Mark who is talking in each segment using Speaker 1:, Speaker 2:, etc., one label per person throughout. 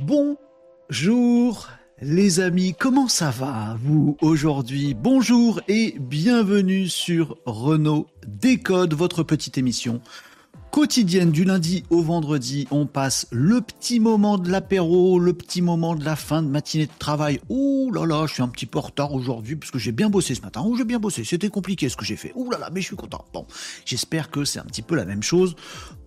Speaker 1: Bonjour les amis, comment ça va vous aujourd'hui? Bonjour et bienvenue sur Renault Décode, votre petite émission quotidienne du lundi au vendredi. On passe le petit moment de l'apéro, le petit moment de la fin de matinée de travail. Ouh là là, je suis un petit peu en retard aujourd'hui parce que j'ai bien bossé ce matin. Ouh, j'ai bien bossé. C'était compliqué ce que j'ai fait. Ouh là là, mais je suis content. Bon, j'espère que c'est un petit peu la même chose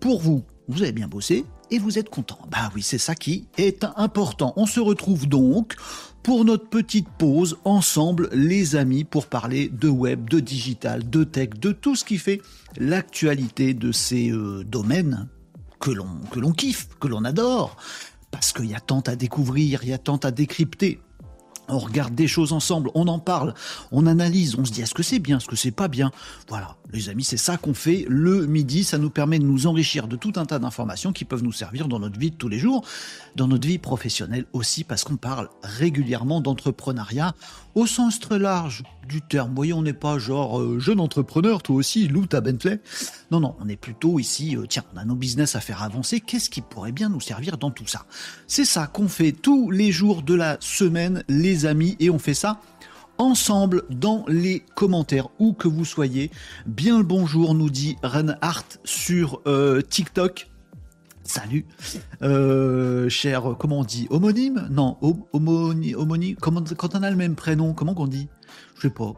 Speaker 1: pour vous. Vous avez bien bossé et vous êtes content. Bah oui, c'est ça qui est important. On se retrouve donc pour notre petite pause ensemble, les amis, pour parler de web, de digital, de tech, de tout ce qui fait l'actualité de ces euh, domaines que l'on que l'on kiffe, que l'on adore, parce qu'il y a tant à découvrir, il y a tant à décrypter on regarde des choses ensemble, on en parle, on analyse, on se dit est-ce que c'est bien, est-ce que c'est pas bien? Voilà, les amis, c'est ça qu'on fait le midi, ça nous permet de nous enrichir de tout un tas d'informations qui peuvent nous servir dans notre vie de tous les jours, dans notre vie professionnelle aussi, parce qu'on parle régulièrement d'entrepreneuriat au sens très large du terme. Vous voyez, on n'est pas genre euh, jeune entrepreneur, toi aussi, loue ta Bentley. Non, non, on est plutôt ici, euh, tiens, on a nos business à faire avancer, qu'est-ce qui pourrait bien nous servir dans tout ça? C'est ça qu'on fait tous les jours de la semaine, les amis, et on fait ça ensemble dans les commentaires, où que vous soyez. Bien le bonjour, nous dit Reinhardt sur euh, TikTok. Salut, cher, comment on dit Homonyme? Non, homonyme, homonyme quand on a le même prénom, comment qu'on dit? Je sais pas.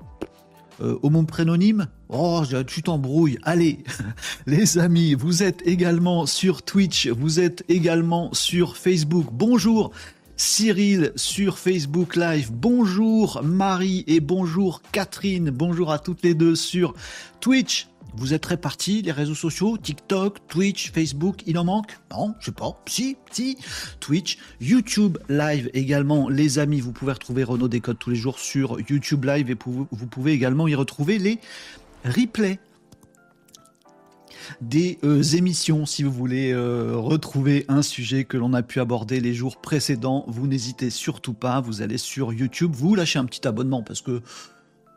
Speaker 1: Euh, prénonyme Oh, tu t'embrouilles. Allez, les amis, vous êtes également sur Twitch, vous êtes également sur Facebook. Bonjour, Cyril sur Facebook Live. Bonjour Marie et bonjour Catherine. Bonjour à toutes les deux sur Twitch. Vous êtes répartis, les réseaux sociaux, TikTok, Twitch, Facebook, il en manque? Non, je sais pas. Si, si. Twitch, YouTube Live également. Les amis, vous pouvez retrouver Renault Décode tous les jours sur YouTube Live et vous pouvez également y retrouver les replays des euh, émissions. Si vous voulez euh, retrouver un sujet que l'on a pu aborder les jours précédents, vous n'hésitez surtout pas. Vous allez sur YouTube, vous lâchez un petit abonnement parce que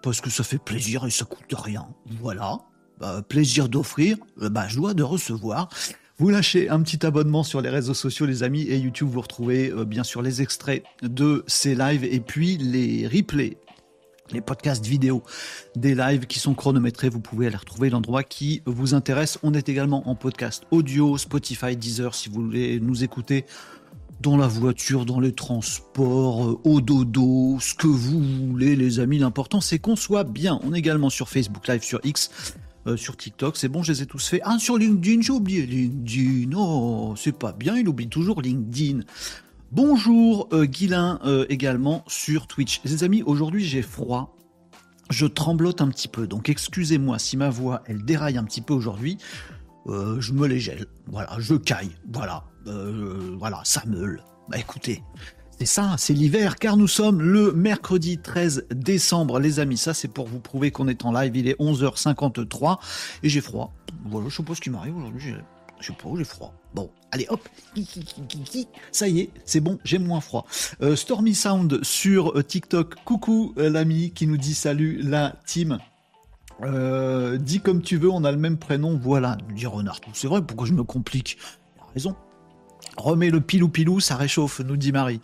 Speaker 1: parce que ça fait plaisir et ça coûte rien. Voilà. Bah, plaisir d'offrir, euh, bah, joie de recevoir. Vous lâchez un petit abonnement sur les réseaux sociaux, les amis, et YouTube, vous retrouvez bien sûr les extraits de ces lives et puis les replays les podcasts vidéo des lives qui sont chronométrés. Vous pouvez aller retrouver l'endroit qui vous intéresse. On est également en podcast audio, Spotify, Deezer, si vous voulez nous écouter dans la voiture, dans les transports, euh, au dodo, ce que vous voulez, les amis. L'important, c'est qu'on soit bien. On est également sur Facebook Live, sur X, euh, sur TikTok. C'est bon, je les ai tous faits. Ah, sur LinkedIn, j'ai oublié LinkedIn. Oh, c'est pas bien, il oublie toujours LinkedIn. Bonjour euh, euh, également sur Twitch. Les amis, aujourd'hui j'ai froid. Je tremblote un petit peu, donc excusez-moi si ma voix elle déraille un petit peu aujourd'hui. Euh, je me les gèle, voilà, je caille, voilà, voilà, ça meule. Bah écoutez, c'est ça, c'est l'hiver, car nous sommes le mercredi 13 décembre, les amis. Ça, c'est pour vous prouver qu'on est en live. Il est 11h53 et j'ai froid. Voilà, je sais pas ce qui m'arrive aujourd'hui. Je sais pas, j'ai froid. Bon, allez hop, ça y est, c'est bon, j'ai moins froid. Euh, Stormy Sound sur euh, TikTok, coucou euh, l'ami qui nous dit salut la team. dis comme tu veux, on a le même prénom, voilà, nous dit Renard. C'est vrai, pourquoi je me complique? Raison. Remets le pilou pilou, ça réchauffe, nous dit Marie.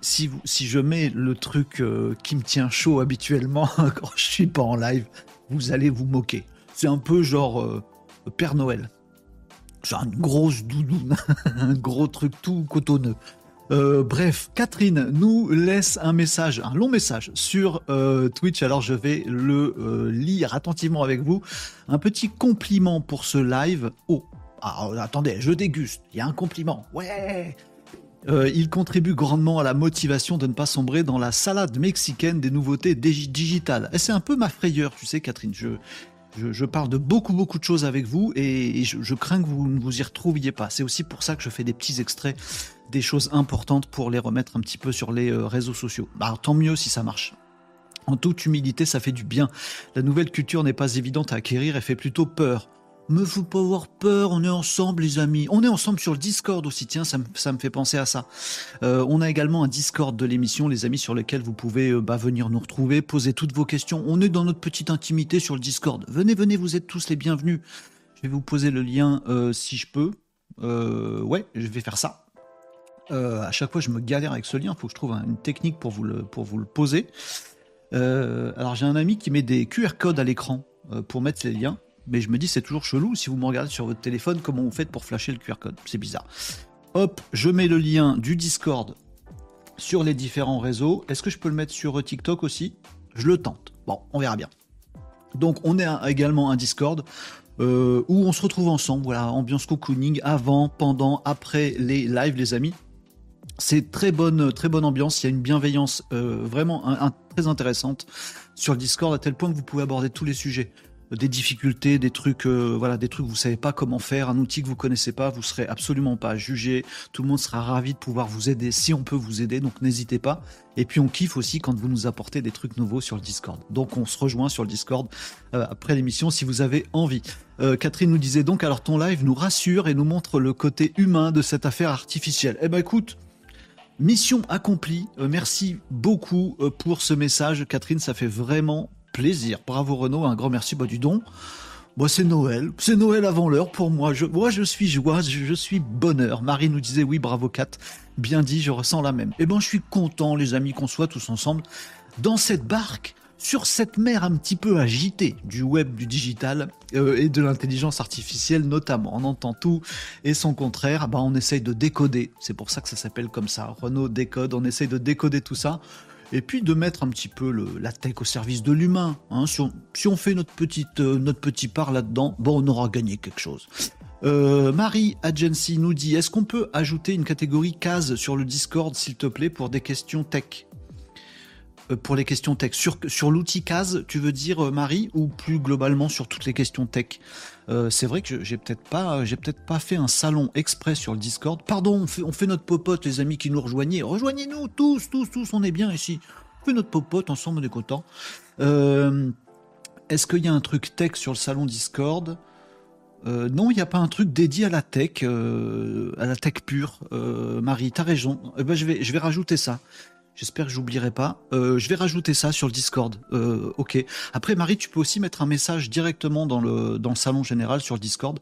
Speaker 1: Si, je mets le truc qui me tient chaud habituellement quand je suis pas en live, vous allez vous moquer. C'est un peu genre Père Noël j'ai une grosse doudoune, un gros truc tout cotonneux. Euh, bref, Catherine nous laisse un message, un long message sur euh, Twitch. Alors je vais le euh, lire attentivement avec vous. Un petit compliment pour ce live. Oh, attendez, je déguste. Il y a un compliment. Ouais. Il contribue grandement à la motivation de ne pas sombrer dans la salade mexicaine des nouveautés digitales. Et c'est un peu ma frayeur, tu sais, Catherine. Je, je, parle de beaucoup, beaucoup de choses avec vous et, je, crains que vous ne vous y retrouviez pas. C'est aussi pour ça que je fais des petits extraits des choses importantes pour les remettre un petit peu sur les euh, réseaux sociaux. Bah, tant mieux si ça marche. En toute humilité, ça fait du bien. La nouvelle culture n'est pas évidente à acquérir et fait plutôt peur. Me faut pas avoir peur, on est ensemble les amis. On est ensemble sur le Discord aussi, tiens, ça me, fait penser à ça. Euh, on a également un Discord de l'émission, les amis, sur lequel vous pouvez euh, bah, venir nous retrouver, poser toutes vos questions. On est dans notre petite intimité sur le Discord. Venez, venez, vous êtes tous les bienvenus. Je vais vous poser le lien euh, si je peux. ouais, je vais faire ça. à chaque fois, je me galère avec ce lien. Il faut que je trouve une technique pour vous le, pour vous le poser. alors, j'ai un ami qui met des QR codes à l'écran pour mettre les liens mais je me dis c'est toujours chelou si vous me regardez sur votre téléphone comment vous faites pour flasher le QR code. C'est bizarre. Hop, je mets le lien du Discord sur les différents réseaux. Est-ce que je peux le mettre sur TikTok aussi? Je le tente. Bon, on verra bien. Donc on est également un Discord euh, où on se retrouve ensemble. Voilà, ambiance cocooning avant, pendant, après les lives, les amis. C'est très bonne, très bonne ambiance. Il y a une bienveillance euh, vraiment très intéressante sur le Discord à tel point que vous pouvez aborder tous les sujets des difficultés, des trucs, euh, voilà, des trucs que vous savez pas comment faire, un outil que vous connaissez pas, vous serez absolument pas jugé. Tout le monde sera ravi de pouvoir vous aider si on peut vous aider, donc n'hésitez pas. Et puis on kiffe aussi quand vous nous apportez des trucs nouveaux sur le Discord. Donc on se rejoint sur le Discord euh, après l'émission si vous avez envie. Euh, Catherine nous disait donc alors ton live nous rassure et nous montre le côté humain de cette affaire artificielle. Eh ben écoute. Mission accomplie. merci beaucoup pour ce message, Catherine. Ça fait vraiment plaisir. Bravo Renaud, un grand merci bah, du don. Moi, c'est Noël. C'est Noël avant l'heure pour moi. Je, moi, je suis joie, je, suis bonheur. Marie nous disait oui, bravo Kat. Bien dit, je ressens la même. Eh ben, je suis content, les amis, qu'on soit tous ensemble dans cette barque, sur cette mer un petit peu agitée du web, du digital euh, et de l'intelligence artificielle notamment. On entend tout et son contraire. Bah, on essaye de décoder. C'est pour ça que ça s'appelle comme ça. Renault décode. On essaye de décoder tout ça et puis de mettre un petit peu la tech au service de l'humain. Hein. Si, on, fait notre, petite, euh, petit part là-dedans, bon, on aura gagné quelque chose. Euh, Marie Agency nous dit est-ce qu'on peut ajouter une catégorie case sur le Discord, s'il te plaît, pour des questions tech? Pour les questions tech. Sur, sur l'outil case, tu veux dire, Marie, ou plus globalement sur toutes les questions tech? Euh, c'est vrai que j'ai peut-être pas, j'ai peut-être pas fait un salon exprès sur le Discord. Pardon, on fait, notre popote, les amis qui nous rejoignaient. Rejoignez-nous tous, tous, tous, on est bien ici. On fait notre popote ensemble, on est content. Euh, est-ce qu'il y a un truc tech sur le salon Discord? Euh, non, il n'y a pas un truc dédié à la tech, à la tech pure. Marie, t'as raison. Eh ben, je, vais, je vais rajouter ça. J'espère que j'oublierai pas. Euh, je vais rajouter ça sur le Discord. Euh, ok. Après, Marie, tu peux aussi mettre un message directement dans le, dans le salon général sur le Discord.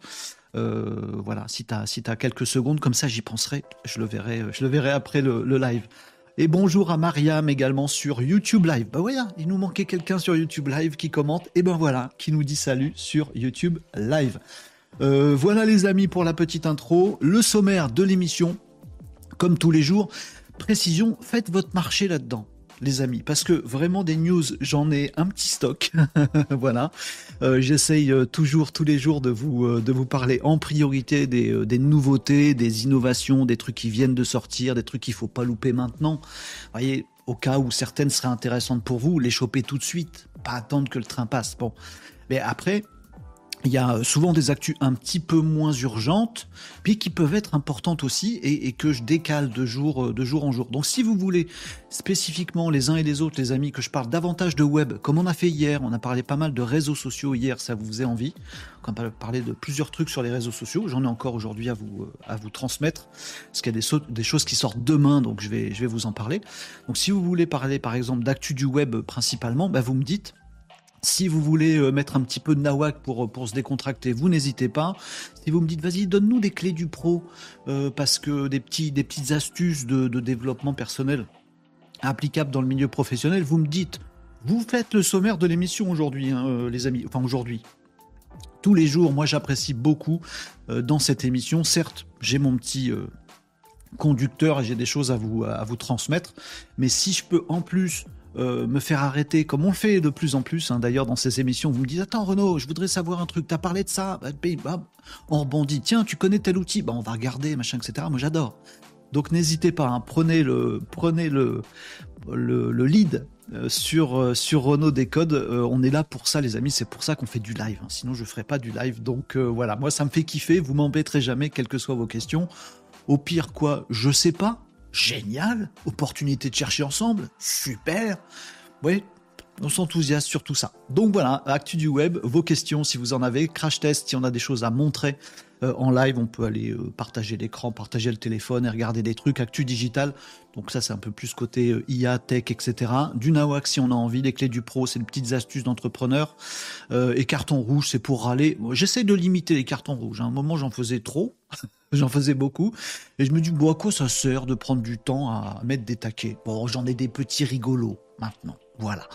Speaker 1: Euh, voilà, si tu as, si quelques secondes, comme ça j'y penserai. Je le verrai, je le verrai après le, live. Et bonjour à Mariam également sur YouTube Live. Bah voilà, il nous manquait quelqu'un sur YouTube Live qui commente. Et ben voilà, qui nous dit salut sur YouTube Live. voilà les amis pour la petite intro. Le sommaire de l'émission, comme tous les jours précision, faites votre marché là-dedans les amis, parce que vraiment des news, j'en ai un petit stock. voilà, euh, j'essaye euh, toujours tous les jours de vous euh, de vous parler en priorité des, nouveautés, des innovations, des trucs qui viennent de sortir, des trucs qu'il faut pas louper maintenant. voyez, au cas où certaines seraient intéressantes pour vous, les choper tout de suite, pas attendre que le train passe. Bon, mais après, il y a souvent des actus un petit peu moins urgentes, puis qui peuvent être importantes aussi et, que je décale de jour, euh, de jour en jour. Donc si vous voulez spécifiquement les uns et les autres, les amis, que je parle davantage de web, comme on a fait hier, on a parlé pas mal de réseaux sociaux hier, ça vous faisait envie. On a parlé de plusieurs trucs sur les réseaux sociaux, j'en ai encore aujourd'hui à vous, euh, à vous transmettre, parce qu'il y a des, des, choses qui sortent demain, donc je vais, je vais vous en parler. Donc si vous voulez parler par exemple d'actu du web principalement, bah vous me dites, si vous voulez euh, mettre un petit peu de nawak pour, euh, pour se décontracter, vous n'hésitez pas. Si vous me dites, vas-y, donne-nous des clés du pro, euh, parce que des, petits, des petites astuces de, développement personnel applicables dans le milieu professionnel, vous me dites, vous faites le sommaire de l'émission aujourd'hui, hein, les amis. Enfin, aujourd'hui. Tous les jours, moi j'apprécie beaucoup dans cette émission. Certes, j'ai mon petit conducteur et j'ai des choses à vous, à vous transmettre, mais si je peux en plus euh, me faire arrêter, comme on le fait de plus en plus, hein, d'ailleurs dans ces émissions, vous me dites Attends Renaud, je voudrais savoir un truc, t'as parlé de ça bah, bah, On rebondit, tiens, tu connais tel outil bah, On va regarder, machin, etc. Moi j'adore. Donc n'hésitez pas, hein, prenez le, prenez le, le, lead euh, sur, euh, sur Renault Décode. on est là pour ça, les amis. C'est pour ça qu'on fait du live. Hein. Sinon, je ne ferai pas du live. Donc voilà, moi, ça me fait kiffer. Vous m'embêterez jamais, quelles que soient vos questions. Au pire, quoi, je sais pas génial, opportunité de chercher ensemble, super. Oui, on s'enthousiasme sur tout ça. Donc voilà, actu du web, vos questions si vous en avez, crash test si on a des choses à montrer euh, en live, on peut aller euh, partager l'écran, partager le téléphone et regarder des trucs, actu digital. Donc ça c'est un peu plus côté euh, IA, tech, etc. Du nawak si on a envie, les clés du pro, c'est des petites astuces d'entrepreneur. et carton rouge, c'est pour râler. J'essaie de limiter les cartons rouges. À un moment j'en faisais trop. J'en faisais beaucoup. Et je me dis, bon, à quoi ça sert de prendre du temps à mettre des taquets? Bon, j'en ai des petits rigolos maintenant. Voilà.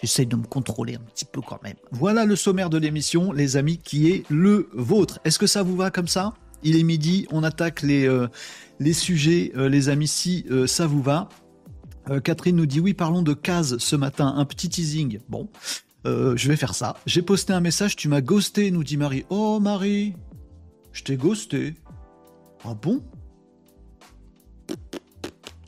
Speaker 1: J'essaye de me contrôler un petit peu quand même. Voilà le sommaire de l'émission, les amis, qui est le vôtre. Est-ce que ça vous va comme ça? Il est midi, on attaque les, euh, les sujets, euh, les amis, si euh, ça vous va. Catherine nous dit oui, parlons de cases ce matin, un petit teasing. Bon, je vais faire ça. J'ai posté un message, tu m'as ghosté, nous dit Marie. Oh Marie, je t'ai ghosté. Ah bon?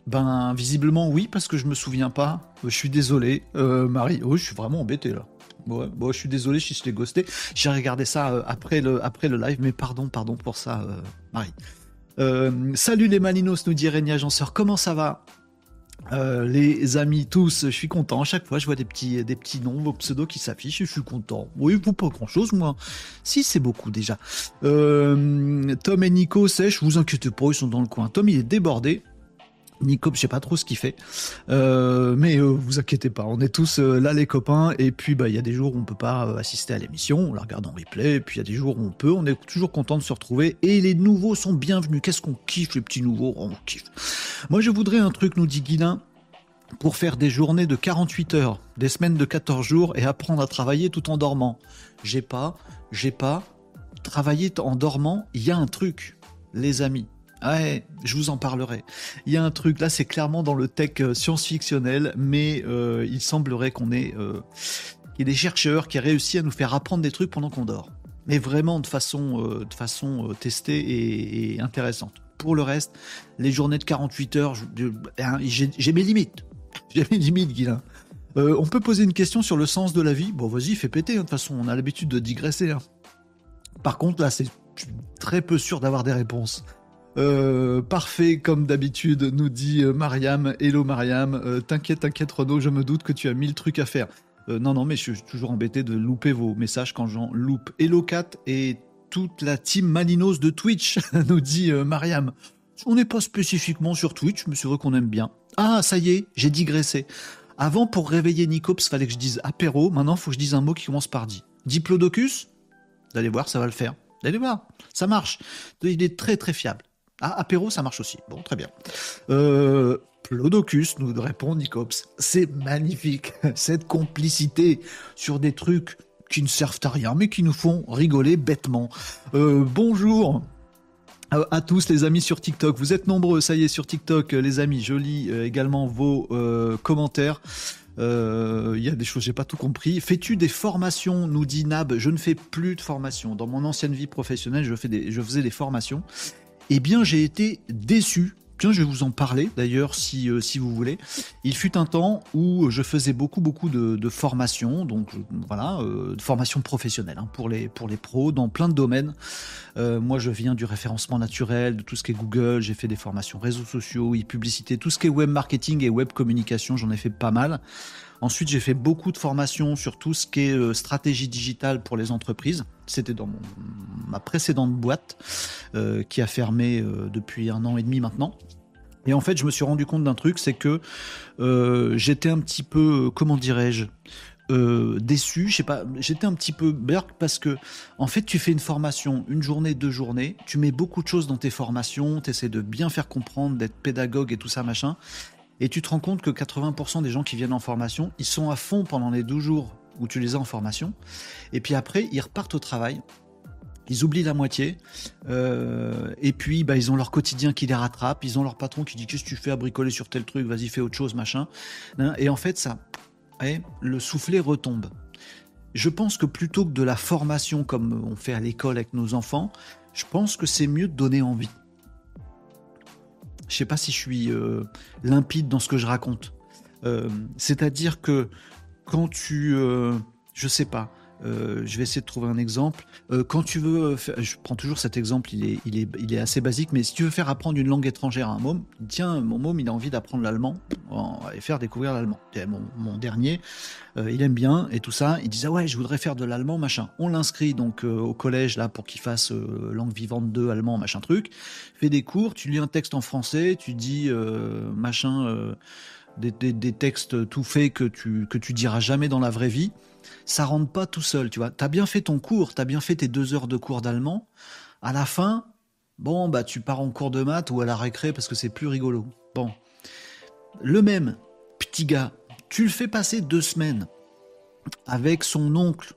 Speaker 1: Ben, visiblement, oui, parce que je me souviens pas. Je suis désolé, euh, Marie. Oui, je suis vraiment embêté là. Bon, je suis désolé si je t'ai ghosté. J'ai regardé ça euh, après, le, après le live, mais pardon, pardon pour ça, euh, Marie. salut les Malinos, nous dit Régnier Agenceur. Comment ça va? Les amis tous, je suis content. À chaque fois, je vois des petits, des petits noms, vos pseudos qui s'affichent. Je suis content. Oui, vous pas grand chose, moi. Si, c'est beaucoup déjà. Tom et Nico sèche. Vous inquiétez pas, ils sont dans le coin. Tom, il est débordé. Nico, je sais pas trop ce qu'il fait, euh, mais euh, vous inquiétez pas, on est tous euh, là les copains. Et puis bah il y a des jours où on peut pas assister à l'émission, on la regarde en replay. Et puis il y a des jours où on peut, on est toujours content de se retrouver. Et les nouveaux sont bienvenus. Qu'est-ce qu'on kiffe les petits nouveaux, on kiffe. Moi je voudrais un truc, nous dit Guilin, pour faire des journées de 48 heures, des semaines de 14 jours et apprendre à travailler tout en dormant. J'ai pas, j'ai pas travaillé en dormant. Il y a un truc, les amis Ouais, je vous en parlerai. Il y a un truc, là c'est clairement dans le tech euh, science-fictionnel, mais euh, il semblerait qu'on ait... Euh, y a des chercheurs qui ont réussi à nous faire apprendre des trucs pendant qu'on dort. Mais vraiment de façon, de façon testée et, intéressante. Pour le reste, les journées de 48 heures, hein, j'ai mes limites. J'ai mes limites, Guilain. on peut poser une question sur le sens de la vie. Bon, vas-y, fais péter. Hein, de toute façon, on a l'habitude de digresser. Hein. Par contre, là, c'est très peu sûr d'avoir des réponses. Euh, parfait comme d'habitude, nous dit euh, Mariam. Hello Mariam. Euh, t'inquiète, t'inquiète Renaud, je me doute que tu as mille trucs à faire. non, non, mais je suis toujours embêté de louper vos messages quand j'en loupe. Hello Cat et toute la team Malinos de Twitch, nous dit Mariam. On n'est pas spécifiquement sur Twitch, mais c'est vrai qu'on aime bien. Ah, ça y est, j'ai digressé. Avant, pour réveiller Nicops, fallait que je dise apéro. Maintenant, faut que je dise un mot qui commence par dit. Diplodocus? Vous allez voir, ça va le faire. Vous allez voir, ça marche. Il est très très fiable. Ah, apéro, ça marche aussi. Bon, très bien. Euh, Plodocus nous répond Nicops. C'est magnifique, cette complicité sur des trucs qui ne servent à rien, mais qui nous font rigoler bêtement. Euh, bonjour euh, à tous les amis sur TikTok. Vous êtes nombreux, ça y est, sur TikTok, les amis. Je lis également vos commentaires. Il y a des choses, j'ai pas tout compris. Fais-tu des formations Nous dit Nab. Je ne fais plus de formations. Dans mon ancienne vie professionnelle, je, faisais des formations eh bien j'ai été déçu. Tiens, je vais vous en parler d'ailleurs si, euh, si vous voulez. Il fut un temps où je faisais beaucoup beaucoup de, formations, donc voilà, euh, de formations professionnelles hein, pour, les, pour les pros dans plein de domaines. Euh, moi, je viens du référencement naturel, de tout ce qui est Google. J'ai fait des formations réseaux sociaux, e-publicité, tout ce qui est web marketing et web communication. J'en ai fait pas mal. Ensuite, j'ai fait beaucoup de formations sur tout ce qui est euh, stratégie digitale pour les entreprises. C'était dans ma précédente boîte euh, qui a fermé euh, depuis un an et demi maintenant. Et en fait, je me suis rendu compte d'un truc, c'est que j'étais un petit peu, comment dirais-je, déçu. Je sais pas, j'étais un petit peu berk parce que, en fait, tu fais une formation, une journée, deux journées, tu mets beaucoup de choses dans tes formations, tu essaies de bien faire comprendre, d'être pédagogue et tout ça, machin. Et tu te rends compte que 80% des gens qui viennent en formation, ils sont à fond pendant les 12 jours où tu les as en formation. Et puis après, ils repartent au travail. Ils oublient la moitié. Euh, et puis, bah, ils ont leur quotidien qui les rattrape. Ils ont leur patron qui dit Qu'est-ce que tu fais à bricoler sur tel truc? Vas-y, fais autre chose, machin. Et en fait, ça, le soufflet retombe. Je pense que plutôt que de la formation comme on fait à l'école avec nos enfants, je pense que c'est mieux de donner envie. Je sais pas si je suis euh, limpide dans ce que je raconte. Euh, c'est-à-dire que quand tu, euh, je sais pas, Euh, je vais essayer de trouver un exemple. Euh, quand tu veux, faire, je prends toujours cet exemple, il est, il, est, il est assez basique, mais si tu veux faire apprendre une langue étrangère à un môme, tiens, mon môme, il a envie d'apprendre l'allemand, va faire découvrir l'allemand. Mon, dernier, euh, il aime bien et tout ça, il disait ouais, je voudrais faire de l'allemand, machin. On l'inscrit donc au collège là pour qu'il fasse langue vivante 2, allemand, machin truc. Fait des cours, tu lis un texte en français, tu dis machin. Des, textes tout faits que tu, que tu diras jamais dans la vraie vie ça rentre pas tout seul, tu vois. T'as bien fait ton cours, t'as bien fait tes deux heures de cours d'allemand. À la fin, bon, bah, tu pars en cours de maths ou à la récré parce que c'est plus rigolo. Bon. Le même petit gars, tu le fais passer deux semaines avec son oncle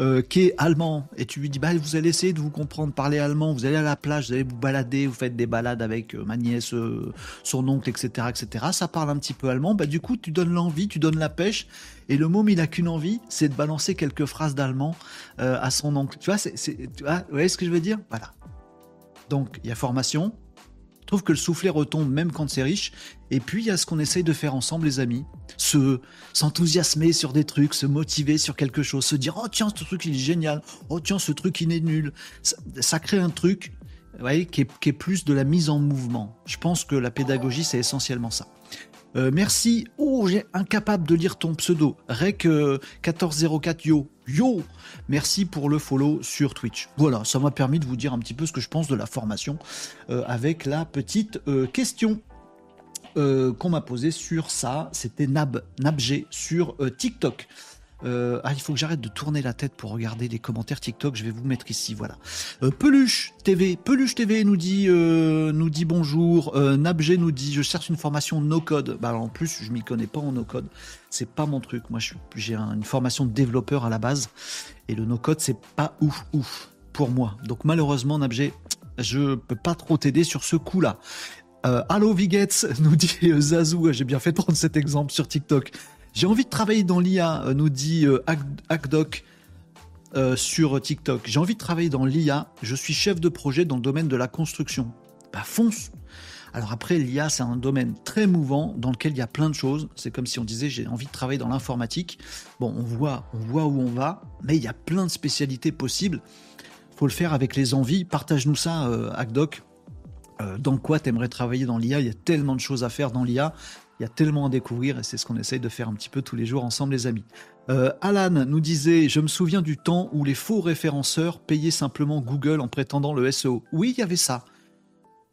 Speaker 1: Euh, qui est allemand, et tu lui dis, bah, vous allez essayer de vous comprendre, parler allemand, vous allez à la plage, vous allez vous balader, vous faites des balades avec euh, ma nièce, euh, son oncle, etc., etc., ça parle un petit peu allemand, bah, du coup, tu donnes l'envie, tu donnes la pêche, et le môme, il a qu'une envie, c'est de balancer quelques phrases d'allemand à son oncle. Tu vois, tu vois, vous ce que je veux dire? Voilà. Donc, il y a formation, trouve que le soufflet retombe même quand c'est riche. Et puis il y a ce qu'on essaye de faire ensemble, les amis. Se s'enthousiasmer sur des trucs, se motiver sur quelque chose, se dire oh tiens ce truc il est génial, oh tiens ce truc il est nul. Ça, crée un truc, voyez, qui est plus de la mise en mouvement. Je pense que la pédagogie c'est essentiellement ça. Euh, merci. Oh, j'ai incapable de lire ton pseudo. Rec 1404 euh, Yo. Yo Merci pour le follow sur Twitch. Voilà, ça m'a permis de vous dire un petit peu ce que je pense de la formation euh, avec la petite question qu'on m'a posée sur ça. C'était Nab, Nabg sur TikTok. Euh, ah, il faut que j'arrête de tourner la tête pour regarder les commentaires TikTok. Je vais vous mettre ici, voilà. Euh, Peluche TV, Peluche TV nous dit, euh, nous dit bonjour. Nabg nous dit, je cherche une formation no code. Bah en plus, je m'y connais pas en no code. C'est pas mon truc. Moi, j'ai une formation de développeur à la base et le no code, c'est pas ouf ouf pour moi. Donc malheureusement, Nabg, je peux pas trop t'aider sur ce coup-là. Euh, Allo Vigets nous dit Zazou, j'ai bien fait de prendre cet exemple sur TikTok. J'ai envie de travailler dans l'IA, euh, nous dit euh, Hackdoc euh, sur TikTok. J'ai envie de travailler dans l'IA. Je suis chef de projet dans le domaine de la construction. Bah fonce alors après, l'IA, c'est un domaine très mouvant dans lequel il y a plein de choses. C'est comme si on disait j'ai envie de travailler dans l'informatique. Bon, on voit, on voit où on va, mais il y a plein de spécialités possibles. Faut le faire avec les envies. Partage-nous ça, euh, dans quoi tu aimerais travailler dans l'IA Il y a tellement de choses à faire dans l'IA. Il y a tellement à découvrir et c'est ce qu'on essaye de faire un petit peu tous les jours ensemble, les amis. Euh, Alan nous disait Je me souviens du temps où les faux référenceurs payaient simplement Google en prétendant le SEO. Oui, il y avait ça.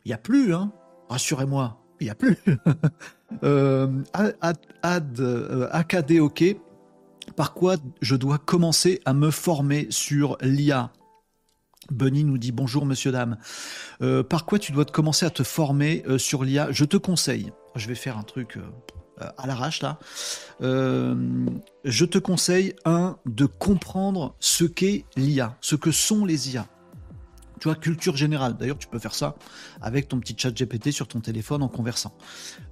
Speaker 1: Il n'y a plus, hein Rassurez-moi, il n'y a plus. euh, ad, ad, euh, AKD OK. Par quoi je dois commencer à me former sur l'IA Bunny nous dit bonjour monsieur dame. Par quoi tu dois commencer à te former sur l'IA Je te conseille je vais faire un truc euh, à l'arrache là. Euh, je te conseille, un, de comprendre ce qu'est l'IA, ce que sont les IA. Tu vois, culture générale. D'ailleurs, tu peux faire ça avec ton petit chat GPT sur ton téléphone en conversant.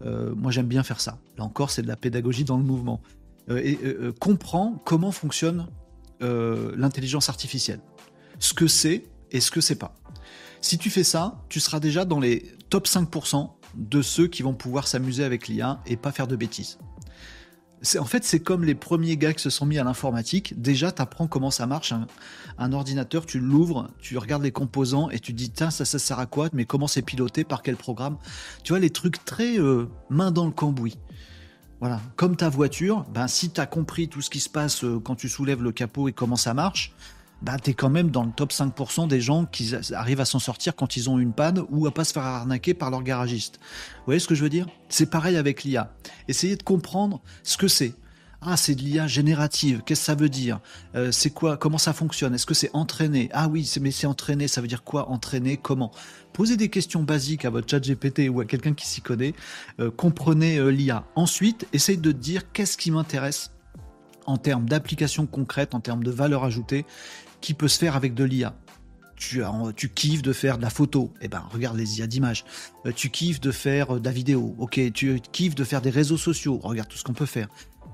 Speaker 1: Euh, moi, j'aime bien faire ça. Là encore, c'est de la pédagogie dans le mouvement. et comprends comment fonctionne l'intelligence artificielle. Ce que c'est et ce que c'est pas. Si tu fais ça, tu seras déjà dans les top 5% de ceux qui vont pouvoir s'amuser avec l'IA et pas faire de bêtises. En fait, c'est comme les premiers gars qui se sont mis à l'informatique. Déjà, tu apprends comment ça marche. Un, ordinateur, tu l'ouvres, tu regardes les composants et tu dis, tiens, ça, ça sert à quoi? Mais comment c'est piloté? Par quel programme? Tu vois, les trucs très euh, main dans le cambouis. Voilà. Comme ta voiture, ben, si tu as compris tout ce qui se passe euh, quand tu soulèves le capot et comment ça marche, bah, tu quand même dans le top 5% des gens qui arrivent à s'en sortir quand ils ont une panne ou à pas se faire arnaquer par leur garagiste. Vous voyez ce que je veux dire? C'est pareil avec l'IA. Essayez de comprendre ce que c'est. Ah, c'est de l'IA générative. Qu'est-ce que ça veut dire? Euh, C'est quoi? Comment ça fonctionne? Est-ce que c'est entraîné? Ah oui, mais c'est entraîné. Ça veut dire quoi? Entraîné Comment? Posez des questions basiques à votre chat GPT ou à quelqu'un qui s'y connaît. Euh, comprenez euh, l'IA. Ensuite, essayez de dire qu'est-ce qui m'intéresse en termes d'application concrète, en termes de valeur ajoutée, qui peut se faire avec de l'IA. Tu, tu kiffes de faire de la photo, eh ben regarde les IA d'images. Euh, tu kiffes de faire euh, de la vidéo, ok. Tu kiffes de faire des réseaux sociaux, regarde tout ce qu'on peut faire.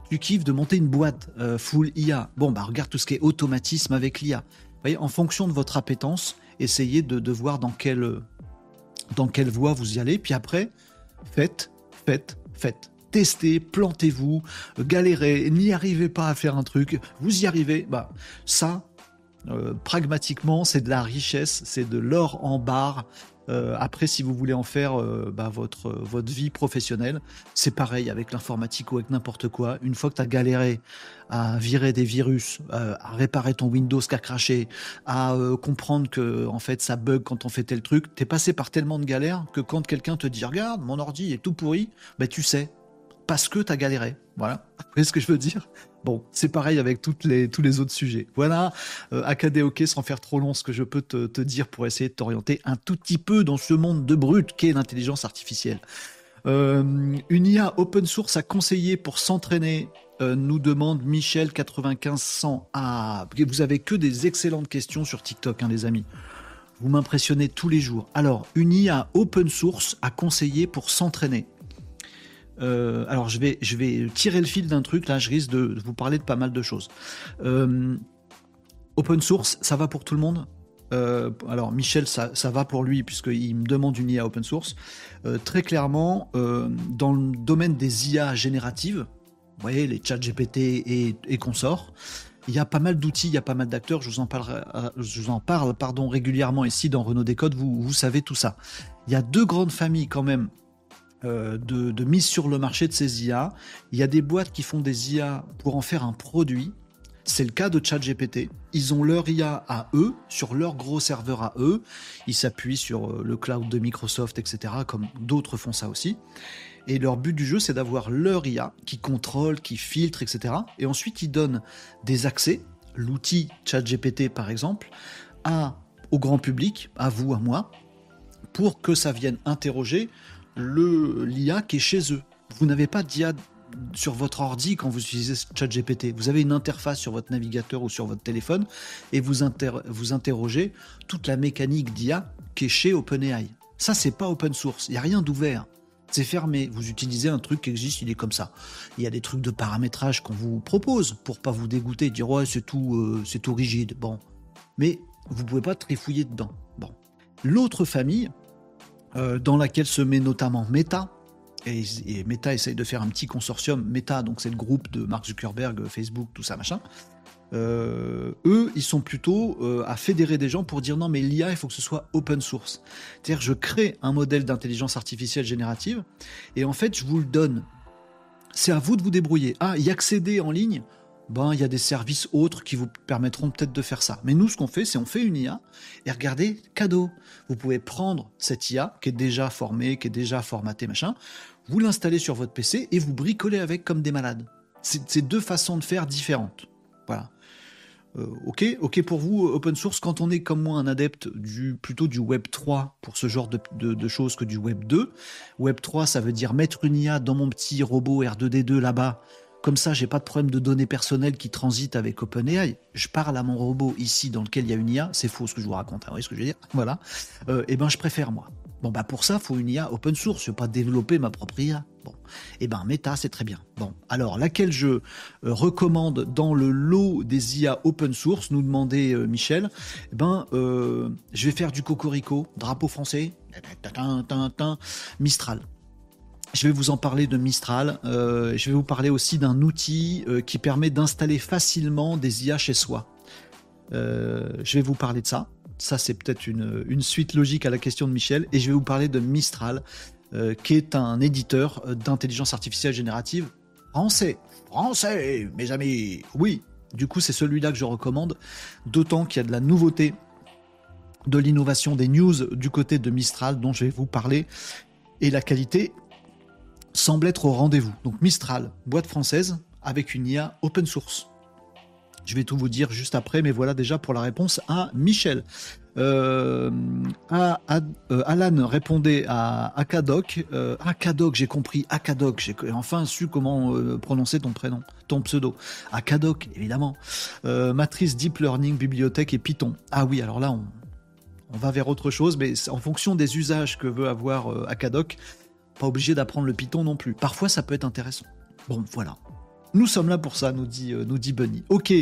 Speaker 1: Tu kiffes de monter une boîte euh, full IA, bon bah regarde tout ce qui est automatisme avec l'IA. Voyez, en fonction de votre appétence, essayez de, de voir dans quelle, dans quelle voie vous y allez, puis après, faites, faites, faites. testez, plantez-vous, galérez, n'y arrivez pas à faire un truc, vous y arrivez, bah ça, euh, pragmatiquement, c'est de la richesse, c'est de l'or en barre. Euh, après, si vous voulez en faire euh, bah, votre, votre vie professionnelle, c'est pareil avec l'informatique ou avec n'importe quoi. Une fois que tu as galéré à virer des virus, à réparer ton Windows qui a craché, à comprendre que en fait ça bug quand on fait tel truc, t'es passé par tellement de galères que quand quelqu'un te dit regarde mon ordi est tout pourri, bah tu sais parce que tu as galéré. Voilà. Vous voyez ce que je veux dire? Bon, c'est pareil avec tous les autres sujets. Voilà, euh, sans faire trop long, ce que je peux te, dire pour essayer de t'orienter un tout petit peu dans ce monde de brut qu'est l'intelligence artificielle. Euh, une IA open source à conseiller pour s'entraîner, euh, nous demande Michel 9500. Ah, vous avez que des excellentes questions sur TikTok, hein, les amis. Vous m'impressionnez tous les jours. Alors, une IA open source à conseiller pour s'entraîner. Euh, alors je vais, tirer le fil d'un truc, là je risque de vous parler de pas mal de choses. Euh, open source, ça va pour tout le monde? Euh, alors Michel, ça, va pour lui puisqu'il me demande une IA open source. très clairement, dans le domaine des IA génératives, vous voyez les chats GPT et, consorts, il y a pas mal d'outils, il y a pas mal d'acteurs. Je vous en parle, pardon, régulièrement ici dans Renault Décode. Vous savez tout ça. Il y a deux grandes familles quand même euh, de, mise sur le marché de ces IA. Il y a des boîtes qui font des IA pour en faire un produit. C'est le cas de ChatGPT. Ils ont leur IA à eux, sur leur gros serveur à eux. Ils s'appuient sur euh, le cloud de Microsoft, etc., comme d'autres font ça aussi. Et leur but du jeu, c'est d'avoir leur IA qui contrôle, qui filtre, etc. Et ensuite, ils donnent des accès, l'outil ChatGPT par exemple, à, au grand public, à vous, à moi, pour que ça vienne interroger le l'IA qui est chez eux. Vous n'avez pas d'IA sur votre ordi quand vous utilisez ChatGPT. Vous avez une interface sur votre navigateur ou sur votre téléphone et vous, vous interrogez toute la mécanique d'IA qui est chez OpenAI. Ça, c'est pas open source. Il n'y a rien d'ouvert. C'est fermé. Vous utilisez un truc qui existe, il est comme ça. Il y a des trucs de paramétrage qu'on vous propose pour pas vous dégoûter, dire ouais c'est tout, euh, tout rigide. Bon, mais vous pouvez pas trifouiller dedans. Bon, l'autre famille, euh, dans laquelle se met notamment Meta. Et, Meta essaye de faire un petit consortium. Meta, donc c'est le groupe de Mark Zuckerberg, Facebook, tout ça, machin. Euh, eux, ils sont plutôt euh, à fédérer des gens pour dire non, mais l'IA, il faut que ce soit open source. C'est-à-dire, je crée un modèle d'intelligence artificielle générative et en fait, je vous le donne. C'est à vous de vous débrouiller. Ah, y accéder en ligne, ben, il y a des services autres qui vous permettront peut-être de faire ça. Mais nous, ce qu'on fait, c'est on fait une IA et regardez, cadeau. Vous pouvez prendre cette IA qui est déjà formée, qui est déjà formatée, machin, vous l'installez sur votre PC et vous bricolez avec comme des malades. C'est deux façons de faire différentes. Voilà. Euh, ok, ok pour vous, open source, quand on est comme moi un adepte du plutôt du Web 3 pour ce genre de, de choses que du Web 2. Web 3, ça veut dire mettre une IA dans mon petit robot R2D2 là-bas comme ça, j'ai pas de problème de données personnelles qui transitent avec OpenAI. Je parle à mon robot ici dans lequel il y a une IA. C'est faux ce que je vous raconte. Hein, vous voyez ce que je veux dire? Voilà. Euh, et eh ben, je préfère moi. Bon, bah pour ça, faut une IA open source. Je veux pas développer ma propre IA. Bon, eh ben Meta, c'est très bien. Bon, alors laquelle je euh, recommande dans le lot des IA open source, nous demandait euh, Michel? Eh ben, je vais faire du cocorico, drapeau français, Mistral. Je vais vous en parler de Mistral. Euh, je vais vous parler aussi d'un outil euh, qui permet d'installer facilement des IA chez soi. Euh, je vais vous parler de ça. Ça, c'est peut-être une, suite logique à la question de Michel. Et je vais vous parler de Mistral, qui est un éditeur d'intelligence artificielle générative français. Français, mes amis. Oui, du coup, c'est celui-là que je recommande. D'autant qu'il y a de la nouveauté de l'innovation des news du côté de Mistral dont je vais vous parler. Et la qualité semble être au rendez-vous. Donc Mistral, boîte française, avec une IA open source. Je vais tout vous dire juste après, mais voilà déjà pour la réponse à Michel. Euh, euh, Alan répondait à Akadoc. Euh, Akadoc, j'ai compris. Akadoc, j'ai enfin su comment prononcer ton prénom, ton pseudo. Akadoc, évidemment. matrice Deep Learning, bibliothèque et Python. Ah oui, alors là, on, on va vers autre chose, mais en fonction des usages que veut avoir Akadoc, pas obligé d'apprendre le Python non plus. Parfois, ça peut être intéressant. Bon, voilà. Nous sommes là pour ça, nous dit, euh, nous dit Bunny. Ok,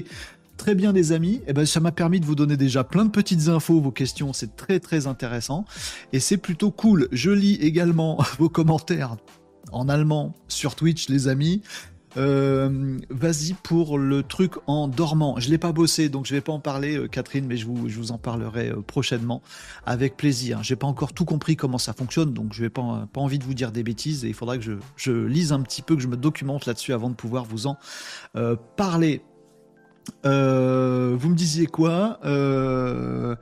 Speaker 1: très bien les amis. Eh ben, ça m'a permis de vous donner déjà plein de petites infos, vos questions. C'est très très intéressant. Et c'est plutôt cool. Je lis également vos commentaires en allemand sur Twitch, les amis. Euh, vas-y pour le truc en dormant. Je l'ai pas bossé, donc je vais pas en parler, euh, Catherine, mais je vous, je vous en parlerai euh, prochainement avec plaisir. J'ai pas encore tout compris comment ça fonctionne, donc je vais pas, pas envie de vous dire des bêtises et il faudra que je, je lise un petit peu, que je me documente là-dessus avant de pouvoir vous en parler. Euh, vous me disiez quoi euh,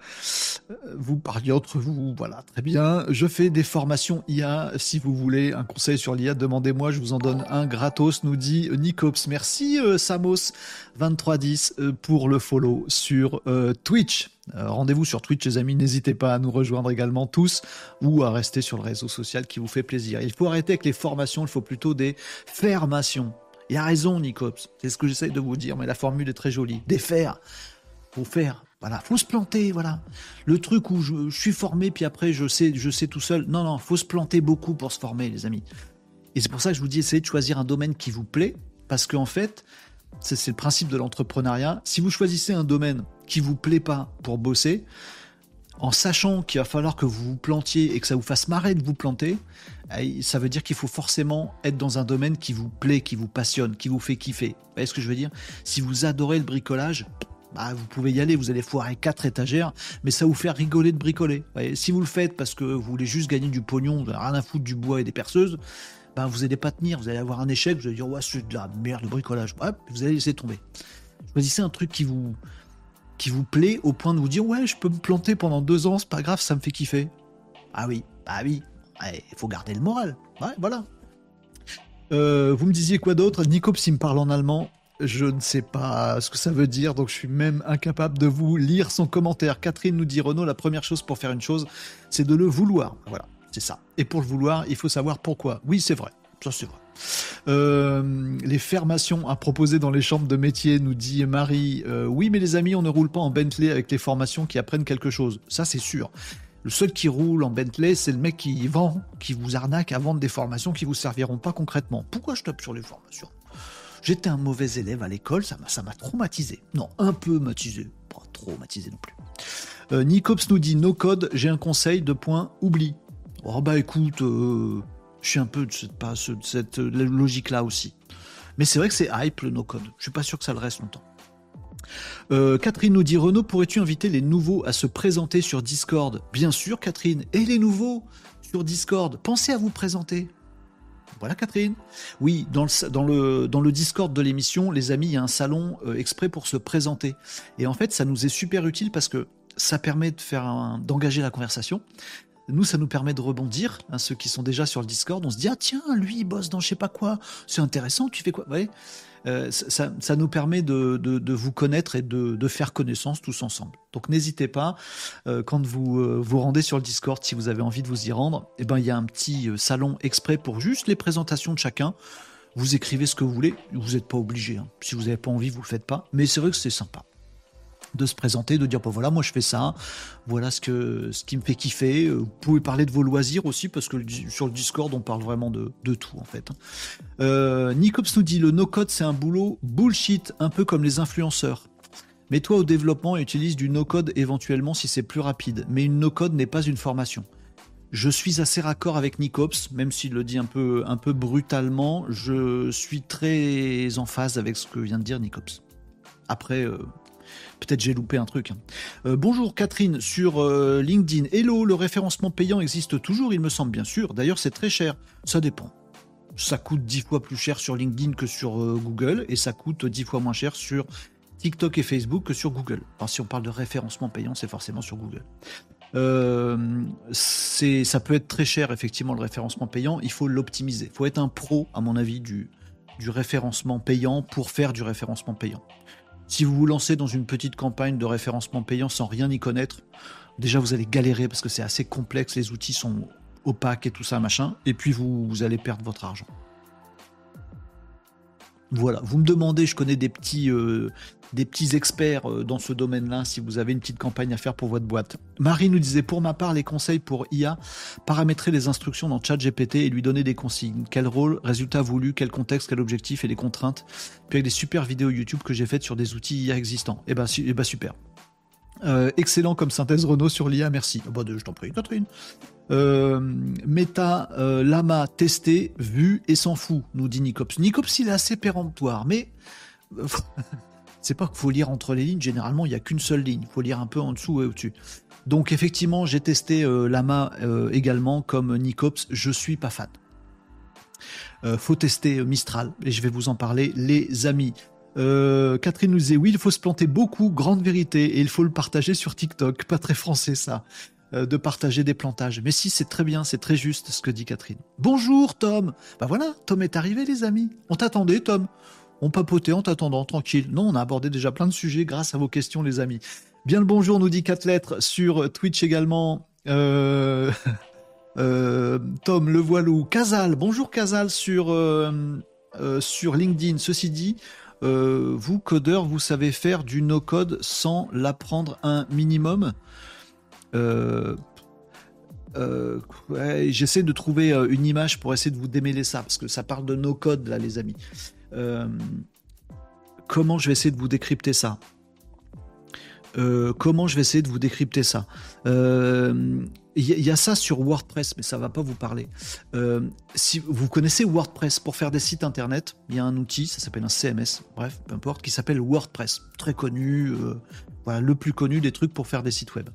Speaker 1: Vous parliez entre vous, voilà, très bien. Je fais des formations IA. Si vous voulez un conseil sur l'IA, demandez-moi, je vous en donne un gratos, nous dit Nicops. Merci euh, Samos2310 pour le follow sur Twitch. Rendez-vous sur Twitch, les amis. N'hésitez pas à nous rejoindre également tous ou à rester sur le réseau social qui vous fait plaisir. Il faut arrêter avec les formations, il faut plutôt des fermations. Il a raison, Nicops. C'est ce que j'essaye de vous dire, mais la formule est très jolie. Défaire. Faut faire. Voilà. Faut se planter, voilà. Le truc où je, suis formé, puis après, je sais, je sais tout seul. Non, non, faut se planter beaucoup pour se former, les amis. Et c'est pour ça que je vous dis, essayez de choisir un domaine qui vous plaît, parce qu'en fait, c'est le principe de l'entrepreneuriat. Si vous choisissez un domaine qui vous plaît pas pour bosser, en sachant qu'il va falloir que vous vous plantiez et que ça vous fasse marrer de vous planter, eh, ça veut dire qu'il faut forcément être dans un domaine qui vous plaît, qui vous passionne, qui vous fait kiffer. Vous voyez ce que je veux dire? Si vous adorez le bricolage, bah, vous pouvez y aller, vous allez foirer quatre étagères, mais ça vous fait rigoler de bricoler. si vous le faites parce que vous voulez juste gagner du pognon, vous rien à foutre du bois et des perceuses, bah, vous n'allez pas tenir, vous allez avoir un échec, vous allez dire ouais c'est de la merde le bricolage, vous allez laisser tomber. Choisissez un truc qui vous, qui vous plaît au point de vous dire ouais je peux me planter pendant deux ans, c'est pas grave, ça me fait kiffer. Ah oui, bah oui, il faut garder le moral. Ouais, voilà. Euh, vous me disiez quoi d'autre? Nico me parle en allemand. Je ne sais pas ce que ça veut dire, donc je suis même incapable de vous lire son commentaire. Catherine nous dit Renaud, la première chose pour faire une chose, c'est de le vouloir. Voilà, c'est ça. Et pour le vouloir, il faut savoir pourquoi. Oui, c'est vrai. Ça, c'est vrai. Euh, les formations à proposer dans les chambres de métier, nous dit Marie. Euh, oui, mais les amis, on ne roule pas en Bentley avec les formations qui apprennent quelque chose. Ça, c'est sûr. Le seul qui roule en Bentley, c'est le mec qui vend, qui vous arnaque à vendre des formations qui vous serviront pas concrètement. Pourquoi je tape sur les formations? J'étais un mauvais élève à l'école, ça m'a traumatisé. Non, un peu matisé, pas traumatisé non plus. Euh, Nicops nous dit no code, j'ai un conseil de point oubli. Oh bah écoute, je suis un peu de cette, euh, logique-là aussi. Mais c'est vrai que c'est hype le no-code. Je suis pas sûr que ça le reste longtemps. Euh, Catherine nous dit Renaud, pourrais-tu inviter les nouveaux à se présenter sur Discord? Bien sûr, Catherine. Et les nouveaux sur Discord, pensez à vous présenter. Voilà, Catherine. Oui, dans le, Discord de l'émission, les amis, il y a un salon euh, exprès pour se présenter. Et en fait, ça nous est super utile parce que ça permet d'engager la conversation. Nous, ça nous permet de rebondir. Hein, ceux qui sont déjà sur le Discord, on se dit ah tiens, lui il bosse dans je sais pas quoi. C'est intéressant. Tu fais quoi? Ouais. Euh, ça, nous permet de, vous connaître et de, faire connaissance tous ensemble. Donc n'hésitez pas, euh, quand vous euh, vous rendez sur le Discord, si vous avez envie de vous y rendre, eh ben, il y a un petit salon exprès pour juste les présentations de chacun. Vous écrivez ce que vous voulez, vous n'êtes pas obligé. Hein. Si vous n'avez pas envie, vous ne le faites pas. Mais c'est vrai que c'est sympa de se présenter, de dire bon voilà moi je fais ça, voilà ce que ce qui me fait kiffer. Euh, vous pouvez parler de vos loisirs aussi parce que sur le Discord on parle vraiment de, tout en fait. Euh, Nicops nous dit le no code c'est un boulot bullshit, un peu comme les influenceurs. Mets-toi au développement et utilise du no code éventuellement si c'est plus rapide. Mais une no code n'est pas une formation. Je suis assez raccord avec Nicops, même s'il le dit un peu, un peu brutalement. Je suis très en phase avec ce que vient de dire Nicops. Après, euh, Peut-être j'ai loupé un truc. Euh, bonjour Catherine sur euh, LinkedIn. Hello, le référencement payant existe toujours, il me semble bien sûr. D'ailleurs, c'est très cher. Ça dépend. Ça coûte 10 fois plus cher sur LinkedIn que sur euh, Google et ça coûte 10 fois moins cher sur TikTok et Facebook que sur Google. si on parle de référencement payant, c'est forcément sur Google. ça peut être très cher effectivement le référencement payant. Il faut l'optimiser. Il faut être un pro, à mon avis, du référencement payant pour faire du référencement payant. Si vous vous lancez dans une petite campagne de référencement payant sans rien y connaître, déjà vous allez galérer parce que c'est assez complexe, les outils sont opaques et tout ça, machin, et puis vous, allez perdre votre argent. Voilà, vous me demandez, je connais des petits, euh, experts euh, dans ce domaine-là, si vous avez une petite campagne à faire pour votre boîte. Marie nous disait, pour ma part, les conseils pour IA, paramétrer les instructions dans ChatGPT et lui donner des consignes. Quel rôle, résultat voulu, quel contexte, quel objectif et les contraintes. Puis avec des super vidéos YouTube que j'ai faites sur des outils IA existants. Eh ben, eh ben super. Euh, excellent comme synthèse Renault sur l'IA, merci. Oh, bah, je t'en prie, Catherine. Euh, Meta, euh, Lama, testé, vu et s'en fout, nous dit Nicops. Nicops, il est assez péremptoire, mais c'est pas qu'il faut lire entre les lignes. Généralement, il n'y a qu'une seule ligne. Il faut lire un peu en dessous et au-dessus. Donc, effectivement, j'ai testé Lama également comme Nicops. Je suis pas fan. faut tester Mistral et je vais vous en parler, les amis. Euh, Catherine nous disait oui, il faut se planter beaucoup, grande vérité, et il faut le partager sur TikTok. Pas très français ça, euh, de partager des plantages. Mais si, c'est très bien, c'est très juste ce que dit Catherine. Bonjour Tom. Bah voilà, Tom est arrivé les amis. On t'attendait Tom. On papotait en t'attendant, tranquille. Non, on a abordé déjà plein de sujets grâce à vos questions les amis. Bien le bonjour nous dit 4 lettres sur Twitch également. Euh, Tom le voilou. Casal, bonjour Casal sur, sur LinkedIn. Ceci dit, euh, vous, codeur, vous savez faire du no-code sans l'apprendre un minimum euh, euh, J'essaie de trouver une image pour essayer de vous démêler ça, parce que ça parle de no-code, là, les amis. comment je vais essayer de vous décrypter ça? Comment je vais essayer de vous décrypter ça il y, a ça sur WordPress, mais ça va pas vous parler. Euh, si vous connaissez WordPress pour faire des sites internet, il y a un outil, ça s'appelle un CMS, bref, peu importe, qui s'appelle WordPress, très connu, euh, voilà, le plus connu des trucs pour faire des sites web.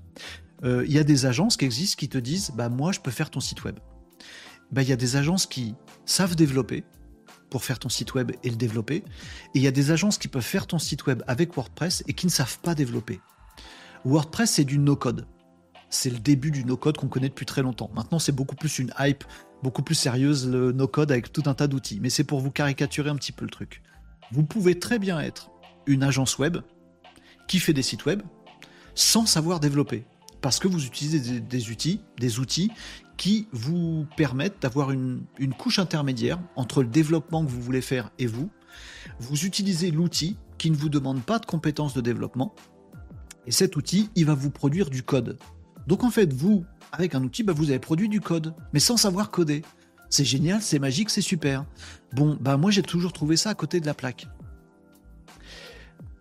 Speaker 1: Euh, il y a des agences qui existent qui te disent, bah moi je peux faire ton site web. Bah il y a des agences qui savent développer pour faire ton site web et le développer, et il y a des agences qui peuvent faire ton site web avec WordPress et qui ne savent pas développer. WordPress c'est du no-code c'est le début du no-code qu'on connaît depuis très longtemps. Maintenant, c'est beaucoup plus une hype, beaucoup plus sérieuse, le no-code avec tout un tas d'outils. Mais c'est pour vous caricaturer un petit peu le truc. Vous pouvez très bien être une agence web qui fait des sites web sans savoir développer. Parce que vous utilisez des, outils, des outils qui vous permettent d'avoir une, couche intermédiaire entre le développement que vous voulez faire et vous. Vous utilisez l'outil qui ne vous demande pas de compétences de développement. Et cet outil, il va vous produire du code. Donc en fait, vous, avec un outil, bah, vous avez produit du code, mais sans savoir coder. C'est génial, c'est magique, c'est super. Bon, bah moi j'ai toujours trouvé ça à côté de la plaque.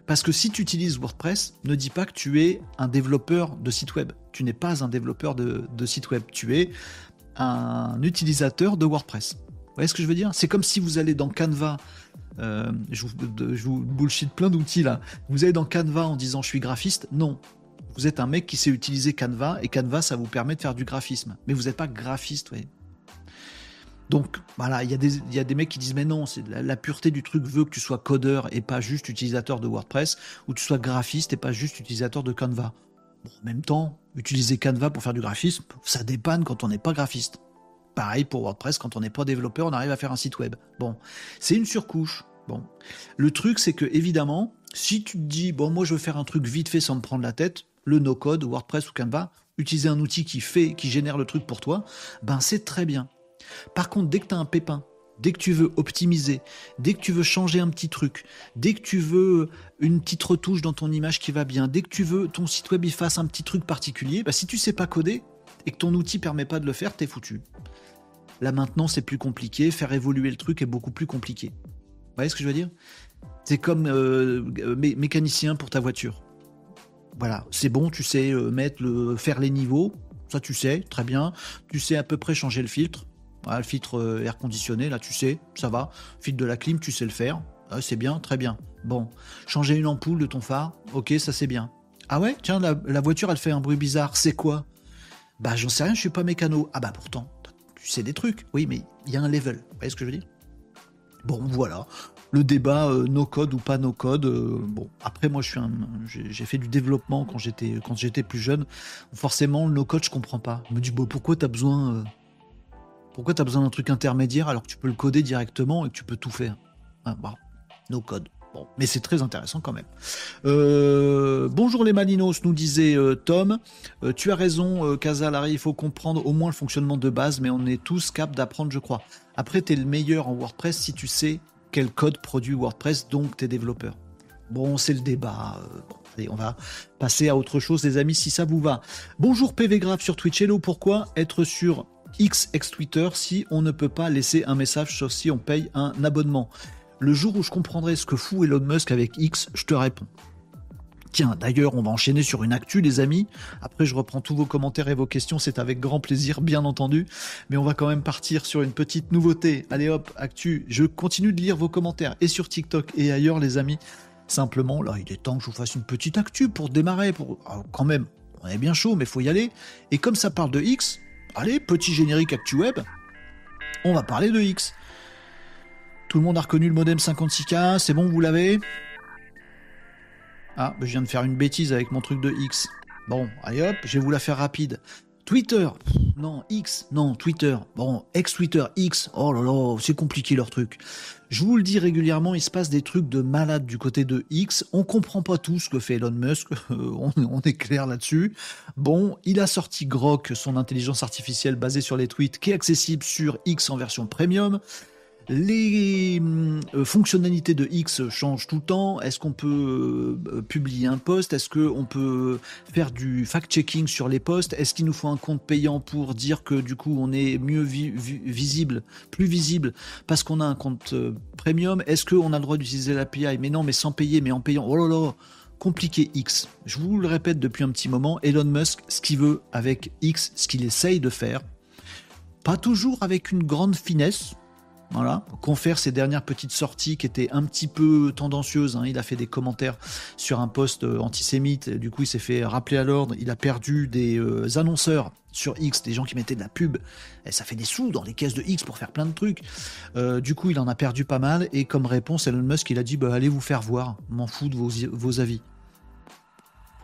Speaker 1: Parce que si tu utilises WordPress, ne dis pas que tu es un développeur de site web. Tu n'es pas un développeur de, site web. Tu es un utilisateur de WordPress. Vous voyez ce que je veux dire? C'est comme si vous allez dans Canva. Euh, je, vous, je vous bullshit plein d'outils là. Vous allez dans Canva en disant je suis graphiste. Non, vous êtes un mec qui sait utiliser Canva et Canva, ça vous permet de faire du graphisme. Mais vous n'êtes pas graphiste, oui. Donc voilà, il y, a des, mecs qui disent mais non, c'est la, pureté du truc veut que tu sois codeur et pas juste utilisateur de WordPress, ou tu sois graphiste et pas juste utilisateur de Canva. En même temps, utiliser Canva pour faire du graphisme, ça dépanne quand on n'est pas graphiste. Pareil pour WordPress, quand on n'est pas développeur, on arrive à faire un site web. Bon, c'est une surcouche. Bon, le truc c'est que évidemment, si tu te dis bon moi je veux faire un truc vite fait sans me prendre la tête, le no-code, WordPress ou Canva, utiliser un outil qui fait, qui génère le truc pour toi, ben c'est très bien. Par contre, dès que tu as un pépin, dès que tu veux optimiser, dès que tu veux changer un petit truc, dès que tu veux une petite retouche dans ton image qui va bien, dès que tu veux ton site web fasse un petit truc particulier, ben si tu sais pas coder et que ton outil permet pas de le faire, t'es foutu. Là maintenant, c'est plus compliqué, faire évoluer le truc est beaucoup plus compliqué. Vous voyez ce que je veux dire? C'est comme euh, mécanicien pour ta voiture. Voilà, c'est bon, tu sais euh, mettre le, faire les niveaux, ça tu sais, très bien. Tu sais à peu près changer le filtre. Le filtre euh, air conditionné, là tu sais, ça va. Filtre de la clim, tu sais le faire. Ah, c'est bien, très bien. Bon, changer une ampoule de ton phare, ok, ça c'est bien. Ah ouais, tiens, la, voiture elle fait un bruit bizarre, c'est quoi? Bah j'en sais rien, je suis pas mécano. Ah bah pourtant, tu sais des trucs. Oui, mais il y a un level. Vous voyez ce que je veux dire? Bon, voilà le débat euh, no code ou pas no code. Euh, bon, après moi je suis j'ai fait du développement quand j'étais plus jeune. Forcément le no code je comprends pas. Je me dis bon pourquoi t'as besoin pourquoi t'as besoin d'un truc intermédiaire alors que tu peux le coder directement et que tu peux tout faire? Ah, bah, no code. Bon, mais c'est très intéressant quand même. bonjour les Malinos, nous disait Tom. tu as raison, Casalari, il faut comprendre au moins le fonctionnement de base, mais on est tous capables d'apprendre, je crois. Après, tu es le meilleur en WordPress si tu sais quel code produit WordPress, donc tes développeurs. Bon, c'est le débat. Euh, on va passer à autre chose, les amis, si ça vous va. Bonjour PV Grave sur Twitch. Hello, pourquoi être sur X ex Twitter si on ne peut pas laisser un message sauf si on paye un abonnement Le jour où je comprendrai ce que fout Elon Musk avec X, je te réponds. Tiens, d'ailleurs, on va enchaîner sur une actu, les amis. Après, je reprends tous vos commentaires et vos questions, c'est avec grand plaisir, bien entendu. Mais on va quand même partir sur une petite nouveauté. Allez hop, actu. Je continue de lire vos commentaires et sur TikTok et ailleurs, les amis. Simplement, là, il est temps que je vous fasse une petite actu pour démarrer. Pour... quand même, on est bien chaud, mais faut y aller. Et comme ça parle de X, allez, petit générique actu web. On va parler de X. Tout le monde a reconnu le modem 56K, c'est bon, vous l'avez? Ah, je viens de faire une bêtise avec mon truc de X. Bon, allez hop, je vais vous la faire rapide. Twitter, non, X, non, Twitter. Bon, ex-Twitter, X, oh là là, c'est compliqué leur truc. Je vous le dis régulièrement, il se passe des trucs de malade du côté de X. On comprend pas tout ce que fait Elon Musk, on, on, est clair là-dessus. Bon, il a sorti Grok, son intelligence artificielle basée sur les tweets, qui est accessible sur X en version premium. Les euh, fonctionnalités de X changent tout le temps. Est-ce qu'on peut euh, publier un post? Est-ce qu'on peut faire du fact-checking sur les posts? Est-ce qu'il nous faut un compte payant pour dire que du coup on est mieux visible, plus visible parce qu'on a un compte euh, premium? Est-ce qu'on a le droit d'utiliser l'API Mais non, mais sans payer, mais en payant. Oh là là compliqué X. Je vous le répète depuis un petit moment, Elon Musk, ce qu'il veut avec X, ce qu'il essaye de faire, pas toujours avec une grande finesse, voilà, confère ses dernières petites sorties qui étaient un petit peu tendancieuses. Hein. Il a fait des commentaires sur un post euh, antisémite. Du coup, il s'est fait rappeler à l'ordre. Il a perdu des euh, annonceurs sur X, des gens qui mettaient de la pub. Et ça fait des sous dans les caisses de X pour faire plein de trucs. Euh, du coup, il en a perdu pas mal. Et comme réponse, Elon Musk, il a dit bah, allez vous faire voir. M'en fous de vos, avis.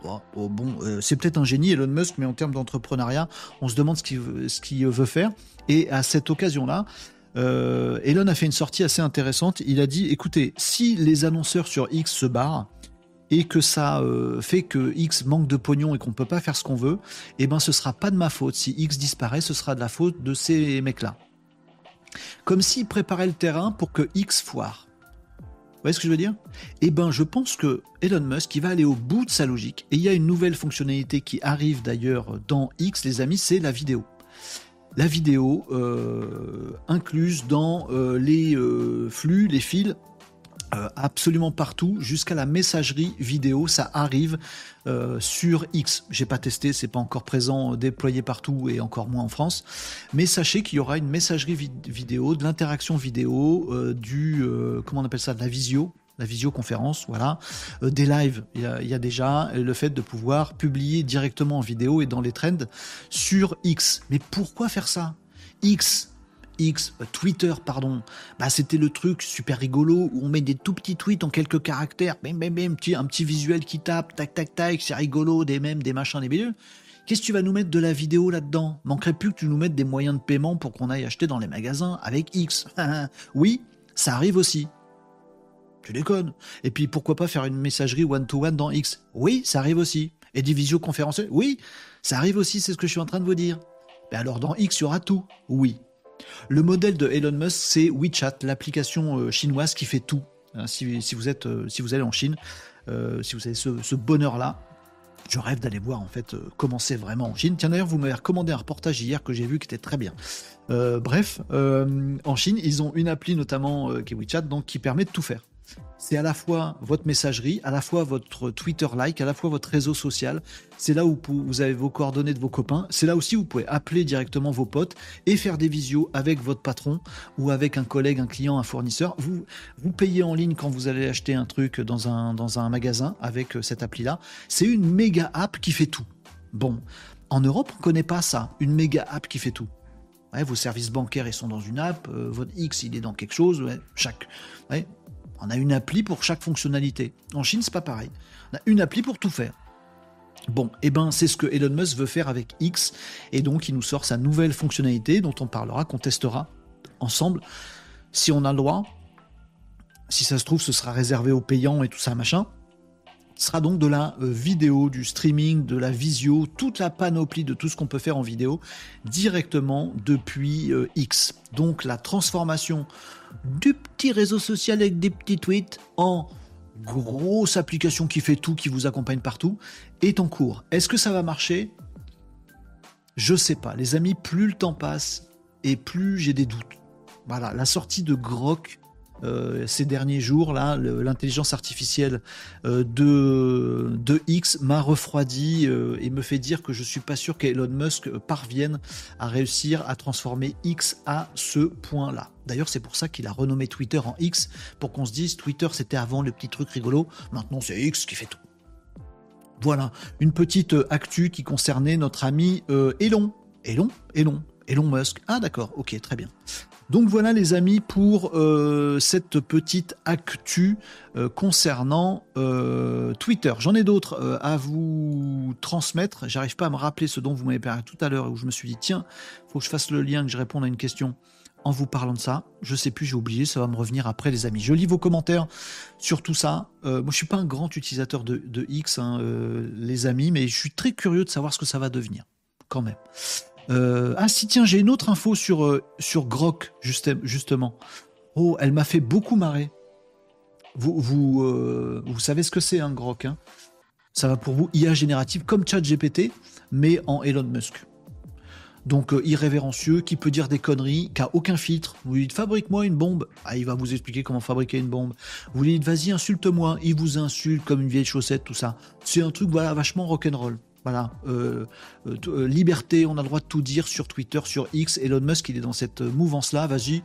Speaker 1: Oh, oh, bon, c'est peut-être un génie Elon Musk, mais en termes d'entrepreneuriat, on se demande ce qu'il veut faire. Et à cette occasion-là, euh, Elon a fait une sortie assez intéressante. Il a dit écoutez, si les annonceurs sur X se barrent et que ça euh, fait que X manque de pognon et qu'on ne peut pas faire ce qu'on veut, eh ben ce sera pas de ma faute. Si X disparaît, ce sera de la faute de ces mecs-là. Comme s'ils préparaient le terrain pour que X foire. Vous voyez ce que je veux dire? Eh ben, je pense que Elon Musk, va aller au bout de sa logique. Et il y a une nouvelle fonctionnalité qui arrive d'ailleurs dans X, les amis, c'est la vidéo la vidéo euh, incluse dans euh, les euh, flux, les fils, absolument partout, jusqu'à la messagerie vidéo. Ça arrive sur X. J'ai pas testé, c'est pas encore présent, déployé partout et encore moins en France. Mais sachez qu'il y aura une messagerie vidéo, de l'interaction vidéo, du comment on appelle ça, de la visio la visioconférence, voilà, euh, des lives, il y, a, déjà le fait de pouvoir publier directement en vidéo et dans les trends sur X. Mais pourquoi faire ça? X, X, euh, Twitter, pardon, bah, c'était le truc super rigolo où on met des tout petits tweets en quelques caractères, bim, petit, un petit visuel qui tape, tac, tac, tac, c'est rigolo, des mêmes, des machins, des bidules. Qu'est-ce que tu vas nous mettre de la vidéo là-dedans? Manquerait plus que tu nous mettes des moyens de paiement pour qu'on aille acheter dans les magasins avec X. oui, ça arrive aussi. Tu déconnes. Et puis pourquoi pas faire une messagerie one-to-one dans X? Oui, ça arrive aussi. Et des visioconférences Oui, ça arrive aussi, c'est ce que je suis en train de vous dire. Mais alors dans X, il y aura tout Oui. Le modèle de Elon Musk, c'est WeChat, l'application euh, chinoise qui fait tout. Hein, si, vous êtes, euh, allez en Chine, euh, si vous avez ce, bonheur-là, je rêve d'aller voir en fait comment c'est vraiment en Chine. Tiens d'ailleurs, vous m'avez recommandé un reportage hier que j'ai vu qui était très bien. bref, en Chine, ils ont une appli notamment qui est WeChat, donc qui permet de tout faire c'est à la fois votre messagerie, à la fois votre Twitter like, à la fois votre réseau social. C'est là où vous avez vos coordonnées de vos copains. C'est là aussi où vous pouvez appeler directement vos potes et faire des visios avec votre patron ou avec un collègue, un client, un fournisseur. Vous, vous payez en ligne quand vous allez acheter un truc dans un, dans un magasin avec euh, cette appli-là. C'est une méga app qui fait tout. Bon, en Europe, on ne connaît pas ça, une méga app qui fait tout. vos services bancaires, ils sont dans une app, euh, votre X, il est dans quelque chose, chaque... On a une appli pour chaque fonctionnalité. En Chine, c'est pas pareil. On a une appli pour tout faire. Bon, eh ben c'est ce que Elon Musk veut faire avec X, et donc il nous sort sa nouvelle fonctionnalité dont on parlera, qu'on testera ensemble, si on a le droit. Si ça se trouve, ce sera réservé aux payants et tout ça, machin. Sera donc de la euh, vidéo, du streaming, de la visio, toute la panoplie de tout ce qu'on peut faire en vidéo directement depuis euh, X. Donc la transformation du petit réseau social avec des petits tweets en grosse application qui fait tout, qui vous accompagne partout, est en cours. Est-ce que ça va marcher? Je sais pas. Les amis, plus le temps passe et plus j'ai des doutes. Voilà, la sortie de Grok euh, ces derniers jours là, l'intelligence artificielle euh, de, de X m'a refroidi euh, et me fait dire que je suis pas sûr qu'Elon Musk parvienne à réussir à transformer X à ce point-là. D'ailleurs, c'est pour ça qu'il a renommé Twitter en X pour qu'on se dise Twitter c'était avant le petit truc rigolo, maintenant c'est X qui fait tout. Voilà, une petite actu qui concernait notre ami Elon. Elon? Elon? Elon Musk. Ah d'accord, ok, très bien. Donc voilà les amis pour euh, cette petite actu euh, concernant euh, Twitter. J'en ai d'autres à vous transmettre. J'arrive pas à me rappeler ce dont vous m'avez parlé tout à l'heure où je me suis dit tiens, faut que je fasse le lien, que je réponde à une question en vous parlant de ça. Je sais plus, j'ai oublié, ça va me revenir après les amis. Je lis vos commentaires sur tout ça. moi je suis pas un grand utilisateur de, X, hein, les amis, mais je suis très curieux de savoir ce que ça va devenir quand même. Euh, ah si tiens, j'ai une autre info sur, euh, Grok, justement. Oh, elle m'a fait beaucoup marrer. Vous, vous, euh, savez ce que c'est un Grok hein? Ça va pour vous, IA générative comme ChatGPT, mais en Elon Musk. Donc irrévérencieux, qui peut dire des conneries, qui a aucun filtre. Vous lui dites fabrique-moi une bombe, ah, il va vous expliquer comment fabriquer une bombe. Vous lui dites vas-y insulte-moi, il vous insulte comme une vieille chaussette, tout ça. C'est un truc voilà vachement rock'n'roll. Voilà, euh, euh, euh, liberté, on a le droit de tout dire sur Twitter, sur X. Elon Musk, il est dans cette mouvance-là. Vas-y,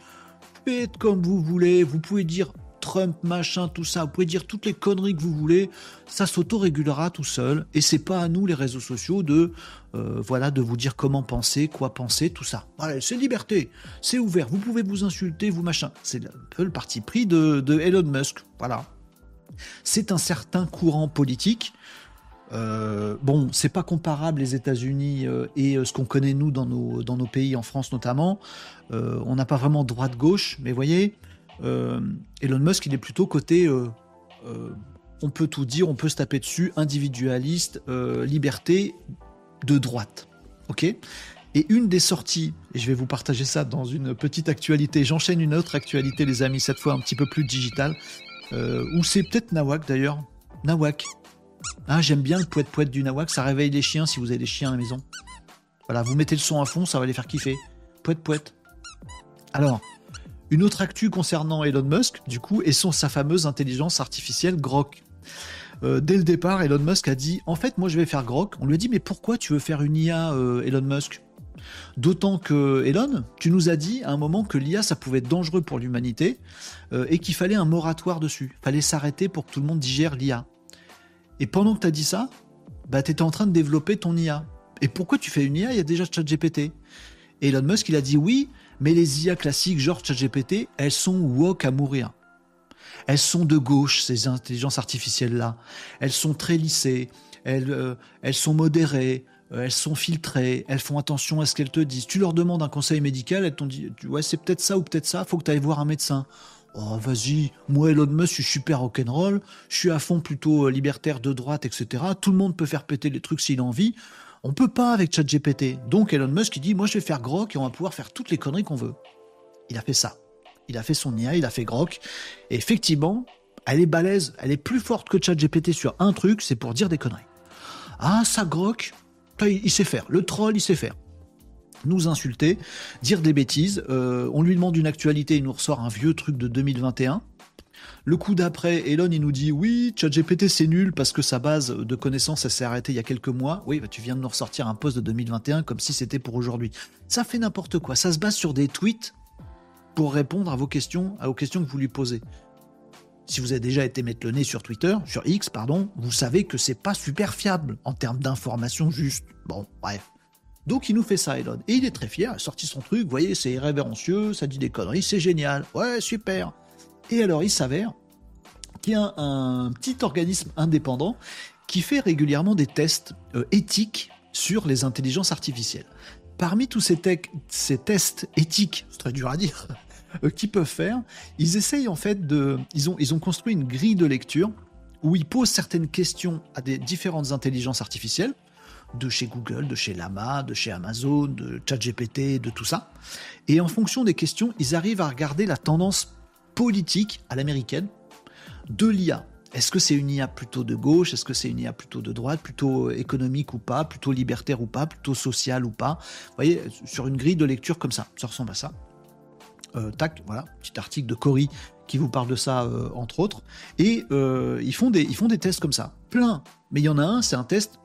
Speaker 1: faites comme vous voulez. Vous pouvez dire Trump, machin, tout ça. Vous pouvez dire toutes les conneries que vous voulez. Ça s'auto-régulera tout seul. Et c'est pas à nous, les réseaux sociaux, de voilà, de vous dire comment penser, quoi penser, tout ça. Voilà, c'est liberté, c'est ouvert. Vous pouvez vous insulter, vous machin. C'est un peu le parti pris de, de Elon Musk. Voilà. C'est un certain courant politique euh, bon, c'est pas comparable les États-Unis euh, et euh, ce qu'on connaît nous dans nos, pays, en France notamment. on n'a pas vraiment droite-gauche, mais voyez, Elon Musk, il est plutôt côté. on peut tout dire, on peut se taper dessus, individualiste, liberté de droite. Ok? Et une des sorties, et je vais vous partager ça dans une petite actualité, j'enchaîne une autre actualité, les amis, cette fois un petit peu plus digitale, ou c'est peut-être Nawak d'ailleurs. Nawak, ah, j'aime bien le poète poète du nawak, ça réveille les chiens si vous avez des chiens à la maison. Voilà, vous mettez le son à fond, ça va les faire kiffer. Poète poète. Alors, une autre actu concernant Elon Musk, du coup, et sa fameuse intelligence artificielle Grok. Euh, dès le départ, Elon Musk a dit En fait, moi je vais faire Grok. On lui a dit Mais pourquoi tu veux faire une IA, euh, Elon Musk? D'autant que, Elon, tu nous as dit à un moment que l'IA, ça pouvait être dangereux pour l'humanité euh, et qu'il fallait un moratoire dessus. fallait s'arrêter pour que tout le monde digère l'IA. Et pendant que tu as dit ça, bah, tu étais en train de développer ton IA. Et pourquoi tu fais une IA Il y a déjà ChatGPT. Et Elon Musk, il a dit oui, mais les IA classiques, genre ChatGPT, elles sont woke à mourir. Elles sont de gauche, ces intelligences artificielles-là. Elles sont très lissées, elles, euh, sont modérées, euh, elles sont filtrées, elles font attention à ce qu'elles te disent. Tu leur demandes un conseil médical, elles t'ont dit, ouais, c'est peut-être ça ou peut-être ça, faut que tu ailles voir un médecin. Oh, vas-y, moi Elon Musk, je suis super rock'n'roll, je suis à fond plutôt euh, libertaire de droite, etc. Tout le monde peut faire péter les trucs s'il a envie. On peut pas avec ChatGPT. Donc Elon Musk, il dit, moi je vais faire Grok et on va pouvoir faire toutes les conneries qu'on veut. Il a fait ça. Il a fait son IA, il a fait Grok. Et effectivement, elle est balèze, elle est plus forte que ChatGPT sur un truc, c'est pour dire des conneries. Ah, ça Grok, il sait faire. Le troll, il sait faire nous insulter, dire des bêtises. Euh, on lui demande une actualité, il nous ressort un vieux truc de 2021. Le coup d'après, Elon, il nous dit oui, ChatGPT c'est nul parce que sa base de connaissances, s'est arrêtée il y a quelques mois. Oui, bah, tu viens de nous ressortir un post de 2021 comme si c'était pour aujourd'hui. Ça fait n'importe quoi. Ça se base sur des tweets pour répondre à vos questions, à vos questions que vous lui posez. Si vous avez déjà été mettre le nez sur Twitter, sur X, pardon, vous savez que c'est pas super fiable en termes d'informations justes. Bon, bref. Donc il nous fait ça, Elon. Et il est très fier, il a sorti son truc, vous voyez, c'est irrévérencieux, ça dit des conneries, c'est génial, ouais, super. Et alors il s'avère qu'il y a un, petit organisme indépendant qui fait régulièrement des tests euh, éthiques sur les intelligences artificielles. Parmi tous ces, ces tests éthiques, c'est très dur à dire, euh, qu'ils peuvent faire, ils essayent en fait de... Ils ont, ils ont construit une grille de lecture où ils posent certaines questions à des différentes intelligences artificielles de chez Google, de chez Lama, de chez Amazon, de ChatGPT, de tout ça. Et en fonction des questions, ils arrivent à regarder la tendance politique à l'américaine de l'IA. Est-ce que c'est une IA plutôt de gauche? Est-ce que c'est une IA plutôt de droite? Plutôt économique ou pas? Plutôt libertaire ou pas? Plutôt sociale ou pas? Vous voyez, sur une grille de lecture comme ça, ça ressemble à ça. Euh, tac, voilà, petit article de Cory qui vous parle de ça, euh, entre autres. Et euh, ils, font des, ils font des tests comme ça, plein. Mais il y en a un, c'est un test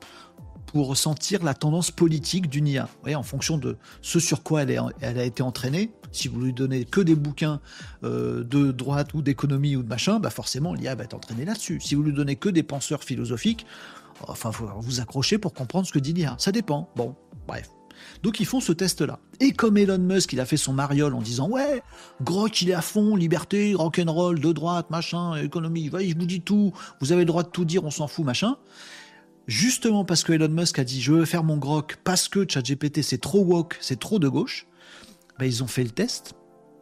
Speaker 1: pour ressentir la tendance politique d'une IA. Voyez, en fonction de ce sur quoi elle, a été entraînée, si vous lui donnez que des bouquins euh, de droite ou d'économie ou de machin, bah forcément l'IA va être entraînée là-dessus. Si vous lui donnez que des penseurs philosophiques, enfin, faut vous accrocher pour comprendre ce que dit l'IA. Ça dépend. Bon, bref. Donc ils font ce test-là. Et comme Elon Musk, il a fait son mariole en disant ouais, Grok il est à fond, liberté, rock'n'roll, de droite, machin, économie, voyez, je vous dis tout, vous avez le droit de tout dire, on s'en fout, machin. Justement parce que Elon Musk a dit je veux faire mon Grok parce que ChatGPT c'est trop woke, c'est trop de gauche, bah, ils ont fait le test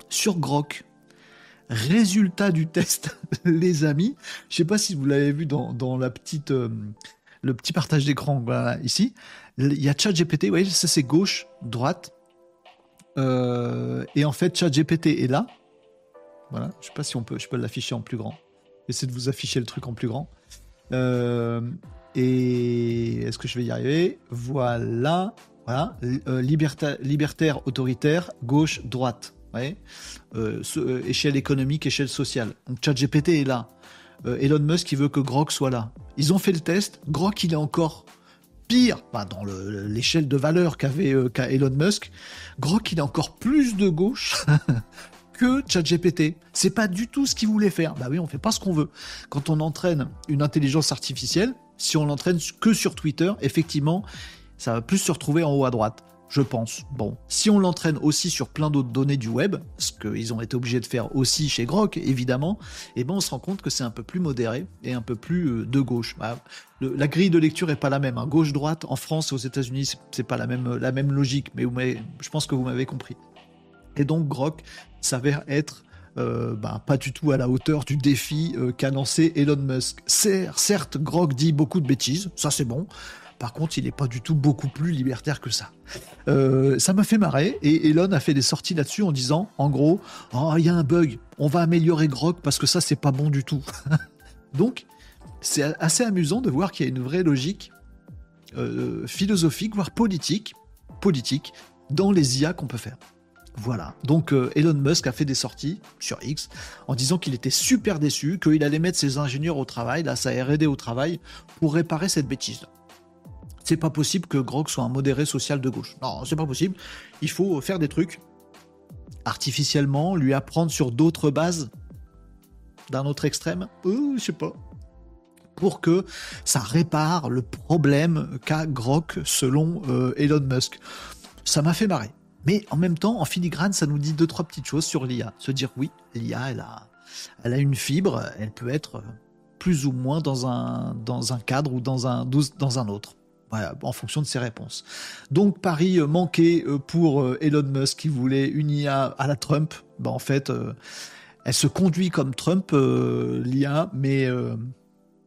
Speaker 1: sur Grok. Résultat du test, les amis. Je sais pas si vous l'avez vu dans, la petite, euh, le petit partage d'écran ici il y a ChatGPT, vous voyez, ça c'est gauche, droite. Euh, et en fait, ChatGPT est là. Voilà, je sais pas si on peut, je peux l'afficher en plus grand. J'essaie de vous afficher le truc en plus grand. Euh, et est-ce que je vais y arriver? Voilà, voilà. Euh, libertaire, autoritaire, gauche, droite. Ouais. échelle économique, échelle sociale. Donc ChatGPT est là. Elon Musk qui veut que Grok soit là. Ils ont fait le test. Grok il est encore pire, dans l'échelle de valeur qu'avait euh, Elon Musk, Grok il a encore plus de gauche que ChatGPT. C'est pas du tout ce qu'il voulait faire. Bah oui, on fait pas ce qu'on veut. Quand on entraîne une intelligence artificielle, si on l'entraîne que sur Twitter, effectivement, ça va plus se retrouver en haut à droite je pense. Bon, si on l'entraîne aussi sur plein d'autres données du web, ce qu'ils ont été obligés de faire aussi chez Grok, évidemment, eh ben on se rend compte que c'est un peu plus modéré et un peu plus euh, de gauche. Bah, la grille de lecture est pas la même. Hein. Gauche-droite en France et aux États-Unis, c'est pas la même, la même logique, mais, je pense que vous m'avez compris. Et donc Grok s'avère être euh, bah, pas du tout à la hauteur du défi euh, qu'a lancé Elon Musk. Certes, Grok dit beaucoup de bêtises, ça c'est bon, par contre, il n'est pas du tout beaucoup plus libertaire que ça. Euh, ça m'a fait marrer et Elon a fait des sorties là-dessus en disant, en gros, oh, il y a un bug, on va améliorer Grok parce que ça, c'est pas bon du tout. Donc, c'est assez amusant de voir qu'il y a une vraie logique euh, philosophique, voire politique, politique, dans les IA qu'on peut faire. Voilà. Donc euh, Elon Musk a fait des sorties sur X en disant qu'il était super déçu, qu'il allait mettre ses ingénieurs au travail, là, sa R&D au travail, pour réparer cette bêtise c'est pas possible que Grog soit un modéré social de gauche. Non, c'est pas possible. Il faut faire des trucs artificiellement, lui apprendre sur d'autres bases d'un autre extrême. Euh, je sais pas. Pour que ça répare le problème qu'a Grok selon euh, Elon Musk. Ça m'a fait marrer. Mais en même temps, en filigrane, ça nous dit deux, trois petites choses sur l'IA. Se dire, oui, l'IA, elle a, elle a une fibre, elle peut être plus ou moins dans un, dans un cadre ou dans un, dans un autre en fonction de ses réponses. Donc Paris euh, manqué euh, pour euh, Elon Musk qui voulait une IA à la Trump. Bah, en fait, elle se conduit comme Trump, l'IA, mais,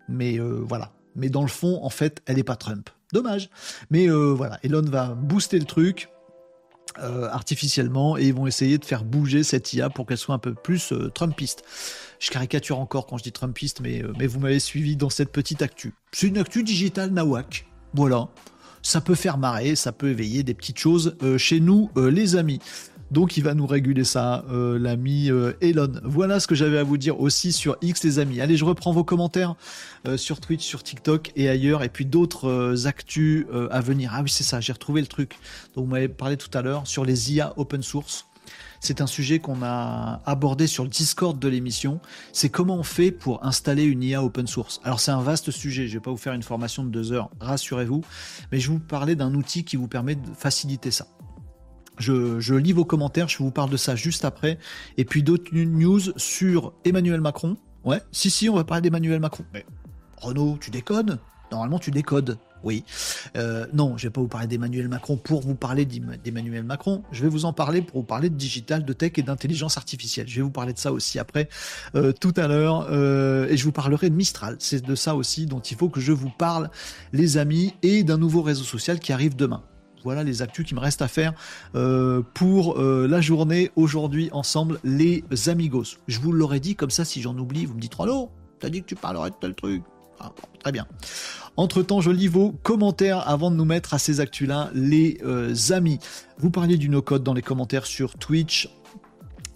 Speaker 1: mais voilà. Mais dans le fond, en fait, elle n'est pas Trump. Dommage. Mais voilà, Elon va booster le truc. Artificiellement et ils vont essayer de faire bouger cette IA pour qu'elle soit un peu plus Trumpiste. Je caricature encore quand je dis Trumpiste, mais, mais vous m'avez suivi dans cette petite actu. C'est une actu digitale nawak. Voilà. Ça peut faire marrer, ça peut éveiller des petites choses euh, chez nous, euh, les amis. Donc il va nous réguler ça, euh, l'ami Elon. Voilà ce que j'avais à vous dire aussi sur X les amis. Allez, je reprends vos commentaires sur Twitch, sur TikTok et ailleurs, et puis d'autres actus à venir. Ah oui c'est ça, j'ai retrouvé le truc dont vous m'avez parlé tout à l'heure sur les IA open source. C'est un sujet qu'on a abordé sur le Discord de l'émission. C'est comment on fait pour installer une IA open source. Alors c'est un vaste sujet, je vais pas vous faire une formation de deux heures, rassurez-vous, mais je vais vous parler d'un outil qui vous permet de faciliter ça. Je, lis vos commentaires, je vous parle de ça juste après. Et puis d'autres news sur Emmanuel Macron. Ouais, si, si, on va parler d'Emmanuel Macron. Mais Renaud, tu déconnes? Normalement, tu décodes. Oui. Euh, non, je vais pas vous parler d'Emmanuel Macron pour vous parler d'Emmanuel Macron. Je vais vous en parler pour vous parler de digital, de tech et d'intelligence artificielle. Je vais vous parler de ça aussi après, euh, tout à l'heure. Euh, et je vous parlerai de Mistral. C'est de ça aussi dont il faut que je vous parle, les amis, et d'un nouveau réseau social qui arrive demain. Voilà les actus qui me restent à faire pour la journée aujourd'hui ensemble, les amigos. Je vous l'aurais dit comme ça, si j'en oublie, vous me dites, oh t'as dit que tu parlerais de tel truc. Ah, très bien. Entre-temps, je lis vos commentaires avant de nous mettre à ces actus-là, les euh, amis. Vous parliez du no-code dans les commentaires sur Twitch.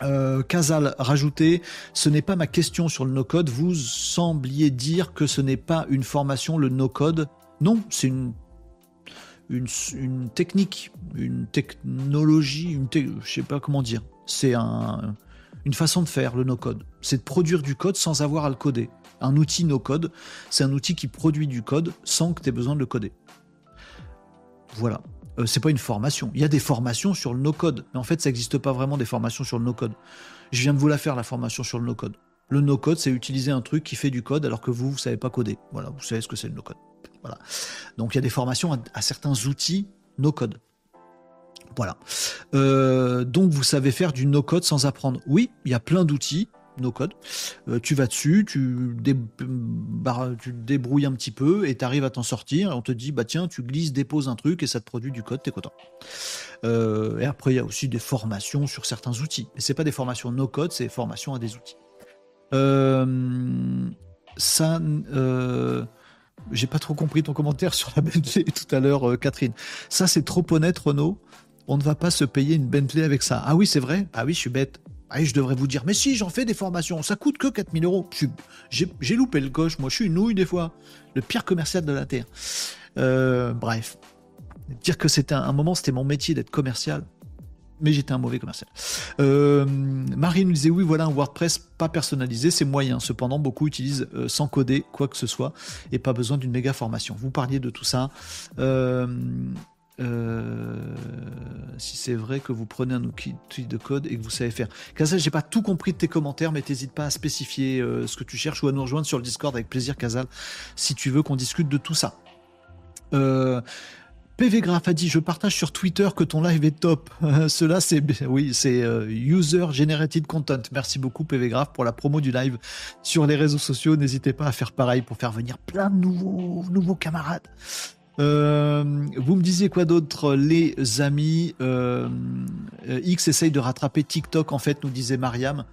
Speaker 1: Euh, Casal rajouté, ce n'est pas ma question sur le no-code. Vous sembliez dire que ce n'est pas une formation, le no-code. Non, c'est une, une, technique, une technologie, une je sais pas comment dire. C'est un, une façon de faire le no-code. C'est de produire du code sans avoir à le coder. Un outil no-code, c'est un outil qui produit du code sans que tu aies besoin de le coder. Voilà. Euh, c'est pas une formation. Il y a des formations sur le no-code, mais en fait, ça n'existe pas vraiment des formations sur le no-code. Je viens de vous la faire, la formation sur le no-code. Le no-code, c'est utiliser un truc qui fait du code alors que vous, vous savez pas coder. Voilà, vous savez ce que c'est le no-code. Donc, il y a des formations à, certains outils no-code. Voilà. Euh, donc, vous savez faire du no-code sans apprendre. Oui, il y a plein d'outils no code. Euh, tu vas dessus, tu, tu débrouilles un petit peu et tu arrives à t'en sortir. Et on te dit, bah tiens, tu glisses, déposes un truc et ça te produit du code, t'es content. Euh, et après, il y a aussi des formations sur certains outils. Mais c'est pas des formations no code, c'est des formations à des outils. Ça, j'ai pas trop compris ton commentaire sur la Bentley tout à l'heure, Catherine. Ça, c'est trop honnête, Renault. On ne va pas se payer une Bentley avec ça. Ah oui, c'est vrai. Ah oui, je suis bête. Ah, je devrais vous dire, mais si, j'en fais des formations, ça coûte que 4000 euros. J'ai loupé le coche, moi je suis une nouille des fois. Le pire commercial de la Terre. Euh, bref. Dire que c'était un, moment, c'était mon métier d'être commercial. Mais j'étais un mauvais commercial. Euh, Marie nous disait oui, voilà un WordPress pas personnalisé, c'est moyen. Cependant, beaucoup utilisent euh, sans coder quoi que ce soit et pas besoin d'une méga formation. Vous parliez de tout ça. Euh, si c'est vrai que vous prenez un outil de code et que vous savez faire. Kazal, j'ai pas tout compris de tes commentaires, mais n'hésite pas à spécifier ce que tu cherches ou à nous rejoindre sur le Discord avec plaisir, Kazal, si tu veux qu'on discute de tout ça. Euh, PV Graph a dit Je partage sur Twitter que ton live est top. Cela, c'est oui, c'est User Generated Content. Merci beaucoup, PV Graph, pour la promo du live sur les réseaux sociaux. N'hésitez pas à faire pareil pour faire venir plein de nouveaux, nouveaux camarades. Euh, vous me disiez quoi d'autre, les amis? Euh, X essaye de rattraper TikTok, en fait, nous disait Mariam.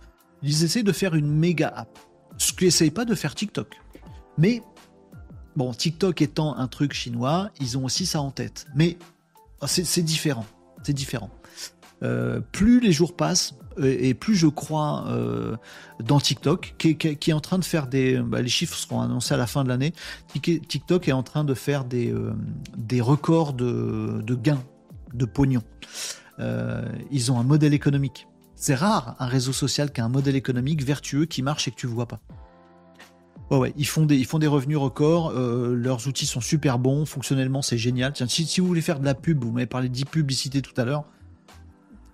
Speaker 1: Ils essayent de faire une méga app. Ce qu'ils n'essayent pas de faire TikTok. Mais, bon, TikTok étant un truc chinois, ils ont aussi ça en tête. Mais oh, c'est différent. C'est différent. Euh, plus les jours passent, et plus je crois euh, dans TikTok, qui, est en train de faire des... Bah, les chiffres seront annoncés à la fin de l'année. TikTok est en train de faire des, euh, des records de, de, gains, de pognon. Euh, ils ont un modèle économique. C'est rare un réseau social qui a un modèle économique vertueux qui marche et que tu vois pas. Ouais, ouais, ils font des, revenus records, leurs outils sont super bons, fonctionnellement c'est génial. Tiens, si, si, vous voulez faire de la pub, vous m'avez parlé d'e-publicité tout à l'heure,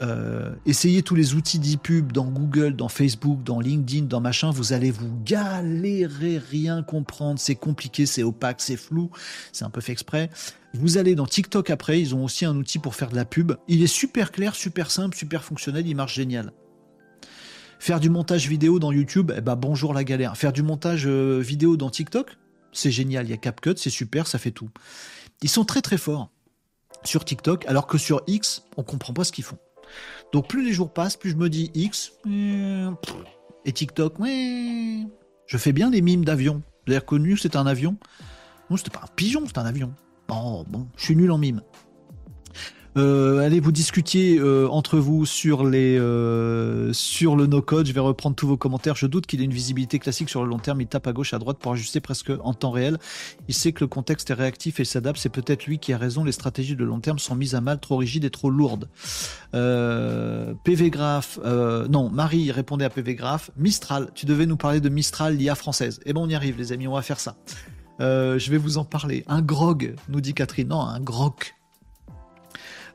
Speaker 1: euh, essayez tous les outils d'e-pub dans Google, dans Facebook, dans LinkedIn, dans machin, vous allez vous galérer, rien comprendre, c'est compliqué, c'est opaque, c'est flou, c'est un peu fait exprès. Vous allez dans TikTok après, ils ont aussi un outil pour faire de la pub. Il est super clair, super simple, super fonctionnel, il marche génial. Faire du montage vidéo dans YouTube, eh ben bonjour la galère. Faire du montage euh, vidéo dans TikTok, c'est génial, il y a CapCut, c'est super, ça fait tout. Ils sont très très forts sur TikTok, alors que sur X, on comprend pas ce qu'ils font. Donc plus les jours passent, plus je me dis X euh, et TikTok. Je fais bien les mimes d'avion. Vous avez reconnu c'est un avion? Non, c'était pas un pigeon, c'est un avion. Oh, bon, je suis nul en mime. Euh, allez, vous discutiez euh, entre vous euh, sur le no-code. Je vais reprendre tous vos commentaires. Je doute qu'il ait une visibilité classique sur le long terme. Il tape à gauche, à droite pour ajuster presque en temps réel. Il sait que le contexte est réactif et s'adapte. C'est peut-être lui qui a raison. Les stratégies de long terme sont mises à mal, trop rigides et trop lourdes. PV Graph, non, Marie répondait à PV Graph. Mistral, tu devais nous parler de Mistral, l'IA française. Eh ben, on y arrive, les amis. On va faire ça. je vais vous en parler. Un grog, nous dit Catherine. Non, un grog.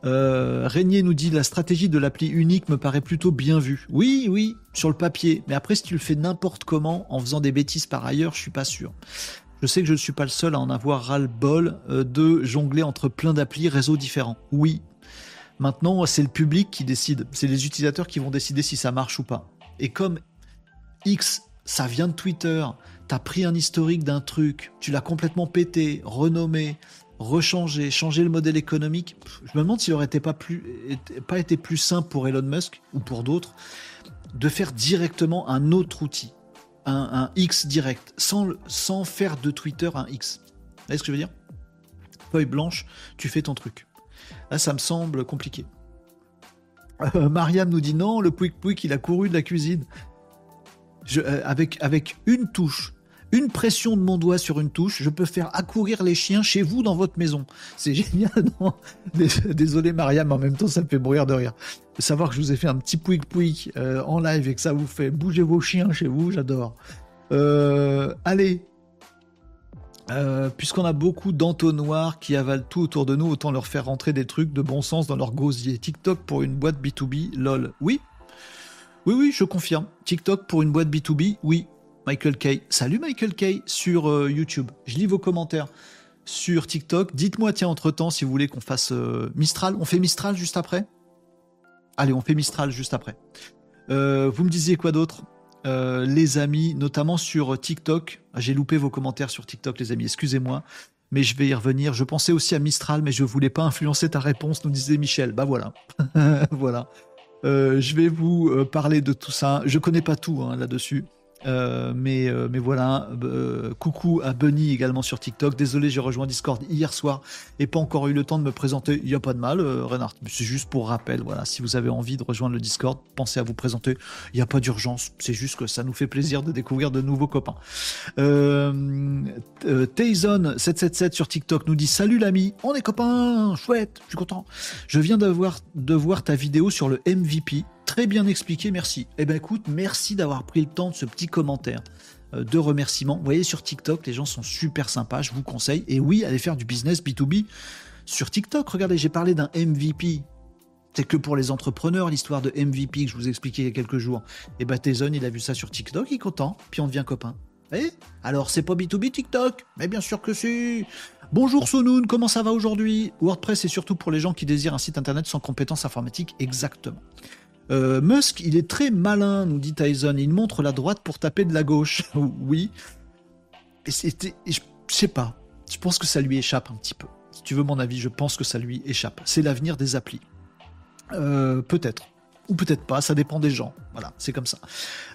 Speaker 1: Euh, Régnier nous dit la stratégie de l'appli unique me paraît plutôt bien vue. Oui, oui, sur le papier. Mais après, si tu le fais n'importe comment, en faisant des bêtises par ailleurs, je suis pas sûr. Je sais que je ne suis pas le seul à en avoir ras-le-bol euh, de jongler entre plein d'applis, réseaux différents. Oui. Maintenant, c'est le public qui décide. C'est les utilisateurs qui vont décider si ça marche ou pas. Et comme X, ça vient de Twitter, t'as pris un historique d'un truc, tu l'as complètement pété, renommé, rechanger, changer le modèle économique. Je me demande s'il aurait été pas, pas été plus simple pour Elon Musk ou pour d'autres de faire directement un autre outil, un, X direct, sans, sans faire de Twitter un X. Vous voyez ce que je veux dire? Feuille blanche, tu fais ton truc. Là, ça me semble compliqué. Euh, Mariam nous dit non, le Pouic Pouic, il a couru de la cuisine. Euh, avec, avec une touche, une pression de mon doigt sur une touche, je peux faire accourir les chiens chez vous dans votre maison. C'est génial, non? Désolé Mariam, en même temps ça me fait mourir de rire. savoir que je vous ai fait un petit pouic pouic euh, en live et que ça vous fait bouger vos chiens chez vous, j'adore. allez, puisqu'on a beaucoup d'entonnoirs qui avalent tout autour de nous, autant leur faire rentrer des trucs de bon sens dans leur gosier. TikTok pour une boîte B2B, lol. Oui, oui, oui, je confirme. TikTok pour une boîte B2B, oui. Michael Kay. Salut Michael Kay sur euh, YouTube. Je lis vos commentaires sur TikTok. Dites-moi, tiens, entre-temps, si vous voulez qu'on fasse euh, Mistral. On fait Mistral juste après? Allez, on fait Mistral juste après. Euh, vous me disiez quoi d'autre? Les amis, notamment sur TikTok. Ah, j'ai loupé vos commentaires sur TikTok, les amis, excusez-moi. Mais je vais y revenir. Je pensais aussi à Mistral, mais je voulais pas influencer ta réponse, nous disait Michel. Bah voilà. voilà. Je vais vous parler de tout ça. Je connais pas tout hein, là-dessus. Euh, mais, euh, mais voilà, euh, coucou à Bunny également sur TikTok. Désolé, j'ai rejoint Discord hier soir et pas encore eu le temps de me présenter. Il n'y a pas de mal, Renard. C'est juste pour rappel. Voilà, si vous avez envie de rejoindre le Discord, pensez à vous présenter. Il n'y a pas d'urgence. C'est juste que ça nous fait plaisir de découvrir de nouveaux copains. Tayson777 sur TikTok nous dit Salut l'ami, on est copains, chouette, je suis content. Je viens d'avoir de voir ta vidéo sur le MVP Très bien expliqué, merci. Eh ben écoute, merci d'avoir pris le temps de ce petit commentaire euh, de remerciement. Vous voyez sur TikTok, les gens sont super sympas, je vous conseille. Et oui, allez faire du business B2B sur TikTok. Regardez, j'ai parlé d'un MVP. C'est que pour les entrepreneurs, l'histoire de MVP que je vous expliquais il y a quelques jours. Et bah Tezon, il a vu ça sur TikTok, il est content, puis on devient copain. Eh Alors c'est pas B2B TikTok? Mais bien sûr que si Bonjour Sonoun, comment ça va aujourd'hui? WordPress est surtout pour les gens qui désirent un site internet sans compétences informatiques, exactement. Euh, Musk, il est très malin, nous dit Tyson. Il montre la droite pour taper de la gauche. oui. Et c'était, sais pas. Je pense que ça lui échappe un petit peu. Si tu veux mon avis, je pense que ça lui échappe. C'est l'avenir des applis. Euh, peut-être. Ou peut-être pas, ça dépend des gens. Voilà, c'est comme ça.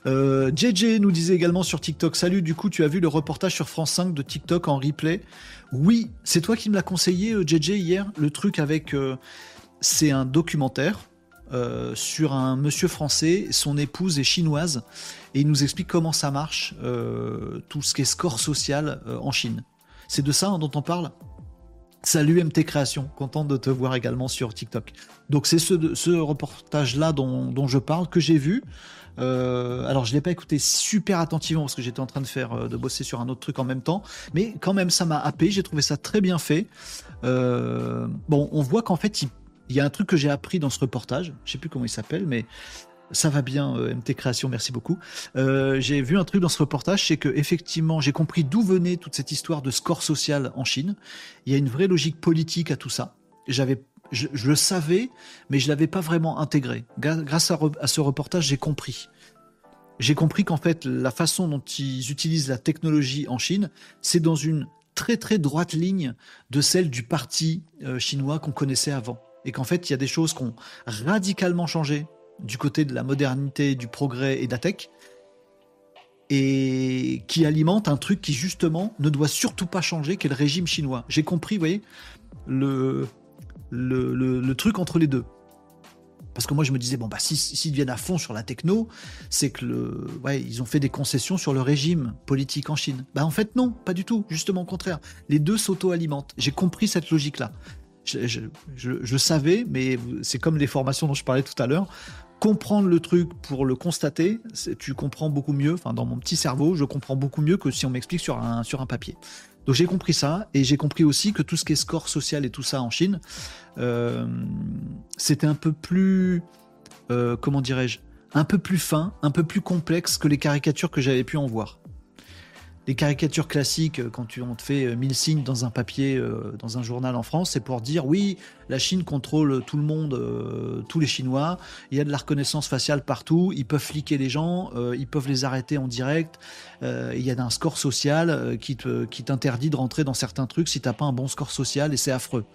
Speaker 1: Euh, JJ nous disait également sur TikTok Salut, du coup, tu as vu le reportage sur France 5 de TikTok en replay? Oui, c'est toi qui me l'as conseillé, JJ, hier? Le truc avec. c'est un documentaire euh, sur un monsieur français, son épouse est chinoise, et il nous explique comment ça marche, euh, tout ce qui est score social euh, en Chine. C'est de ça dont on parle? Salut MT Création, content de te voir également sur TikTok. Donc c'est ce, reportage-là dont, je parle, que j'ai vu. alors je ne l'ai pas écouté super attentivement parce que j'étais en train de faire de bosser sur un autre truc en même temps, mais quand même ça m'a happé, j'ai trouvé ça très bien fait. bon, on voit qu'en fait il il y a un truc que j'ai appris dans ce reportage, je sais plus comment il s'appelle, mais ça va bien, euh, MT Création, merci beaucoup. Euh, j'ai vu un truc dans ce reportage, c'est que effectivement, j'ai compris d'où venait toute cette histoire de score social en Chine. Il y a une vraie logique politique à tout ça. J'avais, je, le savais, mais je l'avais pas vraiment intégré. Grâce à, à ce reportage, j'ai compris. J'ai compris qu'en fait, la façon dont ils utilisent la technologie en Chine, c'est dans une très très droite ligne de celle du parti euh, chinois qu'on connaissait avant et qu'en fait, il y a des choses qui ont radicalement changé du côté de la modernité, du progrès et de la tech, et qui alimentent un truc qui, justement, ne doit surtout pas changer, qui est le régime chinois. J'ai compris, vous voyez, le, le, truc entre les deux. Parce que moi, je me disais, bon, bah, s'ils si, viennent à fond sur la techno, c'est que le, ouais, ils ont fait des concessions sur le régime politique en Chine. Bah, en fait, non, pas du tout. Justement, au contraire. Les deux s'auto-alimentent. J'ai compris cette logique-là je, savais, mais c'est comme les formations dont je parlais tout à l'heure. Comprendre le truc pour le constater, tu comprends beaucoup mieux. Enfin, dans mon petit cerveau, je comprends beaucoup mieux que si on m'explique sur un, papier. Donc j'ai compris ça, et j'ai compris aussi que tout ce qui est score social et tout ça en Chine, euh, c'était un peu plus, euh, comment dirais-je, un peu plus fin, un peu plus complexe que les caricatures que j'avais pu en voir les caricatures classiques, euh, quand tu, on te fait 1000 euh, signes dans un papier, euh, dans un journal en France, c'est pour dire oui, la Chine contrôle tout le monde, tous les Chinois, il y a de la reconnaissance faciale partout, ils peuvent fliquer les gens, ils peuvent les arrêter en direct, il y a un score social qui, qui t'interdit de rentrer dans certains trucs si t'as pas un bon score social et c'est affreux.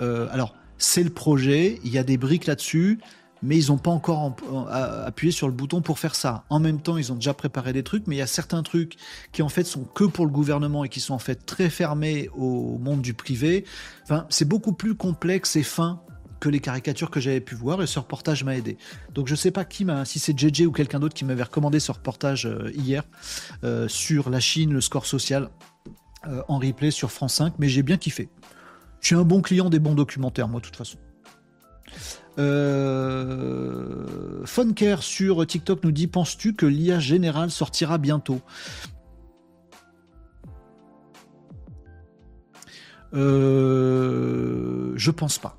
Speaker 1: alors, c'est le projet, il y a des briques là-dessus, mais ils n'ont pas encore appuyé sur le bouton pour faire ça. En même temps, ils ont déjà préparé des trucs, mais il y a certains trucs qui en fait sont que pour le gouvernement et qui sont en fait très fermés au monde du privé. Enfin, c'est beaucoup plus complexe et fin que les caricatures que j'avais pu voir et ce reportage m'a aidé. Donc je sais pas qui m'a, si c'est JJ ou quelqu'un d'autre qui m'avait recommandé ce reportage euh, hier euh, sur la Chine, le score social euh, en replay sur France 5, mais j'ai bien kiffé. Je suis un bon client des bons documentaires, moi, de toute façon. Euh... Funker sur TikTok nous dit Penses-tu que l'IA générale sortira bientôt? Euh... Je pense pas.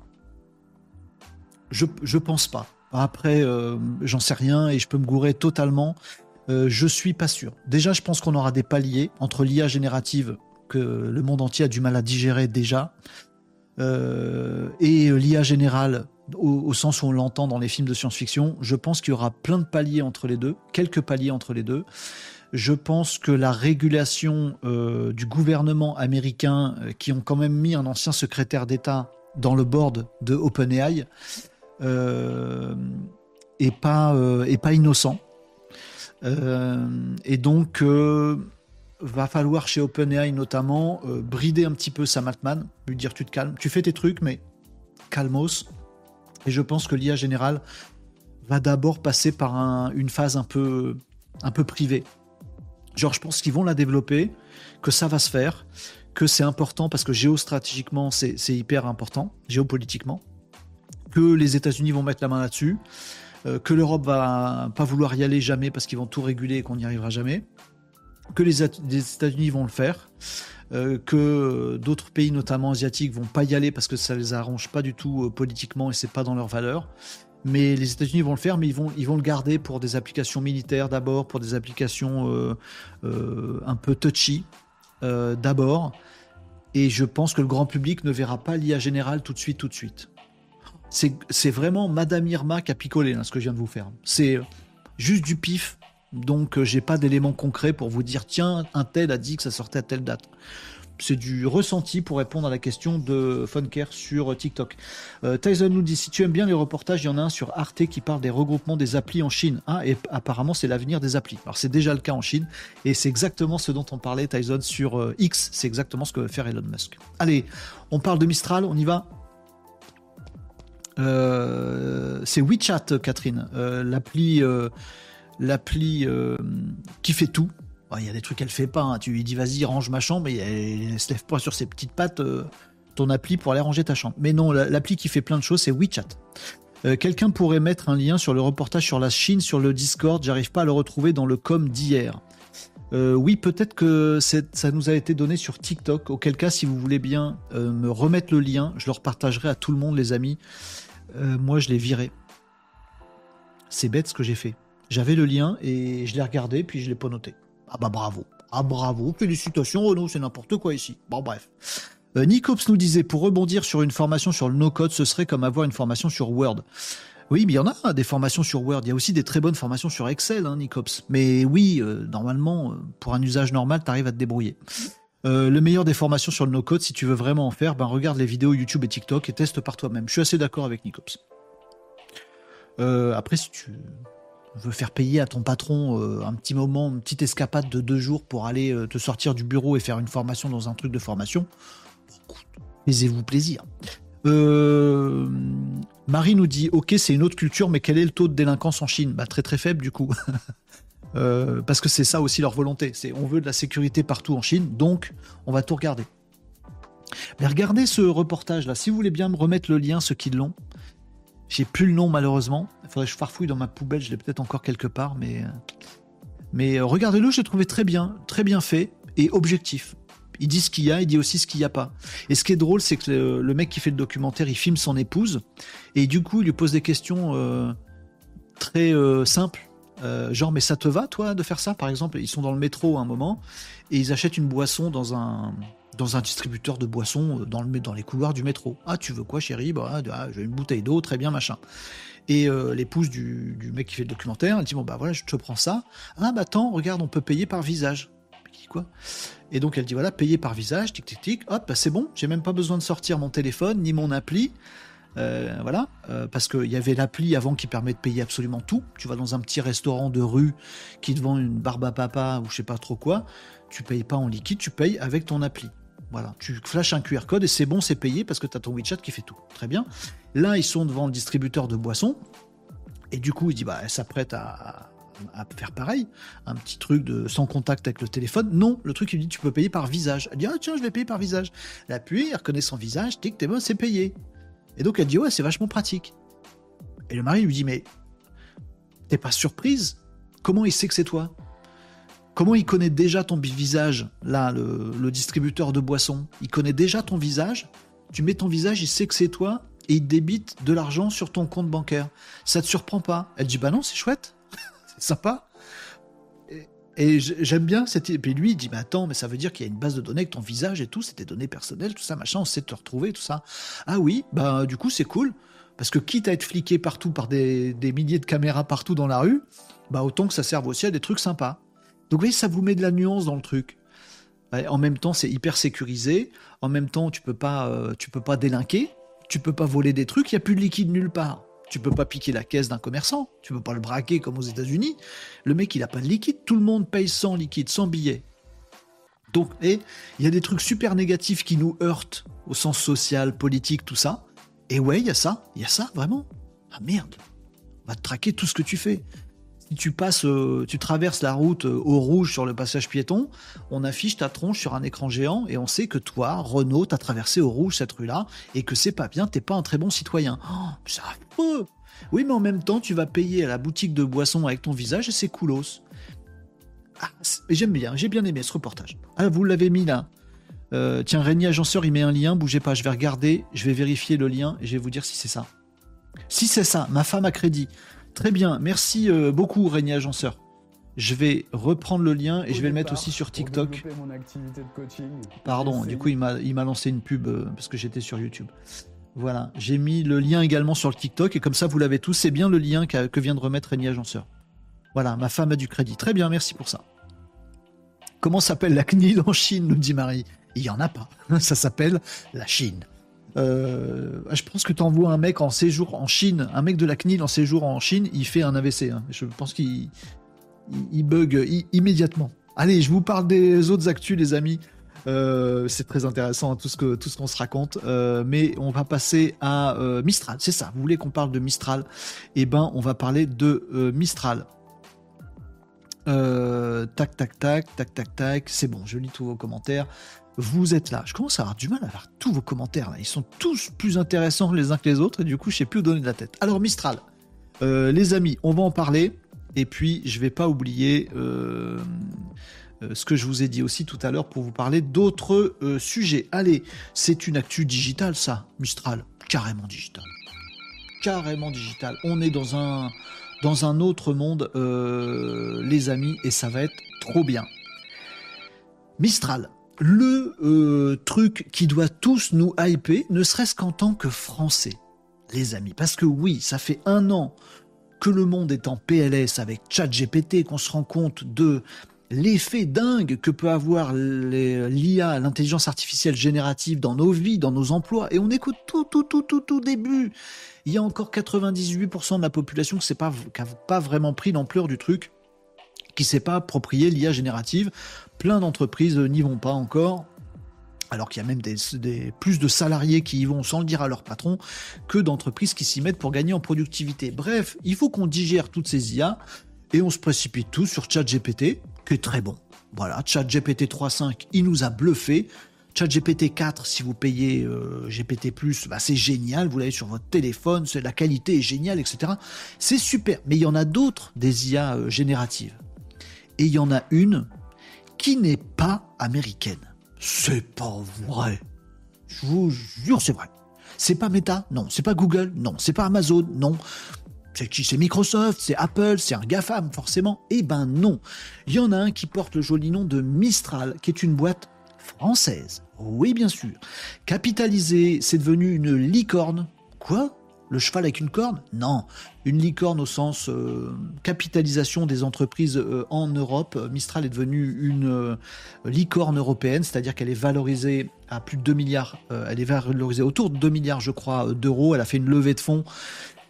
Speaker 1: Je, pense pas. Après, euh, j'en sais rien et je peux me gourer totalement. Euh, je suis pas sûr. Déjà, je pense qu'on aura des paliers entre l'IA générative que le monde entier a du mal à digérer déjà et l'IA générale au, sens où on l'entend dans les films de science-fiction. Je pense qu'il y aura plein de paliers entre les deux, quelques paliers entre les deux. Je pense que la régulation euh, du gouvernement américain, euh, qui ont quand même mis un ancien secrétaire d'État dans le board de OpenAI, euh, est pas est pas innocent. et donc va falloir chez OpenAI notamment brider un petit peu Sam Altman, lui dire tu te calmes, tu fais tes trucs, mais calmos. Et je pense que l'IA générale va d'abord passer par une phase un peu, privée. Genre, je pense qu'ils vont la développer, que ça va se faire, que c'est important parce que géostratégiquement, c'est hyper important, géopolitiquement, que les États-Unis vont mettre la main là-dessus, euh, que l'Europe va pas vouloir y aller jamais parce qu'ils vont tout réguler et qu'on n'y arrivera jamais, que les, États-Unis vont le faire, euh, que d'autres pays, notamment asiatiques, vont pas y aller parce que ça les arrange pas du tout euh, politiquement et c'est pas dans leurs valeurs. Mais les États-Unis vont le faire, mais ils vont, ils vont le garder pour des applications militaires d'abord, pour des applications euh, un peu touchy d'abord. Et je pense que le grand public ne verra pas l'IA générale tout de suite, tout de suite. C'est vraiment Madame Irma qui a picolé, ce que je viens de vous faire. C'est juste du pif donc euh, j'ai pas d'éléments concrets pour vous dire tiens, un tel a dit que ça sortait à telle date. C'est du ressenti pour répondre à la question de Funker sur TikTok. Euh, Tyson nous dit si tu aimes bien les reportages, il y en a un sur Arte qui parle des regroupements des applis en Chine. Ah, et apparemment c'est l'avenir des applis. Alors c'est déjà le cas en Chine et c'est exactement ce dont on parlait Tyson sur euh, X. C'est exactement ce que veut faire Elon Musk. Allez, on parle de Mistral, on y va. c'est WeChat, Catherine, l'appli l'appli euh, qui fait tout. Il y a des trucs qu'elle fait pas. Hein. Tu lui dis vas-y range ma chambre, et elle, se lève pas sur ses petites pattes euh, ton appli pour aller ranger ta chambre. Mais non, l'appli qui fait plein de choses, c'est WeChat. Euh, quelqu'un pourrait mettre un lien sur le reportage sur la Chine sur le Discord. J'arrive pas à le retrouver dans le com d'hier. oui, peut-être que ça nous a été donné sur TikTok. Auquel cas, si vous voulez bien me remettre le lien, je le repartagerai à tout le monde, les amis. moi, je l'ai viré. C'est bête ce que j'ai fait. J'avais le lien et je l'ai regardé, puis je l'ai pas noté. Ah bah bravo. Ah bravo, félicitations Renaud, c'est n'importe quoi ici. Bon bref. Euh, Nicops nous disait, pour rebondir sur une formation sur le no-code, ce serait comme avoir une formation sur Word. Oui, mais il y en a des formations sur Word. Il y a aussi des très bonnes formations sur Excel, hein, Nicops. Mais oui, euh, normalement, euh, pour un usage normal, tu arrives à te débrouiller. le meilleur des formations sur le no-code, si tu veux vraiment en faire, ben regarde les vidéos YouTube et TikTok et teste par toi-même. Je suis assez d'accord avec Nicops. après, si tu veux faire payer à ton patron euh, un petit moment, une petite escapade de deux jours pour aller euh, te sortir du bureau et faire une formation dans un truc de formation, faisez-vous plaisir. Euh, Marie nous dit Ok, c'est une autre culture, mais quel est le taux de délinquance en Chine? Bah, Très très faible du coup. parce que c'est ça aussi leur volonté. C'est on veut de la sécurité partout en Chine, donc on va tout regarder. Mais regardez ce reportage là. Si vous voulez bien me remettre le lien, ceux qui l'ont, j'ai plus le nom malheureusement. Il faudrait que je farfouille dans ma poubelle, je l'ai peut-être encore quelque part, mais, euh, mais euh, regardez-le, je l'ai trouvé très bien, très bien fait et objectif. Il dit ce qu'il y a, il dit aussi ce qu'il n'y a pas. Et ce qui est drôle, c'est que le, mec qui fait le documentaire, il filme son épouse, et du coup, il lui pose des questions euh, très simples. genre, mais ça te va, toi, de faire ça Par exemple, ils sont dans le métro à un moment, et ils achètent une boisson dans un, dans un distributeur de boissons euh, dans, le, dans les couloirs du métro. Ah, tu veux quoi, chérie? Bah, ah, J'ai une bouteille d'eau, très bien, machin. Et euh, l'épouse du, mec qui fait le documentaire, elle dit Bon, bah voilà, je te prends ça. Ah, bah attends, regarde, on peut payer par visage. Quoi? Et donc elle dit Voilà, payer par visage, tic, tic, tic. Hop, bah, c'est bon, j'ai même pas besoin de sortir mon téléphone ni mon appli. Euh, voilà, parce qu'il y avait l'appli avant qui permet de payer absolument tout. Tu vas dans un petit restaurant de rue qui te vend une barbe à papa ou je sais pas trop quoi, tu payes pas en liquide, tu payes avec ton appli. Voilà, tu flashes un QR code et c'est bon, c'est payé parce que tu as ton WeChat qui fait tout. Très bien. Là, ils sont devant le distributeur de boissons. Et du coup, il dit, bah, elle s'apprête à, faire pareil. Un petit truc de sans contact avec le téléphone. Non, le truc, il dit, tu peux payer par visage. Elle dit, ah tiens, je vais payer par visage. Elle appuie, elle reconnaît son visage, tic, t'es bon, c'est payé. Et donc, elle dit, ouais, c'est vachement pratique. Et le mari lui dit, mais t'es pas surprise? Comment il sait que c'est toi? Comment il connaît déjà ton visage, là, le, distributeur de boissons? Il connaît déjà ton visage, tu mets ton visage, il sait que c'est toi, et il débite de l'argent sur ton compte bancaire. Ça te surprend pas? Elle dit, bah non, c'est chouette, c'est sympa. Et, j'aime bien cette... Et puis lui, il dit, mais attends, mais ça veut dire qu'il y a une base de données avec ton visage et tout, c'est tes données personnelles, tout ça, machin, on sait te retrouver, tout ça. Ah oui, bah du coup, c'est cool. Parce que quitte à être fliqué partout par des, des milliers de caméras partout dans la rue, bah autant que ça serve aussi à des trucs sympas. Donc vous voyez, ça vous met de la nuance dans le truc. En même temps, c'est hyper sécurisé. En même temps, tu peux euh, peux pas délinquer. Tu peux pas voler des trucs. Il y a plus de liquide nulle part. Tu peux pas piquer la caisse d'un commerçant. Tu peux pas le braquer comme aux États-Unis. Le mec, il a pas de liquide. Tout le monde paye sans liquide, sans billet. Donc, et il y a des trucs super négatifs qui nous heurtent au sens social, politique, tout ça. Et ouais, il y a ça. Il y a ça, vraiment. Ah merde. On va te traquer tout ce que tu fais tu passes, euh, tu traverses la route euh, au rouge sur le passage piéton, on affiche ta tronche sur un écran géant et on sait que toi, Renault, t'as traversé au rouge cette rue-là et que c'est pas bien, t'es pas un très bon citoyen. Oh, c'est Oui, mais en même temps, tu vas payer à la boutique de boissons avec ton visage et c'est coolos. Ah, j'aime bien, j'ai bien aimé ce reportage. Ah, vous l'avez mis là. Euh, tiens, Régnier Agenceur, il met un lien, bougez pas, je vais regarder, je vais vérifier le lien et je vais vous dire si c'est ça. Si c'est ça, ma femme a crédit. Très bien, merci euh, beaucoup Régnier Agenceur. Je vais reprendre le lien et je vais le mettre aussi sur TikTok. Pardon, du coup il m'a lancé une pub euh, parce que j'étais sur YouTube. Voilà, j'ai mis le lien également sur le TikTok et comme ça vous l'avez tous. C'est bien le lien que vient de remettre Régnier Agenceur. Voilà, ma femme a du crédit. Très bien, merci pour ça. Comment s'appelle la CNIL en Chine, nous dit Marie? Il n'y en a pas. Ça s'appelle la Chine. Euh, je pense que tu envoies un mec en séjour en Chine, un mec de la CNIL en séjour en Chine, il fait un AVC. Hein. Je pense qu'il il, bug immédiatement. Allez, je vous parle des autres actus, les amis. Euh, c'est très intéressant tout ce que tout ce qu'on se raconte, euh, mais on va passer à Mistral. C'est ça. Vous voulez qu'on parle de Mistral? Eh ben, on va parler de Mistral. tac, tac, tac, tac, tac, tac. C'est bon, je lis tous vos commentaires vous êtes là. Je commence à avoir du mal à voir tous vos commentaires. Là. Ils sont tous plus intéressants les uns que les autres et du coup, je sais plus où donner de la tête. Alors, Mistral, euh, les amis, on va en parler. Et puis, je vais pas oublier euh, euh, ce que je vous ai dit aussi tout à l'heure pour vous parler d'autres sujets. Allez, c'est une actu digitale, ça, Mistral. Carrément digital. Carrément digital. On est dans un, dans un autre monde, les amis, et ça va être trop bien. Mistral, le euh, truc qui doit tous nous hyper, ne serait-ce qu'en tant que Français, les amis. Parce que oui, ça fait un an que le monde est en PLS avec ChatGPT, qu'on se rend compte de l'effet dingue que peut avoir l'IA, l'intelligence artificielle générative dans nos vies, dans nos emplois. Et on écoute tout, tout, tout, tout, tout début. Il y a encore 98% de la population qui n'a pas, pas vraiment pris l'ampleur du truc qui s'est pas approprié l'IA générative. Plein d'entreprises n'y vont pas encore alors qu'il y a même plus de salariés qui y vont sans le dire à leur patron que d'entreprises qui s'y mettent pour gagner en productivité. Bref, il faut qu'on digère toutes ces IA et on se précipite tous sur ChatGPT, qui est très bon. Voilà, ChatGPT 3.5, il nous a bluffé. ChatGPT 4, si vous payez euh, GPT+, bah c'est génial, vous l'avez sur votre téléphone, la qualité est géniale, etc. C'est super, mais il y en a d'autres des IA euh, génératives. Et il y en a une qui n'est pas américaine. C'est pas vrai. Je vous jure, c'est vrai. C'est pas Meta, non. C'est pas Google, non. C'est pas Amazon, non. C'est qui? C'est Microsoft, c'est Apple, c'est un GAFAM, forcément? Eh ben non. Il y en a un qui porte le joli nom de Mistral, qui est une boîte française. Oui, bien sûr. Capitalisée, c'est devenu une licorne. Quoi? Le cheval avec une corne Non. Une licorne au sens euh, capitalisation des entreprises euh, en Europe. Mistral est devenue une euh, licorne européenne, c'est-à-dire qu'elle est valorisée à plus de 2 milliards. elle est valorisée autour de 2 milliards, je crois, d'euros. Elle a fait une levée de fonds.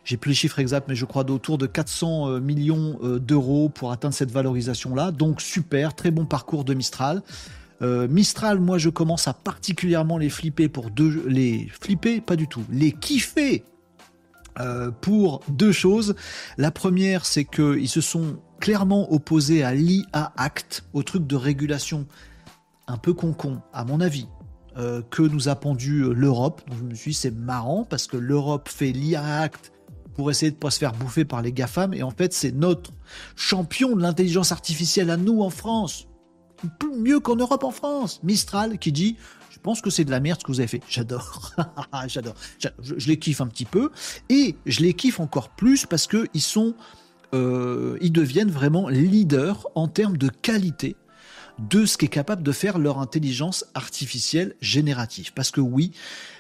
Speaker 1: J'ai plus les chiffres exacts, mais je crois d'autour de 400 millions d'euros pour atteindre cette valorisation-là. Donc super, très bon parcours de Mistral. Mistral, moi, je commence à particulièrement les flipper pour deux, les flipper, pas du tout, les kiffer euh, pour deux choses. La première, c'est qu'ils se sont clairement opposés à l'IA Act, au truc de régulation un peu concon, à mon avis, euh, que nous a pendu l'Europe. Donc je me suis dit, c'est marrant parce que l'Europe fait l'IA Act pour essayer de pas se faire bouffer par les GAFAM. Et en fait, c'est notre champion de l'intelligence artificielle à nous en France. Mieux qu'en Europe en France. Mistral qui dit je pense que c'est de la merde ce que vous avez fait. J'adore. J'adore. Je, les kiffe un petit peu. Et je les kiffe encore plus parce que ils sont. Euh, ils deviennent vraiment leaders en termes de qualité de ce qu'est capable de faire leur intelligence artificielle générative. Parce que oui,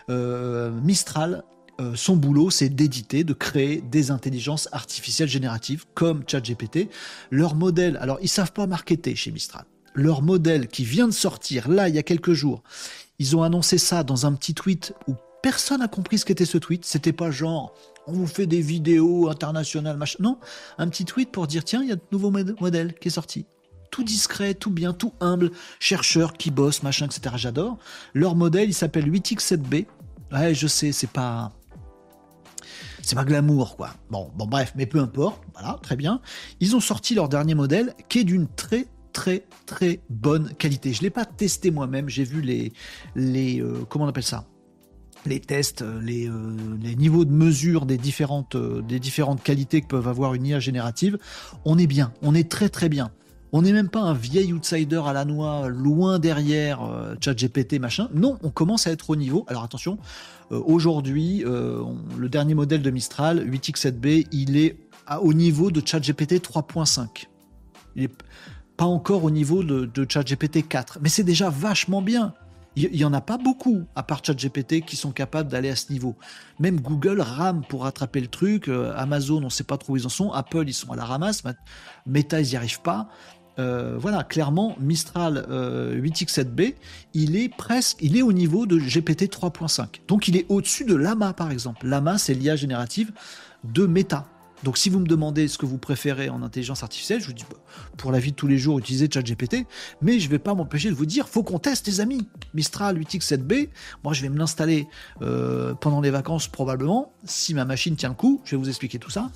Speaker 1: euh, Mistral euh, son boulot, c'est d'éditer, de créer des intelligences artificielles génératives comme ChatGPT. Leur modèle, alors ils savent pas marketer chez Mistral. Leur modèle qui vient de sortir là il y a quelques jours, ils ont annoncé ça dans un petit tweet où personne n'a compris ce qu'était ce tweet. C'était pas genre on vous fait des vidéos internationales, machin. Non, un petit tweet pour dire tiens, il y a de nouveaux modèles qui est sorti. Tout discret, tout bien, tout humble, chercheurs qui bossent, machin, etc. J'adore. Leur modèle, il s'appelle 8x7b. Ouais, je sais, c'est pas c'est pas glamour, quoi. Bon, bon, bref, mais peu importe. Voilà, très bien. Ils ont sorti leur dernier modèle qui est d'une très très très bonne qualité. Je l'ai pas testé moi-même. J'ai vu les les euh, comment on appelle ça? Les tests, euh, les, euh, les, niveaux de mesure des différentes, qualités que peuvent avoir une IA générative, on est bien, on est très très bien. On n'est même pas un vieil outsider à la noix, loin derrière euh, ChatGPT, machin. Non, on commence à être au niveau. Alors attention, aujourd'hui, le dernier modèle de Mistral, 8X7B, il est au niveau de ChatGPT 3.5. Il n'est pas encore au niveau de, ChatGPT 4, mais c'est déjà vachement bien. Il n'y en a pas beaucoup, à part ChatGPT, qui sont capables d'aller à ce niveau. Même Google rame pour rattraper le truc. Amazon, on ne sait pas trop où ils en sont. Apple, ils sont à la ramasse. Meta, ils n'y arrivent pas. Euh, voilà, clairement, Mistral 8X7B, euh, il est presque, il est au niveau de GPT 3.5. Donc il est au-dessus de Lama, par exemple. Lama, c'est l'IA générative de Meta. Donc si vous me demandez ce que vous préférez en intelligence artificielle, je vous dis bah, pour la vie de tous les jours utilisez ChatGPT, mais je ne vais pas m'empêcher de vous dire faut qu'on teste les amis. Mistral 8X7B, moi je vais me l'installer euh, pendant les vacances probablement, si ma machine tient le coup, je vais vous expliquer tout ça,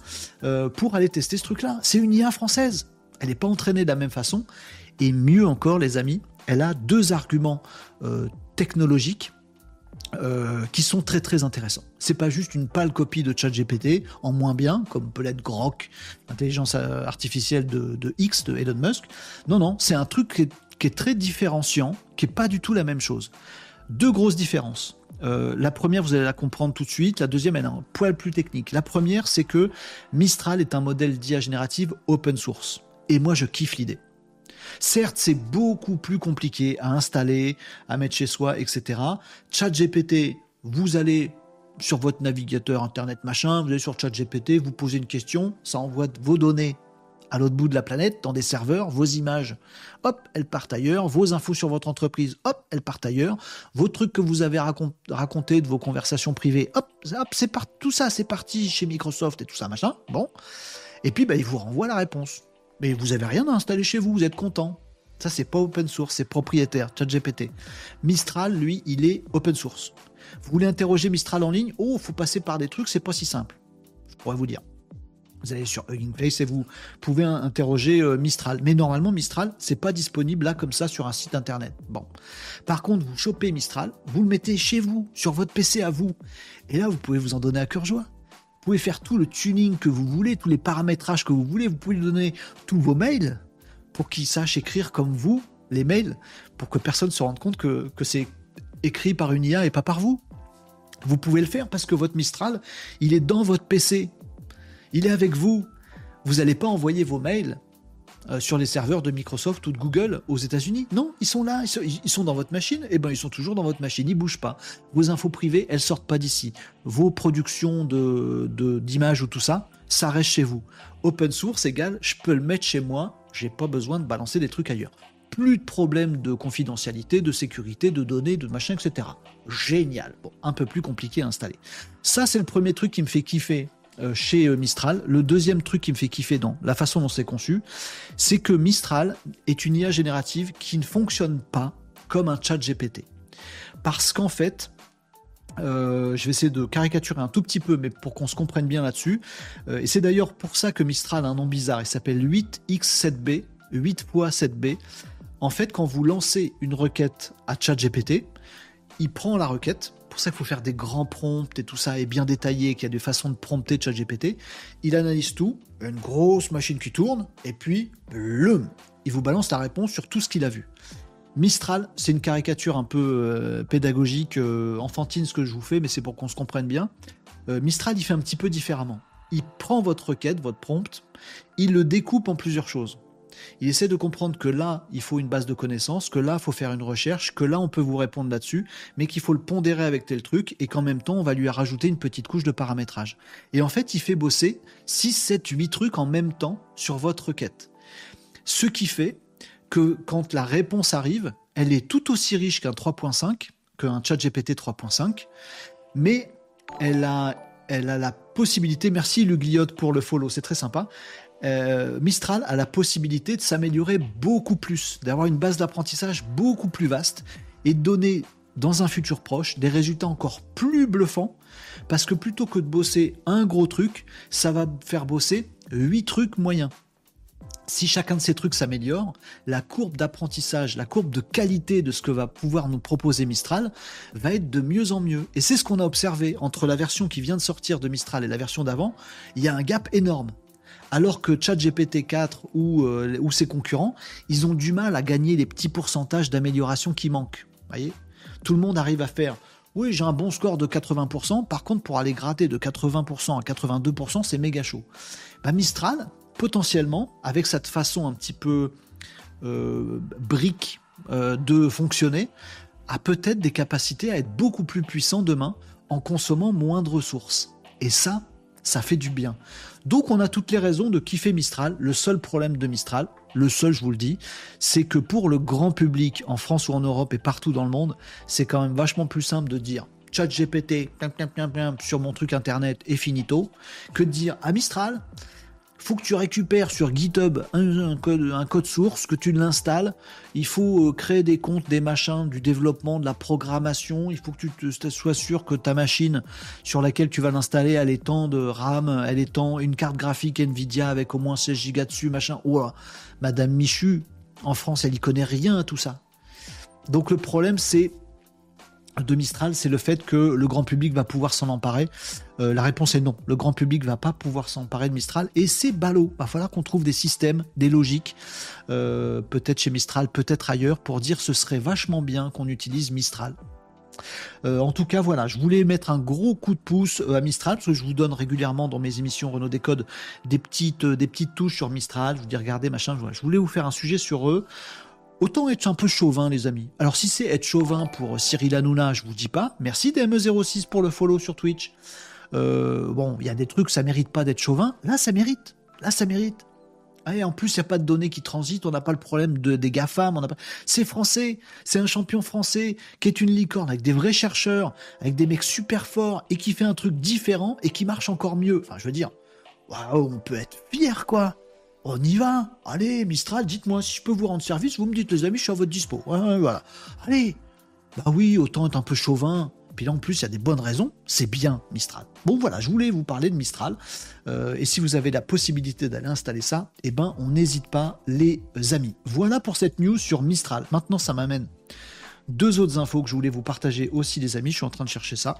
Speaker 1: pour aller tester ce truc-là. C'est une IA française elle n'est pas entraînée de la même façon. Et mieux encore, les amis, elle a deux arguments euh, technologiques euh, qui sont très très intéressants. C'est pas juste une pâle copie de ChatGPT en moins bien, comme peut l'être Grok, l'intelligence euh, artificielle de, X de Elon Musk. Non, non, c'est un truc qui est, très différenciant, qui est pas du tout la même chose. Deux grosses différences. la première, vous allez la comprendre tout de suite. La deuxième, elle est un poil plus technique. La première, c'est que Mistral est un modèle d'IA générative open source. Et moi, je kiffe l'idée. Certes, c'est beaucoup plus compliqué à installer, à mettre chez soi, etc. ChatGPT, vous allez sur votre navigateur internet machin, vous allez sur ChatGPT, vous posez une question, ça envoie vos données à l'autre bout de la planète, dans des serveurs, vos images, hop, elles partent ailleurs, vos infos sur votre entreprise, hop, elles partent ailleurs, vos trucs que vous avez racontés de vos conversations privées, hop, hop c'est tout ça, c'est parti chez Microsoft et tout ça, machin, bon. Et puis, bah, il vous renvoie la réponse mais vous avez rien à installer chez vous, vous êtes content. Ça, c'est pas open source, c'est propriétaire, ChatGPT. Mistral, lui, il est open source. Vous voulez interroger Mistral en ligne? Oh, faut passer par des trucs, c'est pas si simple. Je pourrais vous dire. Vous allez sur Hugging Face et vous pouvez interroger euh, Mistral. Mais normalement, Mistral, c'est pas disponible là comme ça sur un site internet. Bon. Par contre, vous chopez Mistral, vous le mettez chez vous, sur votre PC à vous. Et là, vous pouvez vous en donner à cœur joie. Vous pouvez faire tout le tuning que vous voulez, tous les paramétrages que vous voulez. Vous pouvez lui donner tous vos mails pour qu'il sache écrire comme vous les mails, pour que personne se rende compte que, c'est écrit par une IA et pas par vous. Vous pouvez le faire parce que votre Mistral, il est dans votre PC. Il est avec vous. Vous n'allez pas envoyer vos mails euh, sur les serveurs de Microsoft ou de Google aux États-Unis. Non, ils sont là, ils sont, dans votre machine. Eh ben, ils sont toujours dans votre machine, ils bougent pas. Vos infos privées, elles sortent pas d'ici. Vos productions de d'images ou tout ça, ça reste chez vous. Open source égale, je peux le mettre chez moi. J'ai pas besoin de balancer des trucs ailleurs. Plus de problèmes de confidentialité, de sécurité, de données, de machin, etc. Génial. Bon, un peu plus compliqué à installer. Ça, c'est le premier truc qui me fait kiffer chez euh, Mistral. Le deuxième truc qui me fait kiffer dans la façon dont c'est conçu, c'est que Mistral est une IA générative qui ne fonctionne pas comme un chat GPT. Parce qu'en fait, euh, je vais essayer de caricaturer un tout petit peu, mais pour qu'on se comprenne bien là-dessus. Euh, et c'est d'ailleurs pour ça que Mistral a un nom bizarre. Il s'appelle 8x7b, 8 x 7b. En fait, quand vous lancez une requête à ChatGPT, il prend la requête. Pour ça qu'il faut faire des grands prompts et tout ça est bien détaillé, qu'il y a des façons de prompter ChatGPT. Il analyse tout, une grosse machine qui tourne, et puis, blum, il vous balance la réponse sur tout ce qu'il a vu. Mistral, c'est une caricature un peu euh, pédagogique, euh, enfantine ce que je vous fais, mais c'est pour qu'on se comprenne bien. Euh, Mistral, il fait un petit peu différemment. Il prend votre requête, votre prompt, il le découpe en plusieurs choses. Il essaie de comprendre que là, il faut une base de connaissances, que là, il faut faire une recherche, que là, on peut vous répondre là-dessus, mais qu'il faut le pondérer avec tel truc, et qu'en même temps, on va lui rajouter une petite couche de paramétrage. Et en fait, il fait bosser 6, 7, 8 trucs en même temps sur votre requête. Ce qui fait que quand la réponse arrive, elle est tout aussi riche qu'un 3.5, qu'un chat GPT 3.5, mais elle a, la possibilité, merci Lugliote pour le follow, c'est très sympa, euh, Mistral a la possibilité de s'améliorer beaucoup plus, d'avoir une base d'apprentissage beaucoup plus vaste et de donner dans un futur proche des résultats encore plus bluffants parce que plutôt que de bosser un gros truc, ça va faire bosser 8 trucs moyens si chacun de ces trucs s'améliore, la courbe d'apprentissage, la courbe de qualité de ce que va pouvoir nous proposer Mistral va être de mieux en mieux. Et c'est ce qu'on a observé entre la version qui vient de sortir de Mistral et la version d'avant. Il y a un gap énorme. Alors que ChatGPT 4 ou, euh, ou ses concurrents, ils ont du mal à gagner les petits pourcentages d'amélioration qui manquent. Voyez? Tout le monde arrive à faire oui, j'ai un bon score de 80%. Par contre, pour aller gratter de 80% à 82%, c'est méga chaud. Bah, Mistral, potentiellement, avec cette façon un petit peu euh, brique euh, de fonctionner, a peut-être des capacités à être beaucoup plus puissant demain en consommant moins de ressources. Et ça, ça fait du bien. Donc on a toutes les raisons de kiffer Mistral. Le seul problème de Mistral, le seul je vous le dis, c'est que pour le grand public en France ou en Europe et partout dans le monde, c'est quand même vachement plus simple de dire chat GPT sur mon truc internet et finito que de dire à Mistral, faut que tu récupères sur GitHub un, code, source, que tu l'installes. Il faut euh, créer des comptes, des machins, du développement, de la programmation. Il faut que tu sois sûr que ta machine sur laquelle tu vas l'installer, elle est tant de RAM, elle est tant une carte graphique Nvidia avec au moins 16 Go dessus, machin. Oh, Madame Michu, en France, elle y connaît rien à tout ça. Donc le problème, c'est de Mistral, c'est le fait que le grand public va pouvoir s'en emparer. Euh, la réponse est non. Le grand public va pas pouvoir s'emparer de Mistral et c'est ballot. Va falloir qu'on trouve des systèmes, des logiques, euh, peut-être chez Mistral, peut-être ailleurs, pour dire ce serait vachement bien qu'on utilise Mistral. Euh, en tout cas, voilà, je voulais mettre un gros coup de pouce à Mistral parce que je vous donne régulièrement dans mes émissions Renault Décode des petites, des petites touches sur Mistral. Je vous dis regardez machin. Je voulais vous faire un sujet sur eux. Autant être un peu chauvin, les amis. Alors, si c'est être chauvin pour Cyril Hanouna, je vous dis pas. Merci DME06 pour le follow sur Twitch. Euh, bon, il y a des trucs, ça mérite pas d'être chauvin. Là, ça mérite. Là, ça mérite. Et en plus, il n'y a pas de données qui transitent, on n'a pas le problème de, des GAFAM. Pas... C'est français, c'est un champion français qui est une licorne avec des vrais chercheurs, avec des mecs super forts et qui fait un truc différent et qui marche encore mieux. Enfin, je veux dire, waouh, on peut être fier, quoi. On y va. Allez, Mistral, dites-moi si je peux vous rendre service. Vous me dites, les amis, je suis à votre dispo. voilà. Allez. Bah oui, autant être un peu chauvin. Puis là, en plus, il y a des bonnes raisons. C'est bien, Mistral. Bon, voilà, je voulais vous parler de Mistral. Euh, et si vous avez la possibilité d'aller installer ça, eh ben, on n'hésite pas, les amis. Voilà pour cette news sur Mistral. Maintenant, ça m'amène deux autres infos que je voulais vous partager aussi, les amis. Je suis en train de chercher ça.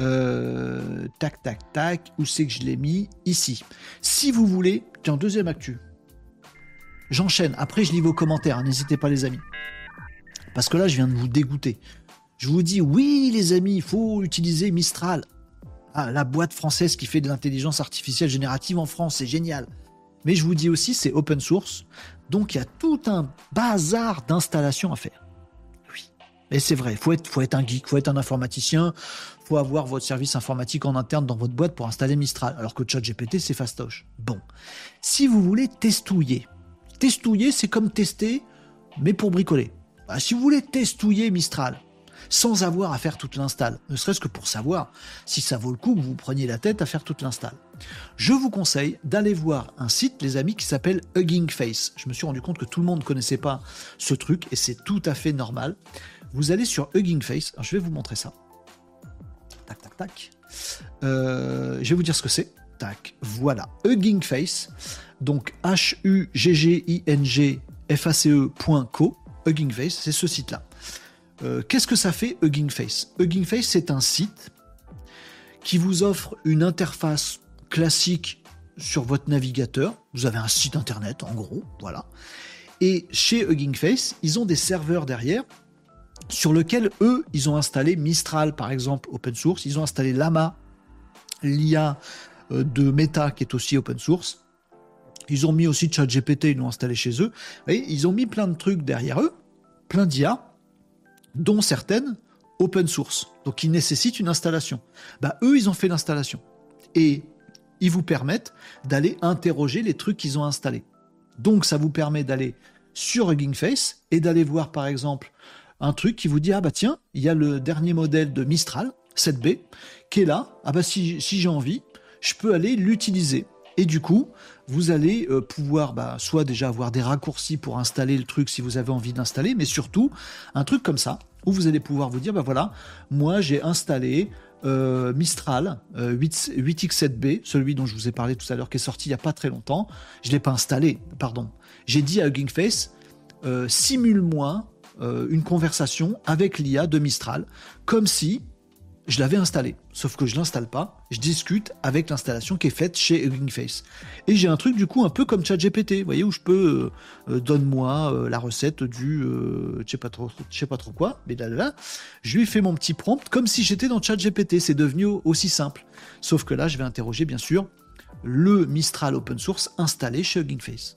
Speaker 1: Euh, tac, tac, tac. Où c'est que je l'ai mis Ici. Si vous voulez, tiens, deuxième actu. J'enchaîne. Après, je lis vos commentaires. Hein, n'hésitez pas, les amis. Parce que là, je viens de vous dégoûter. Je vous dis, oui, les amis, il faut utiliser Mistral. Ah, la boîte française qui fait de l'intelligence artificielle générative en France, c'est génial. Mais je vous dis aussi, c'est open source. Donc, il y a tout un bazar d'installation à faire. Oui. Et c'est vrai, il faut être, faut être un geek, faut être un informaticien, faut avoir votre service informatique en interne dans votre boîte pour installer Mistral, alors que ChatGPT, c'est fastoche. Bon. Si vous voulez testouiller, testouiller, c'est comme tester, mais pour bricoler. Bah, si vous voulez testouiller Mistral, sans avoir à faire toute l'install, ne serait-ce que pour savoir si ça vaut le coup que vous preniez la tête à faire toute l'install. Je vous conseille d'aller voir un site, les amis, qui s'appelle Hugging Face. Je me suis rendu compte que tout le monde ne connaissait pas ce truc et c'est tout à fait normal. Vous allez sur Hugging Face, je vais vous montrer ça. Euh, je vais vous dire ce que c'est. Tac, voilà. Hugging Face. Donc H-U-G-G-I-N-G-F-A-C-E.co. Hugging Face, c'est ce site-là. Euh, qu'est-ce que ça fait Hugging Face? Hugging Face, c'est un site qui vous offre une interface classique sur votre navigateur. Vous avez un site internet, en gros, voilà. Et chez Hugging Face, ils ont des serveurs derrière sur lesquels eux, ils ont installé Mistral, par exemple, open source. Ils ont installé Lama, l'IA euh, de Meta, qui est aussi open source. Ils ont mis aussi ChatGPT, ils l'ont installé chez eux. Et ils ont mis plein de trucs derrière eux, plein d'IA, dont certaines open source, donc qui nécessitent une installation. Bah, eux, ils ont fait l'installation. Et ils vous permettent d'aller interroger les trucs qu'ils ont installés. Donc, ça vous permet d'aller sur Hugging Face et d'aller voir, par exemple, un truc qui vous dit, ah bah tiens, il y a le dernier modèle de Mistral, 7B, qui est là. Ah bah si, j'ai envie, je peux aller l'utiliser. Et du coup, vous allez euh, pouvoir bah, soit déjà avoir des raccourcis pour installer le truc si vous avez envie d'installer, mais surtout un truc comme ça, où vous allez pouvoir vous dire, bah voilà, moi j'ai installé euh, Mistral 8, euh, x 7 b celui dont je vous ai parlé tout à l'heure, qui est sorti il n'y a pas très longtemps. Je ne l'ai pas installé, pardon. J'ai dit à Hugging Face, simule-moi une conversation avec l'IA de Mistral, comme si je l'avais installé. Sauf que je l'installe pas, je discute avec l'installation qui est faite chez Hugging Face. Et j'ai un truc du coup un peu comme ChatGPT, vous voyez, où je peux euh, euh, donne-moi euh, la recette du je sais sais pas trop quoi, mais là, là, là, je lui fais mon petit prompt comme si j'étais dans ChatGPT. C'est devenu aussi simple. Sauf que là, je vais interroger bien sûr le Mistral open source installé chez Hugging Face.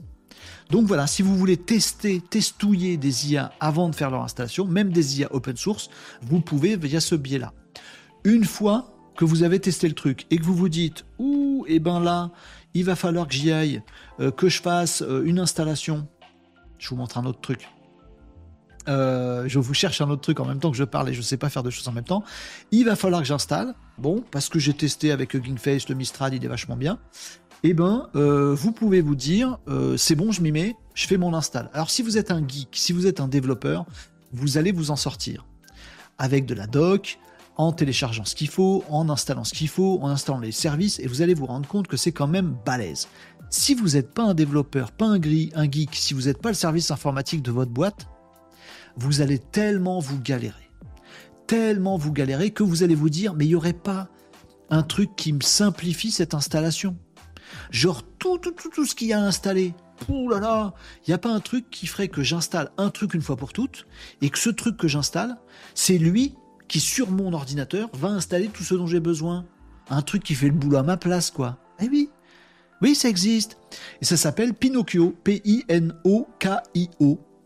Speaker 1: Donc voilà, si vous voulez tester, testouiller des IA avant de faire leur installation, même des IA open source, vous pouvez via ce biais-là. Une fois que vous avez testé le truc et que vous vous dites, ouh, et eh ben là, il va falloir que j'y aille, euh, que je fasse euh, une installation. Je vous montre un autre truc. Euh, je vous cherche un autre truc en même temps que je parle et je ne sais pas faire deux choses en même temps. Il va falloir que j'installe. Bon, parce que j'ai testé avec Hugging Face, le Mistral, il est vachement bien. Eh ben, vous pouvez vous dire, c'est bon, je m'y mets, je fais mon install. Alors, si vous êtes un geek, si vous êtes un développeur, vous allez vous en sortir avec de la doc, en téléchargeant ce qu'il faut, en installant ce qu'il faut, en installant les services, et vous allez vous rendre compte que c'est quand même balèze. Si vous n'êtes pas un développeur, pas un gris, un geek, si vous n'êtes pas le service informatique de votre boîte, vous allez tellement vous galérer. Tellement vous galérer que vous allez vous dire, mais il n'y aurait pas un truc qui me simplifie cette installation. Genre tout, tout, tout, ce qu'il y a à installer. Ouh là là, il n'y a pas un truc qui ferait que j'installe un truc une fois pour toutes et que ce truc que j'installe, c'est lui qui, sur mon ordinateur, va installer tout ce dont j'ai besoin. Un truc qui fait le boulot à ma place, quoi. Eh oui, oui, ça existe. Et ça s'appelle Pinocchio, P-I-N-O-K-I-O.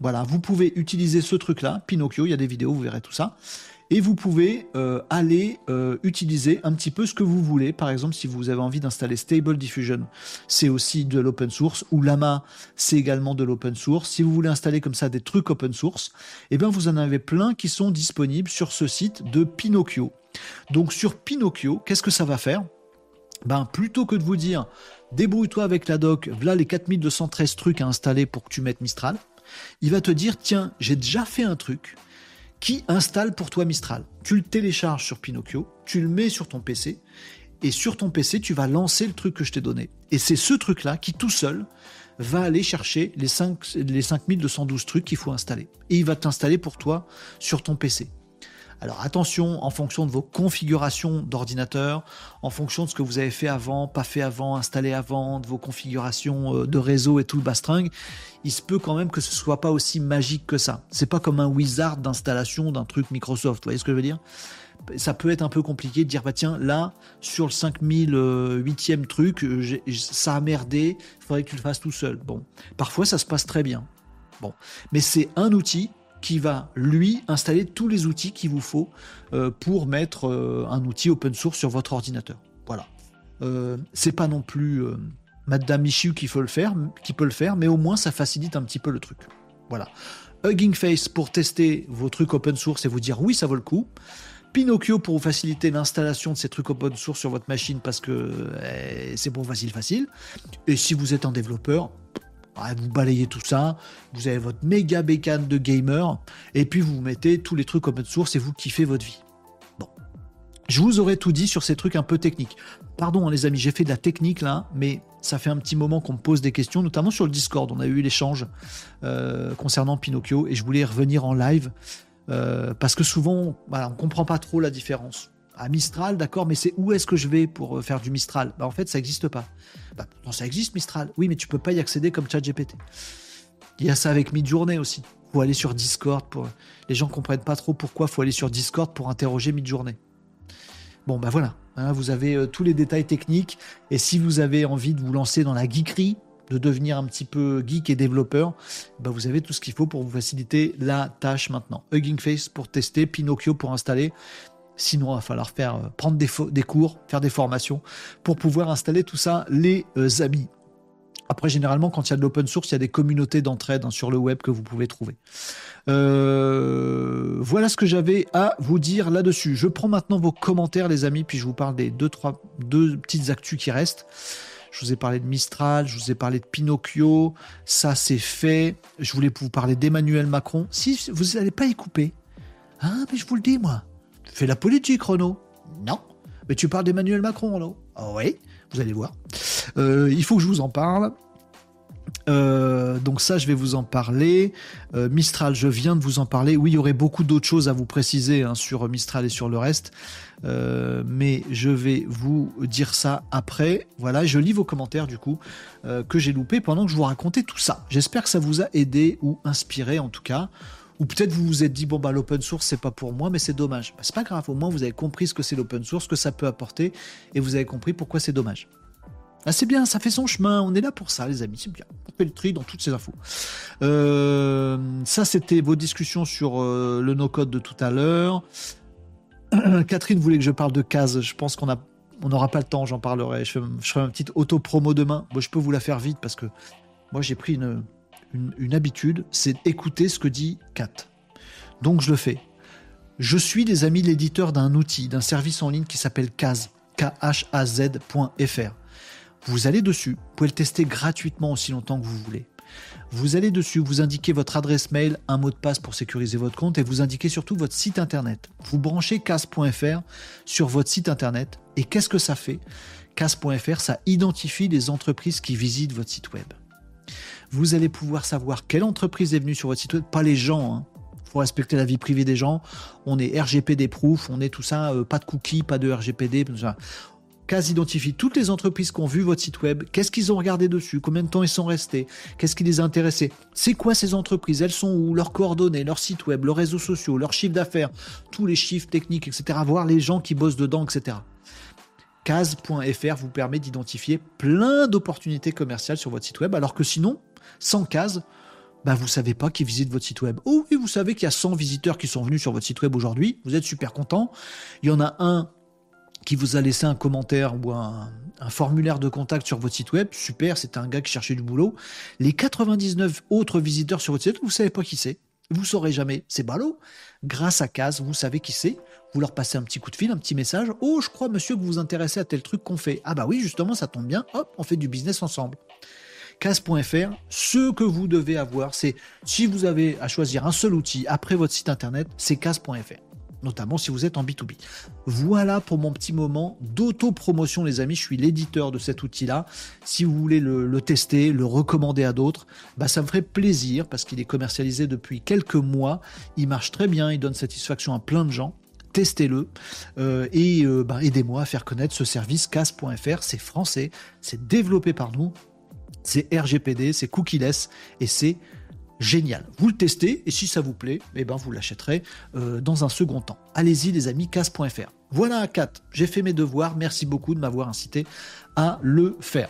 Speaker 1: Voilà, vous pouvez utiliser ce truc-là, Pinocchio, il y a des vidéos, vous verrez tout ça et vous pouvez euh, aller euh, utiliser un petit peu ce que vous voulez. Par exemple, si vous avez envie d'installer Stable Diffusion, c'est aussi de l'open source, ou Lama, c'est également de l'open source. Si vous voulez installer comme ça des trucs open source, eh bien vous en avez plein qui sont disponibles sur ce site de Pinocchio. Donc sur Pinocchio, qu'est-ce que ça va faire? Ben, plutôt que de vous dire débrouille-toi avec la doc, voilà les 4213 trucs à installer pour que tu mettes Mistral, il va te dire tiens, j'ai déjà fait un truc, qui installe pour toi Mistral? Tu le télécharges sur Pinocchio, tu le mets sur ton PC, et sur ton PC, tu vas lancer le truc que je t'ai donné. Et c'est ce truc-là qui, tout seul, va aller chercher les, 5, les 5212 trucs qu'il faut installer. Et il va t'installer pour toi sur ton PC. Alors attention, en fonction de vos configurations d'ordinateur, en fonction de ce que vous avez fait avant, pas fait avant, installé avant, de vos configurations euh, de réseau et tout le bastring, il se peut quand même que ce soit pas aussi magique que ça. C'est pas comme un wizard d'installation d'un truc Microsoft, vous voyez ce que je veux dire? Ça peut être un peu compliqué de dire bah tiens là sur le 5008e truc ça a merdé il faudrait que tu le fasses tout seul. Bon parfois ça se passe très bien. Bon mais c'est un outil qui va lui installer tous les outils qu'il vous faut euh, pour mettre euh, un outil open source sur votre ordinateur. Voilà. Euh, c'est pas non plus Madame Michu qui, peut le faire, mais au moins ça facilite un petit peu le truc. Voilà. Hugging Face pour tester vos trucs open source et vous dire oui, ça vaut le coup. Pinocchio pour vous faciliter l'installation de ces trucs open source sur votre machine parce que eh, c'est pour facile facile. Et si vous êtes un développeur, vous balayez tout ça, vous avez votre méga bécane de gamer, et puis vous mettez tous les trucs open source et vous kiffez votre vie. Bon. Je vous aurais tout dit sur ces trucs un peu techniques. Pardon hein, les amis, j'ai fait de la technique là, mais ça fait un petit moment qu'on me pose des questions, notamment sur le Discord. On a eu l'échange euh, concernant Pinocchio, et je voulais revenir en live euh, parce que souvent, voilà, on comprend pas trop la différence. Mistral, d'accord, mais c'est où est-ce que je vais pour euh, faire du Mistral? Bah, En fait, ça n'existe pas. Bah, non, ça existe Mistral, oui, mais tu peux pas y accéder comme ChatGPT. Il y a ça avec Midjourney aussi. Faut aller sur Discord pour. Les gens comprennent pas trop pourquoi faut aller sur Discord pour interroger Midjourney. Bon, bah voilà, hein, vous avez euh, tous les détails techniques. Et si vous avez envie de vous lancer dans la geekerie, de devenir un petit peu geek et développeur, vous avez tout ce qu'il faut pour vous faciliter la tâche maintenant. Hugging Face pour tester, Pinocchio pour installer. Sinon, il va falloir faire euh, prendre des, cours, faire des formations pour pouvoir installer tout ça, les euh, amis. Après, généralement, quand il y a de l'open source, il y a des communautés d'entraide hein, sur le web que vous pouvez trouver. Euh, voilà ce que j'avais à vous dire là-dessus. Je prends maintenant vos commentaires, les amis, puis je vous parle des deux, trois, deux petites actus qui restent. Je vous ai parlé de Mistral, je vous ai parlé de Pinocchio, ça c'est fait. Je voulais vous parler d'Emmanuel Macron. Si vous n'allez pas y couper, hein, mais je vous le dis moi, fais la politique Renaud. Non, mais tu parles d'Emmanuel Macron Renaud. Ah oui, vous allez voir. Euh, il faut que je vous en parle. Euh, donc ça, je vais vous en parler. Euh, Mistral, je viens de vous en parler. Oui, il y aurait beaucoup d'autres choses à vous préciser hein, sur Mistral et sur le reste. Euh, mais je vais vous dire ça après. Voilà, je lis vos commentaires du coup que j'ai loupé pendant que je vous racontais tout ça. J'espère que ça vous a aidé ou inspiré en tout cas. Ou peut-être vous vous êtes dit bon bah l'open source c'est pas pour moi mais c'est dommage. Bah, c'est pas grave, au moins vous avez compris ce que c'est l'open source, ce que ça peut apporter et vous avez compris pourquoi c'est dommage. Ah, c'est bien, ça fait son chemin. On est là pour ça, les amis. C'est bien. On fait le tri dans toutes ces infos. Euh, ça, c'était vos discussions sur euh, le no-code de tout à l'heure. Catherine voulait que je parle de case. Je pense qu'on a, on n'aura pas le temps. J'en parlerai. Je, ferai une petite auto-promo demain. Bon, je peux vous la faire vite parce que moi, j'ai pris une, une, habitude. C'est écouter ce que dit Kat. Donc, je le fais. Je suis des amis l'éditeur d'un outil, d'un service en ligne qui s'appelle Kaz. K-H-A-Z.fr. Vous allez dessus, vous pouvez le tester gratuitement aussi longtemps que vous voulez. Vous allez dessus, vous indiquez votre adresse mail, un mot de passe pour sécuriser votre compte et vous indiquez surtout votre site internet. Vous branchez cas.fr sur votre site internet et qu'est-ce que ça fait? Cas.fr, ça identifie les entreprises qui visitent votre site web. Vous allez pouvoir savoir quelle entreprise est venue sur votre site web, pas les gens. Hein. faut respecter la vie privée des gens. On est RGPD proof, on est tout ça, euh, pas de cookies, pas de RGPD. Tout ça. CAS identifie toutes les entreprises qui ont vu votre site web, qu'est-ce qu'ils ont regardé dessus, combien de temps ils sont restés, qu'est-ce qui les a intéressés, c'est quoi ces entreprises, elles sont où, leurs coordonnées, leur site web, leurs réseaux sociaux, leurs chiffres d'affaires, tous les chiffres techniques, etc., voir les gens qui bossent dedans, etc. CAS.fr vous permet d'identifier plein d'opportunités commerciales sur votre site web, alors que sinon, sans CAS, bah vous savez pas qui visite votre site web. Oh oui, vous savez qu'il y a 100 visiteurs qui sont venus sur votre site web aujourd'hui, vous êtes super content. Il y en a un qui vous a laissé un commentaire ou un, formulaire de contact sur votre site web, super, c'était un gars qui cherchait du boulot. Les 99 autres visiteurs sur votre site, vous savez pas qui c'est. Vous saurez jamais, c'est ballot. Grâce à Case, vous savez qui c'est. Vous leur passez un petit coup de fil, un petit message. Oh, je crois, monsieur, que vous vous intéressez à tel truc qu'on fait. Ah bah oui, justement, ça tombe bien. Hop, on fait du business ensemble. Case.fr, ce que vous devez avoir, c'est si vous avez à choisir un seul outil après votre site internet, c'est Case.fr notamment si vous êtes en B2B. Voilà pour mon petit moment d'auto-promotion, les amis. Je suis l'éditeur de cet outil-là. Si vous voulez le, tester, le recommander à d'autres, bah, ça me ferait plaisir parce qu'il est commercialisé depuis quelques mois. Il marche très bien, il donne satisfaction à plein de gens testez-le euh, et euh, bah, aidez-moi à faire connaître ce service CAS.fr. C'est français, c'est développé par nous, c'est RGPD, c'est cookieless et c'est génial. Vous le testez et si ça vous plaît, eh ben vous l'achèterez euh, dans un second temps. Allez-y les amis, casse.fr. Voilà 4, j'ai fait mes devoirs, merci beaucoup de m'avoir incité à le faire.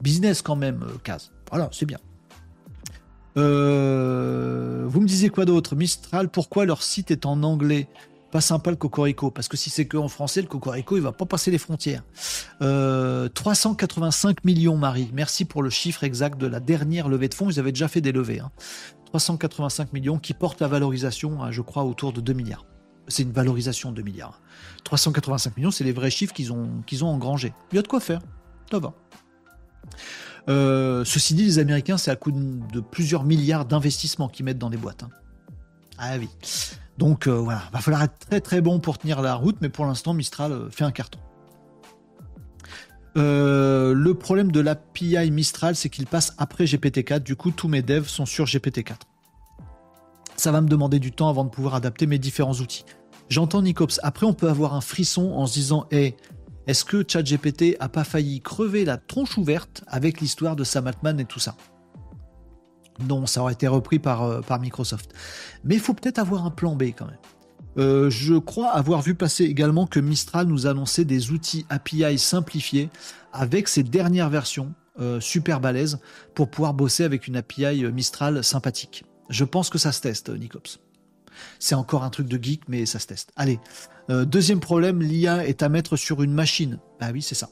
Speaker 1: Business quand même, euh, Case. Voilà, c'est bien. Euh, vous me disiez quoi d'autre? Mistral, pourquoi leur site est en anglais? Pas sympa le Cocorico, parce que si c'est que en français, le Cocorico, il va pas passer les frontières. 385 millions, Marie. Merci pour le chiffre exact de la dernière levée de fonds. Ils avaient déjà fait des levées. Hein. 385 millions qui portent la valorisation, à, je crois, autour de 2 milliards. C'est une valorisation de 2 milliards. 385 millions, c'est les vrais chiffres qu'ils ont, engrangés. Il y a de quoi faire. Ça va. Euh, ceci dit, les Américains, c'est à coup de, plusieurs milliards d'investissements qu'ils mettent dans des boîtes. Hein. Ah oui. Donc euh, voilà, va falloir être très très bon pour tenir la route, mais pour l'instant, Mistral euh, fait un carton. le problème de l'API Mistral, c'est qu'il passe après GPT-4. Du coup, tous mes devs sont sur GPT-4. Ça va me demander du temps avant de pouvoir adapter mes différents outils. J'entends Nicops. Après, on peut avoir un frisson en se disant est-ce que ChatGPT a pas failli crever la tronche ouverte avec l'histoire de Sam Altman et tout ça? Non, ça aurait été repris par, euh, par Microsoft. Mais il faut peut-être avoir un plan B quand même. Euh, je crois avoir vu passer également que Mistral nous annonçait des outils API simplifiés avec ses dernières versions euh, super balèzes pour pouvoir bosser avec une API Mistral sympathique. Je pense que ça se teste, Nicops. C'est encore un truc de geek, mais ça se teste. Allez, deuxième problème, l'IA est à mettre sur une machine. Bah oui, c'est ça.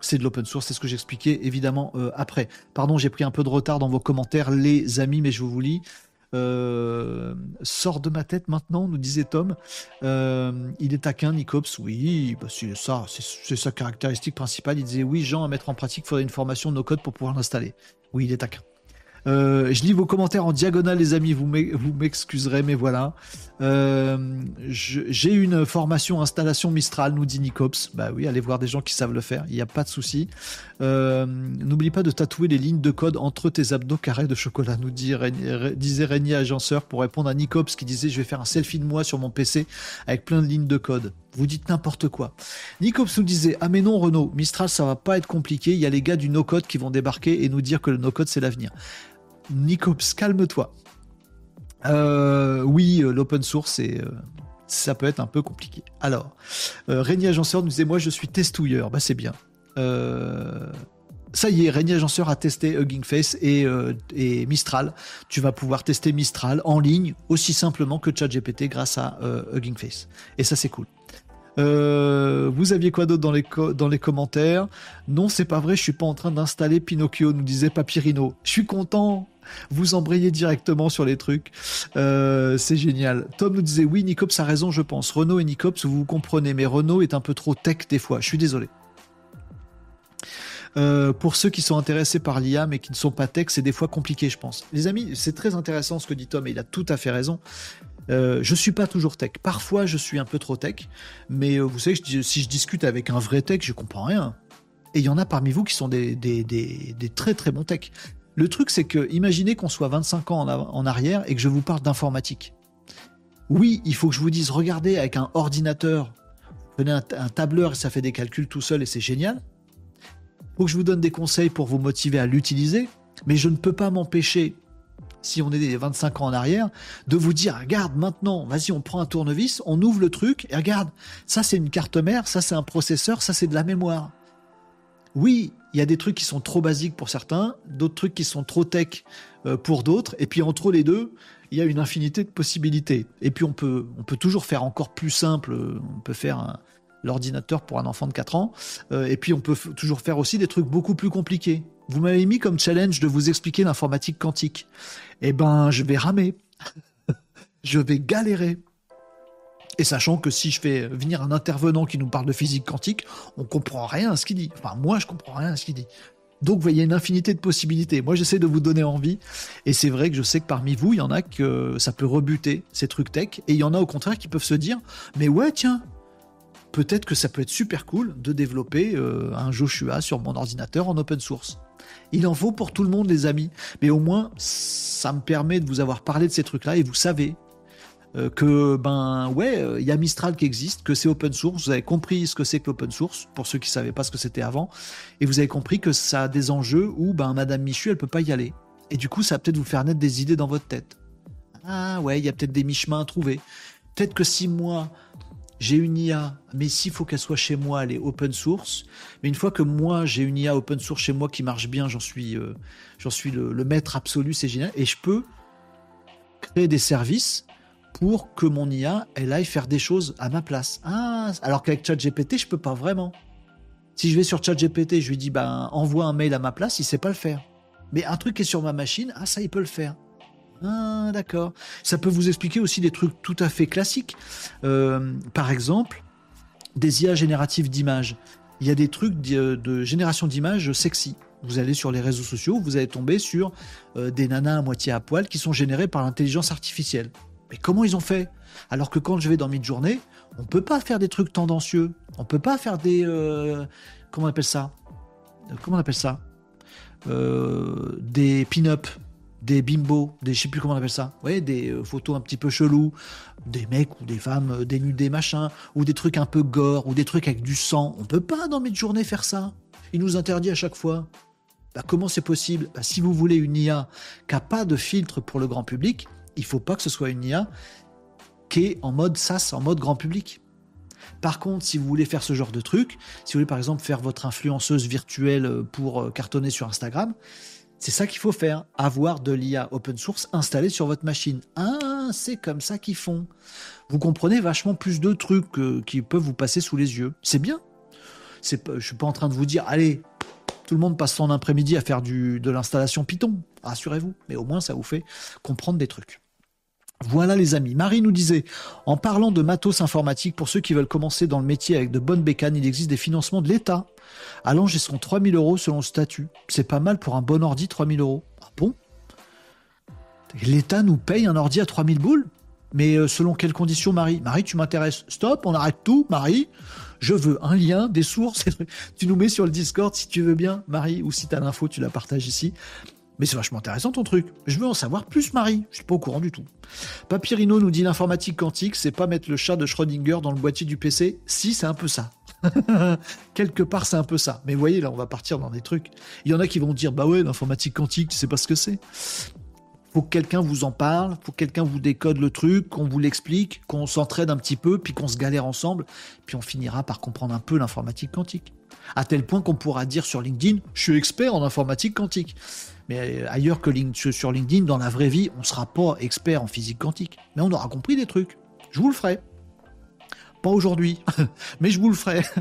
Speaker 1: C'est de l'open source, c'est ce que j'expliquais évidemment euh, après. Pardon, j'ai pris un peu de retard dans vos commentaires, les amis, mais je vous lis. Euh, sort de ma tête maintenant, nous disait Tom. il est taquin, Nicops. Oui, bah c'est ça, c'est sa caractéristique principale. Il disait oui, Jean, à mettre en pratique, il faudrait une formation no code pour pouvoir l'installer. Oui, il est taquin. Euh, je lis vos commentaires en diagonale, les amis. Vous m'excuserez, mais voilà. Euh, j'ai une formation installation Mistral, nous dit Nicops. Bah oui, allez voir des gens qui savent le faire. Il n'y a pas de souci. Euh, n'oublie pas de tatouer les lignes de code entre tes abdos carrés de chocolat, nous dit disait Régnier Agenceur pour répondre à Nicops qui disait je vais faire un selfie de moi sur mon PC avec plein de lignes de code. Vous dites n'importe quoi. Nicops nous disait ah mais non Renault, Mistral ça va pas être compliqué. Il y a les gars du no code qui vont débarquer et nous dire que le no code c'est l'avenir. Nicops, calme-toi. Euh, oui, euh, l'open source, euh, ça peut être un peu compliqué. Alors, Régnier Agenceur nous disait Moi, je suis testouilleur. Bah, c'est bien. ça y est, Régnier Agenceur a testé Hugging Face et, Mistral. Tu vas pouvoir tester Mistral en ligne aussi simplement que ChatGPT grâce à Hugging Face. Et ça, c'est cool. vous aviez quoi d'autre dans les, commentaires? Non, c'est pas vrai, je suis pas en train d'installer Pinocchio, nous disait Papyrino. Je suis content, vous embrayez directement sur les trucs. Euh, c'est génial. Tom nous disait oui, Nicops a raison, je pense. Renault et Nicops, vous vous comprenez, mais Renault est un peu trop tech des fois. Je suis désolé. Euh, pour ceux qui sont intéressés par l'IA mais qui ne sont pas tech, c'est des fois compliqué, je pense. Les amis, c'est très intéressant ce que dit Tom et il a tout à fait raison. Euh, je suis pas toujours tech. Parfois, je suis un peu trop tech, mais vous savez, si je discute avec un vrai tech, je comprends rien. Et il y en a parmi vous qui sont des, très très bons tech. Le truc, c'est que imaginez qu'on soit 25 ans en, arrière et que je vous parle d'informatique. Oui, il faut que je vous dise, regardez, avec un ordinateur, prenez un, tableur et ça fait des calculs tout seul et c'est génial. Il faut que je vous donne des conseils pour vous motiver à l'utiliser, mais je ne peux pas m'empêcher, si on est des 25 ans en arrière, de vous dire, regarde maintenant, vas-y, on prend un tournevis, on ouvre le truc, et regarde, ça c'est une carte mère, ça c'est un processeur, ça c'est de la mémoire. Oui, il y a des trucs qui sont trop basiques pour certains, d'autres trucs qui sont trop tech euh, pour d'autres, et puis entre les deux, il y a une infinité de possibilités. Et puis on peut, toujours faire encore plus simple, on peut faire l'ordinateur pour un enfant de 4 ans, euh, et puis on peut toujours faire aussi des trucs beaucoup plus compliqués. Vous m'avez mis comme challenge de vous expliquer l'informatique quantique. Eh ben, je vais ramer. je vais galérer. Et sachant que si je fais venir un intervenant qui nous parle de physique quantique, on comprend rien à ce qu'il dit. Enfin, moi, je comprends rien à ce qu'il dit. Donc, vous voyez, une infinité de possibilités. Moi, j'essaie de vous donner envie. Et c'est vrai que je sais que parmi vous, il y en a que ça peut rebuter ces trucs tech. Et il y en a au contraire qui peuvent se dire, mais ouais, tiens, peut-être que ça peut être super cool de développer euh, un Joshua sur mon ordinateur en open source. Il en faut pour tout le monde, les amis. Mais au moins, ça me permet de vous avoir parlé de ces trucs-là et vous savez euh, que ben ouais, il euh, y a Mistral qui existe, que c'est open source. Vous avez compris ce que c'est que l'open source pour ceux qui savaient pas ce que c'était avant, et vous avez compris que ça a des enjeux où ben Madame Michu elle peut pas y aller. Et du coup, ça va peut-être vous faire naître des idées dans votre tête. Ah ouais, il y a peut-être des mi-chemins à trouver. Peut-être que si moi j'ai une IA, mais s'il faut qu'elle soit chez moi, elle est open source. Mais une fois que moi j'ai une IA open source chez moi qui marche bien, j'en suis, euh, j'en suis le, le maître absolu, c'est génial. Et je peux créer des services pour que mon IA, elle aille faire des choses à ma place. Ah, alors qu'avec ChatGPT, je peux pas vraiment. Si je vais sur ChatGPT, je lui dis, ben, envoie un mail à ma place, il sait pas le faire. Mais un truc qui est sur ma machine, ah, ça, il peut le faire. Ah, d'accord. Ça peut vous expliquer aussi des trucs tout à fait classiques. Euh, par exemple, des IA génératives d'images. Il y a des trucs de, génération d'images sexy. Vous allez sur les réseaux sociaux, vous allez tomber sur euh, des nanas à moitié à poil qui sont générées par l'intelligence artificielle. Mais comment ils ont fait? Alors que quand je vais dans Midjourney, on peut pas faire des trucs tendancieux. On peut pas faire des euh, comment on appelle ça? Comment on appelle ça? Des pin-up des bimbos, des je sais plus comment on appelle ça, ouais, des euh, photos un petit peu chelous, des mecs ou des femmes euh, dénudés machin, ou des trucs un peu gore, ou des trucs avec du sang. On peut pas dans mes journées faire ça. Il nous interdit à chaque fois. Bah, comment c'est possible? Bah, Si vous voulez une IA qui n'a pas de filtre pour le grand public, il faut pas que ce soit une IA qui est en mode SaaS, en mode grand public. Par contre, si vous voulez faire ce genre de truc, si vous voulez par exemple faire votre influenceuse virtuelle euh, pour cartonner sur Instagram, c'est ça qu'il faut faire, avoir de l'IA open source installée sur votre machine. Ah, c'est comme ça qu'ils font. Vous comprenez vachement plus de trucs euh, qui peuvent vous passer sous les yeux. C'est bien. Je suis pas en train de vous dire, allez, tout le monde passe son après-midi à faire de l'installation Python. Rassurez-vous. Mais au moins, ça vous fait comprendre des trucs. Voilà les amis. Marie nous disait, en parlant de matos informatique, pour ceux qui veulent commencer dans le métier avec de bonnes bécanes, il existe des financements de l'État allant jusqu'à 3000 euros selon le statut. C'est pas mal pour un bon ordi, 3000 euros. Ah bon? L'État nous paye un ordi à 3000 boules? Mais euh, selon quelles conditions, Marie? Marie, tu m'intéresses. Stop, on arrête tout, Marie. Je veux un lien, des sources. tu nous mets sur le Discord si tu veux bien, Marie, ou si tu as l'info, tu la partages ici. Mais c'est vachement intéressant ton truc. Je veux en savoir plus, Marie. Je suis pas au courant du tout. Papyrino nous dit l'informatique quantique, c'est pas mettre le chat de Schrödinger dans le boîtier du PC. Si, c'est un peu ça. Quelque part, c'est un peu ça. Mais vous voyez, là, on va partir dans des trucs. Il y en a qui vont dire, bah ouais, l'informatique quantique, tu sais pas ce que c'est. Faut que quelqu'un vous en parle, faut que quelqu'un vous décode le truc, qu'on vous l'explique, qu'on s'entraide un petit peu, puis qu'on se galère ensemble, puis on finira par comprendre un peu l'informatique quantique. À tel point qu'on pourra dire sur LinkedIn, je suis expert en informatique quantique. Mais ailleurs que sur LinkedIn, dans la vraie vie, on ne sera pas expert en physique quantique. Mais on aura compris des trucs. Je vous le ferai. Pas aujourd'hui, mais je vous le ferai.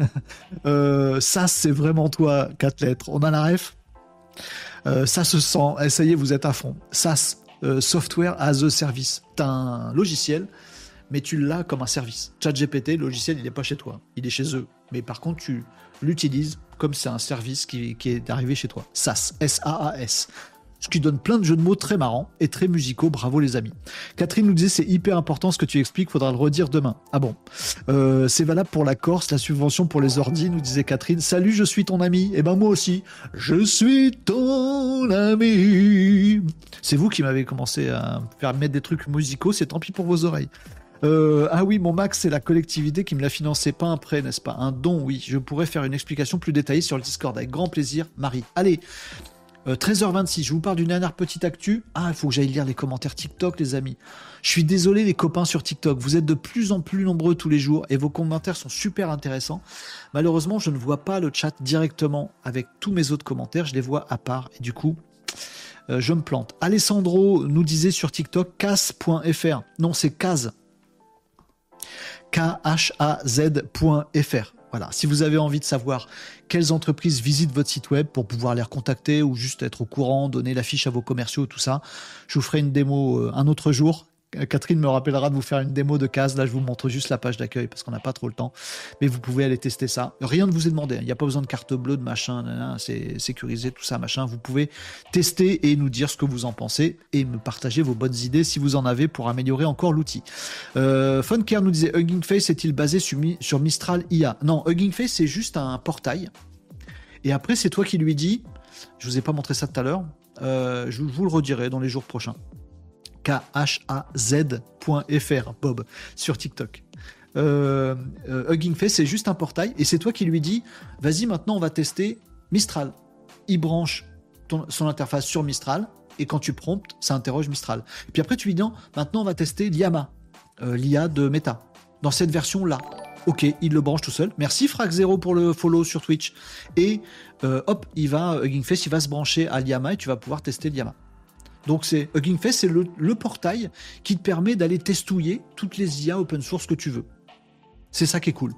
Speaker 1: Euh, ça, c'est vraiment toi, quatre lettres. On a la ref euh, Ça se sent. Eh, vous êtes à fond. SaaS, euh, Software as a Service. Tu as un logiciel, mais tu l'as comme un service. ChatGPT, le logiciel, il n'est pas chez toi. Il est chez eux. Mais par contre, tu l'utilises comme c'est un service qui, est arrivé chez toi. SaaS, S-A-A-S. Ce qui donne plein de jeux de mots très marrants et très musicaux. Bravo les amis. Catherine nous disait c'est hyper important ce que tu expliques, faudra le redire demain. Ah bon euh, C'est valable pour la Corse, la subvention pour les ordi, nous disait Catherine. Salut, je suis ton ami. Et eh ben moi aussi. Je suis ton ami. C'est vous qui m'avez commencé à faire mettre des trucs musicaux, c'est tant pis pour vos oreilles. Euh, ah oui, mon max, c'est la collectivité qui me l'a financé, pas un prêt, n'est-ce pas? Un don, oui. Je pourrais faire une explication plus détaillée sur le Discord avec grand plaisir, Marie. Allez, 13h26, euh, je vous parle d'une dernière petite actu. Ah, il faut que j'aille lire les commentaires TikTok, les amis. Je suis désolé, les copains sur TikTok. Vous êtes de plus en plus nombreux tous les jours et vos commentaires sont super intéressants. Malheureusement, je ne vois pas le chat directement avec tous mes autres commentaires. Je les vois à part et du coup, euh, je me plante. Alessandro nous disait sur TikTok cas.fr. Non, c'est case khaz.fr. Voilà, si vous avez envie de savoir quelles entreprises visitent votre site web pour pouvoir les recontacter ou juste être au courant, donner la fiche à vos commerciaux, tout ça, je vous ferai une démo euh, un autre jour Catherine me rappellera de vous faire une démo de case. Là, je vous montre juste la page d'accueil parce qu'on n'a pas trop le temps. Mais vous pouvez aller tester ça. Rien ne vous est demandé. Hein. Il n'y a pas besoin de carte bleue, de machin. C'est sécurisé, tout ça, machin. Vous pouvez tester et nous dire ce que vous en pensez et me partager vos bonnes idées si vous en avez pour améliorer encore l'outil. Euh, Funker nous disait Hugging Face est-il basé sur, Mistral IA Non, Hugging Face, c'est juste un portail. Et après, c'est toi qui lui dis. Je vous ai pas montré ça tout à l'heure. Euh, je vous le redirai dans les jours prochains. K-H-A-Z.fr, Bob, sur TikTok. Euh, euh, Hugging Face, c'est juste un portail et c'est toi qui lui dis vas-y, maintenant on va tester Mistral. Il branche son interface sur Mistral et quand tu promptes, ça interroge Mistral. Et puis après, tu lui dis maintenant on va tester l'IAMA, euh, l'IA de Meta, dans cette version-là. Ok, il le branche tout seul. Merci Frag0 pour le follow sur Twitch. Et hop, il va, Hugging Face, il va se brancher à l'IAMA et tu vas pouvoir tester l'IAMA. Donc c'est Hugging Face, c'est le, portail qui te permet d'aller testouiller toutes les IA open source que tu veux. C'est ça qui est cool.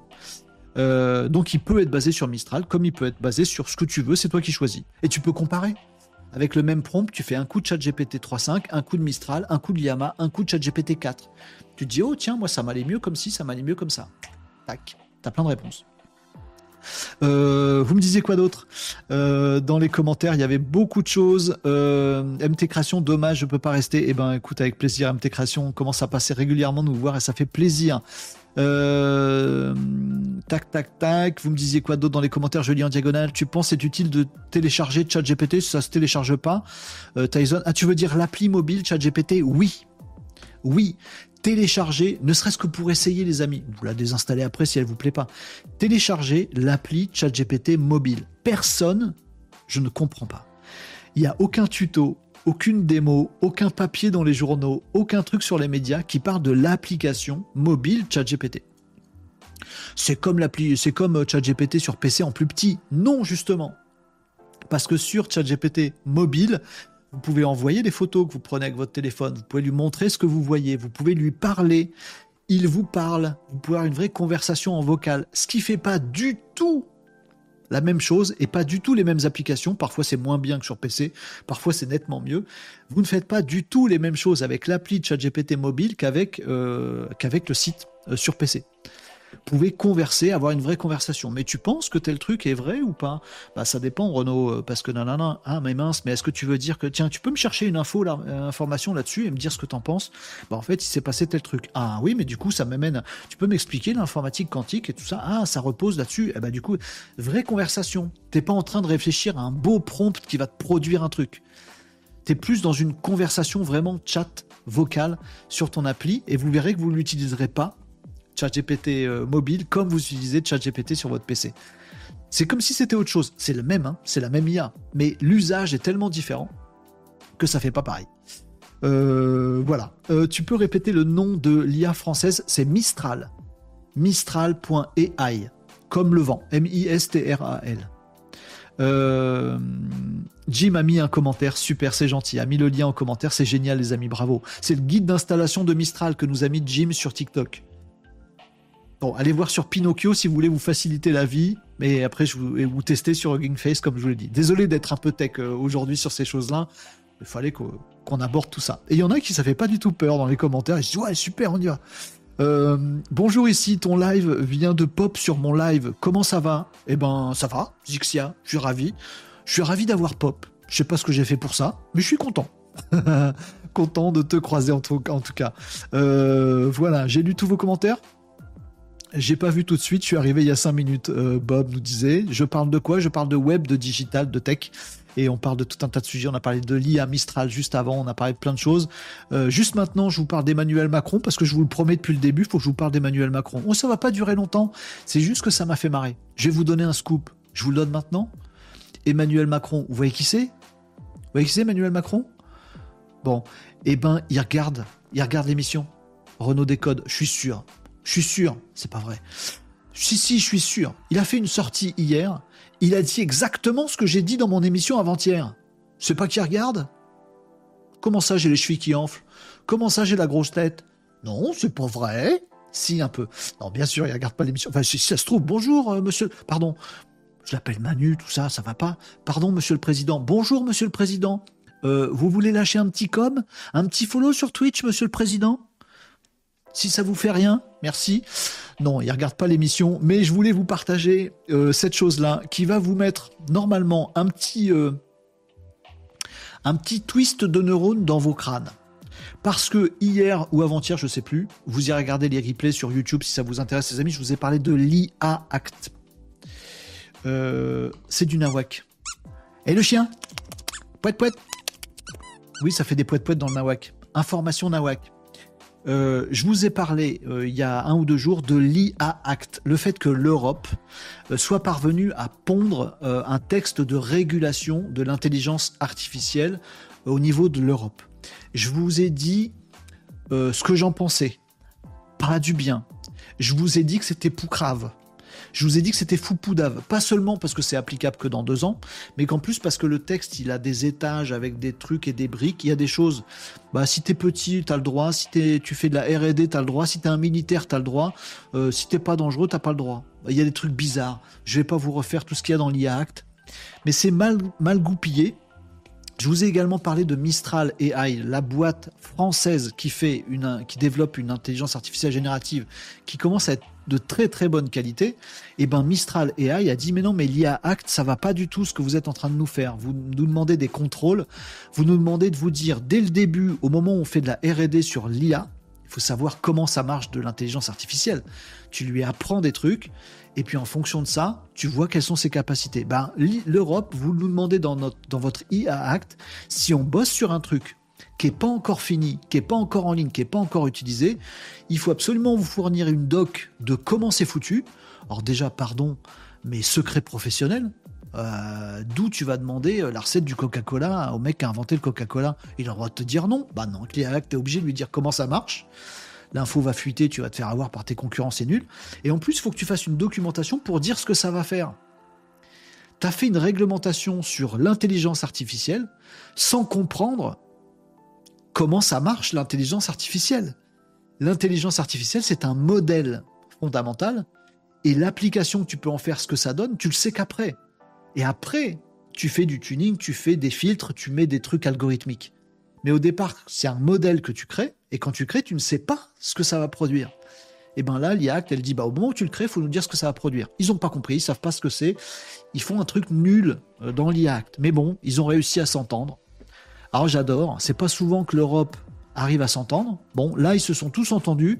Speaker 1: Euh, donc il peut être basé sur Mistral, comme il peut être basé sur ce que tu veux, c'est toi qui choisis. Et tu peux comparer. Avec le même prompt, tu fais un coup de ChatGPT 3.5, un coup de Mistral, un coup de Llama, un coup de ChatGPT 4. Tu te dis, oh tiens, moi ça m'allait mieux comme ci, ça m'allait mieux comme ça. Tac, t'as plein de réponses. Euh, vous me disiez quoi d'autre? Euh, Dans les commentaires, il y avait beaucoup de choses. Euh, MT Création, dommage, je peux pas rester. Eh ben, écoute, avec plaisir, MT Création, on commence à passer régulièrement nous voir et ça fait plaisir. tac, tac, tac. Vous me disiez quoi d'autre dans les commentaires? Je lis en diagonale. Tu penses c'est utile de télécharger ChatGPT? Ça se télécharge pas Tyson, ah, tu veux dire l'appli mobile ChatGPT? Oui. Oui, télécharger, ne serait-ce que pour essayer les amis, vous la désinstallez après si elle vous plaît pas, télécharger l'appli ChatGPT mobile. Personne, je ne comprends pas. Il n'y a aucun tuto, aucune démo, aucun papier dans les journaux, aucun truc sur les médias qui parle de l'application mobile ChatGPT. C'est comme c'est comme euh, ChatGPT sur PC en plus petit. Non, justement. Parce que sur ChatGPT mobile, vous pouvez envoyer des photos que vous prenez avec votre téléphone. Vous pouvez lui montrer ce que vous voyez. Vous pouvez lui parler. Il vous parle. Vous pouvez avoir une vraie conversation en vocal. Ce qui fait pas du tout la même chose et pas du tout les mêmes applications. Parfois c'est moins bien que sur PC, parfois c'est nettement mieux. Vous ne faites pas du tout les mêmes choses avec l'appli ChatGPT mobile qu'avec euh, le site euh, sur PC pouvez converser, avoir une vraie conversation. Mais tu penses que tel truc est vrai ou pas? Bah ça dépend Renaud, euh, parce que nanana, ah mais mince, mais est-ce que tu veux dire que tiens, tu peux me chercher une info, là, euh, information là-dessus et me dire ce que t'en penses? Bah en fait, il s'est passé tel truc. Ah oui, mais du coup ça m'amène. Tu peux m'expliquer l'informatique quantique et tout ça? Ah ça repose là-dessus. Et eh bah du coup, vraie conversation. T'es pas en train de réfléchir à un beau prompt qui va te produire un truc. T'es plus dans une conversation vraiment chat vocal sur ton appli et vous verrez que vous ne l'utiliserez pas ChatGPT euh, mobile comme vous utilisez ChatGPT sur votre PC. C'est comme si c'était autre chose. C'est le même, hein, c'est la même IA, mais l'usage est tellement différent que ça fait pas pareil. Euh, voilà. Euh, tu peux répéter le nom de l'IA française, c'est Mistral. Mistral.ai, comme le vent. M-I-S-T-R-A-L. Jim a mis un commentaire, super, c'est gentil. A mis le lien en commentaire, c'est génial, les amis, bravo. C'est le guide d'installation de Mistral que nous a mis Jim sur TikTok. Bon, allez voir sur Pinocchio si vous voulez vous faciliter la vie, mais après je vais vous tester sur Hugging Face comme je vous l'ai dit. Désolé d'être un peu tech euh, aujourd'hui sur ces choses-là. Il fallait qu'on aborde tout ça. Et il y en a qui ça fait pas du tout peur dans les commentaires. Ils se ouais super on y va. Euh, bonjour ici, ton live vient de pop sur mon live. Comment ça va? Eh ben ça va, Zixia, je suis ravi. Je suis ravi d'avoir pop. Je sais pas ce que j'ai fait pour ça, mais je suis content. content de te croiser en tout, en tout cas. Euh, voilà, j'ai lu tous vos commentaires. J'ai pas vu tout de suite, je suis arrivé il y a 5 minutes, euh, Bob nous disait. Je parle de quoi? Je parle de web, de digital, de tech. Et on parle de tout un tas de sujets. On a parlé de l'IA Mistral juste avant, on a parlé de plein de choses. Euh, juste maintenant, je vous parle d'Emmanuel Macron, parce que je vous le promets depuis le début, il faut que je vous parle d'Emmanuel Macron. Oh, ça va pas durer longtemps, c'est juste que ça m'a fait marrer. Je vais vous donner un scoop. Je vous le donne maintenant. Emmanuel Macron, vous voyez qui c'est? Vous voyez qui c'est Emmanuel Macron? Bon, eh ben, il regarde, il regarde l'émission. Renault Décode, je suis sûr. Je suis sûr, c'est pas vrai. Si, si, je suis sûr. Il a fait une sortie hier. Il a dit exactement ce que j'ai dit dans mon émission avant-hier. C'est pas qui regarde? Comment ça, j'ai les chevilles qui enflent? Comment ça, j'ai la grosse tête? Non, c'est pas vrai. Si, un peu. Non, bien sûr, il regarde pas l'émission. Enfin, si ça se trouve, bonjour, euh, monsieur. Pardon. Je l'appelle Manu, tout ça, ça va pas. Pardon, monsieur le président. Bonjour, monsieur le président. Euh, vous voulez lâcher un petit com? Un petit follow sur Twitch, monsieur le président? Si ça vous fait rien, merci. Non, il regarde pas l'émission, mais je voulais vous partager euh, cette chose-là qui va vous mettre normalement un petit, euh, un petit twist de neurones dans vos crânes. Parce que hier ou avant-hier, je sais plus, vous irez regarder les replays sur YouTube si ça vous intéresse, les amis. Je vous ai parlé de l'IA Act. Euh, c'est du nawak. Et le chien? Pouet pouet Oui, ça fait des pouet pouet dans le nawak. Information nawak. Euh, je vous ai parlé euh, il y a un ou deux jours de l'IA Act, le fait que l'Europe euh, soit parvenue à pondre un texte de régulation de l'intelligence artificielle au niveau de l'Europe. Je vous ai dit ce que j'en pensais, pas du bien. Je vous ai dit que c'était poucrave. Je vous ai dit que c'était foupoudave, pas seulement parce que c'est applicable que dans deux ans, mais qu'en plus parce que le texte, il a des étages avec des trucs et des briques, il y a des choses. Bah, si t'es petit, t'as le droit, si tu fais de la R&D, t'as le droit, si t'es un militaire, t'as le droit, euh, si t'es pas dangereux, t'as pas le droit. Il y a des trucs bizarres. Je vais pas vous refaire tout ce qu'il y a dans l'IA Act, mais c'est mal, mal goupillé. Je vous ai également parlé de Mistral AI, la boîte française qui fait une, qui développe une intelligence artificielle générative qui commence à être de très très bonne qualité. Et ben Mistral AI a dit mais non mais l'IA Act ça va pas du tout ce que vous êtes en train de nous faire. Vous nous demandez des contrôles, vous nous demandez de vous dire dès le début, au moment où on fait de la R&D sur l'IA, il faut savoir comment ça marche de l'intelligence artificielle. Tu lui apprends des trucs et puis en fonction de ça, tu vois quelles sont ses capacités. Ben, L'Europe, vous nous demandez dans, notre, dans votre IA Act, si on bosse sur un truc qui n'est pas encore fini, qui n'est pas encore en ligne, qui n'est pas encore utilisé, il faut absolument vous fournir une doc de comment c'est foutu. Alors déjà, pardon, mais secret professionnel, euh, d'où tu vas demander euh, la recette du Coca-Cola au mec qui a inventé le Coca-Cola. Il a de te dire non. Bah non, tu es obligé de lui dire comment ça marche l'info va fuiter, tu vas te faire avoir par tes concurrents, c'est nul. Et en plus, il faut que tu fasses une documentation pour dire ce que ça va faire. Tu as fait une réglementation sur l'intelligence artificielle sans comprendre comment ça marche l'intelligence artificielle. L'intelligence artificielle, c'est un modèle fondamental et l'application que tu peux en faire ce que ça donne, tu le sais qu'après. Et après, tu fais du tuning, tu fais des filtres, tu mets des trucs algorithmiques. Mais au départ, c'est un modèle que tu crées, et quand tu crées, tu ne sais pas ce que ça va produire. Et bien là, l'IACT, elle dit, bah, au moment où tu le crées, il faut nous dire ce que ça va produire. Ils n'ont pas compris, ils savent pas ce que c'est. Ils font un truc nul euh, dans l'IACT. Mais bon, ils ont réussi à s'entendre. Alors j'adore, c'est pas souvent que l'Europe arrive à s'entendre. Bon, là, ils se sont tous entendus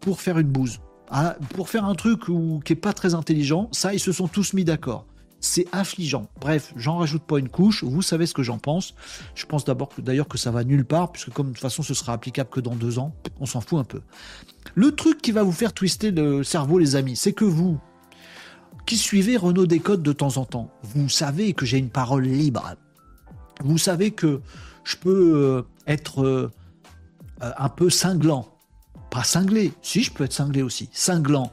Speaker 1: pour faire une bouse. Ah, pour faire un truc qui est pas très intelligent, ça, ils se sont tous mis d'accord c'est affligeant. Bref, j'en rajoute pas une couche, vous savez ce que j'en pense. Je pense d'abord d'ailleurs que ça va nulle part, puisque comme de toute façon ce sera applicable que dans deux ans, on s'en fout un peu. Le truc qui va vous faire twister le cerveau, les amis, c'est que vous, qui suivez Renault Décode de temps en temps, vous savez que j'ai une parole libre. Vous savez que je peux euh, être euh, un peu cinglant. Pas cinglé, si je peux être cinglé aussi, cinglant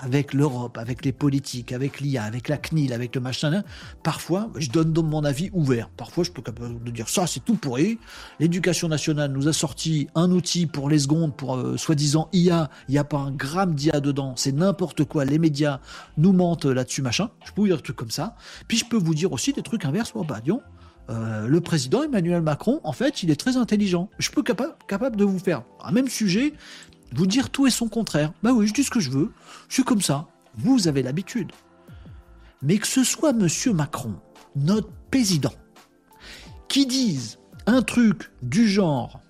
Speaker 1: avec l'Europe, avec les politiques, avec l'IA, avec la CNIL, avec le machin, parfois, je donne mon avis ouvert. Parfois, je peux de dire ça, c'est tout pourri. L'éducation nationale nous a sorti un outil pour les secondes, pour euh, soi-disant IA. Il n'y a pas un gramme d'IA dedans. C'est n'importe quoi. Les médias nous mentent là-dessus, machin. Je peux vous dire des trucs comme ça. Puis je peux vous dire aussi des trucs inverses. Oh, bah, dions, euh, le président Emmanuel Macron, en fait, il est très intelligent. Je peux capable, de vous faire un même sujet, vous dire tout et son contraire. Bah oui, je dis ce que je veux, je suis comme ça. Vous avez l'habitude. Mais que ce soit Monsieur Macron, notre président, qui dise un truc du genre,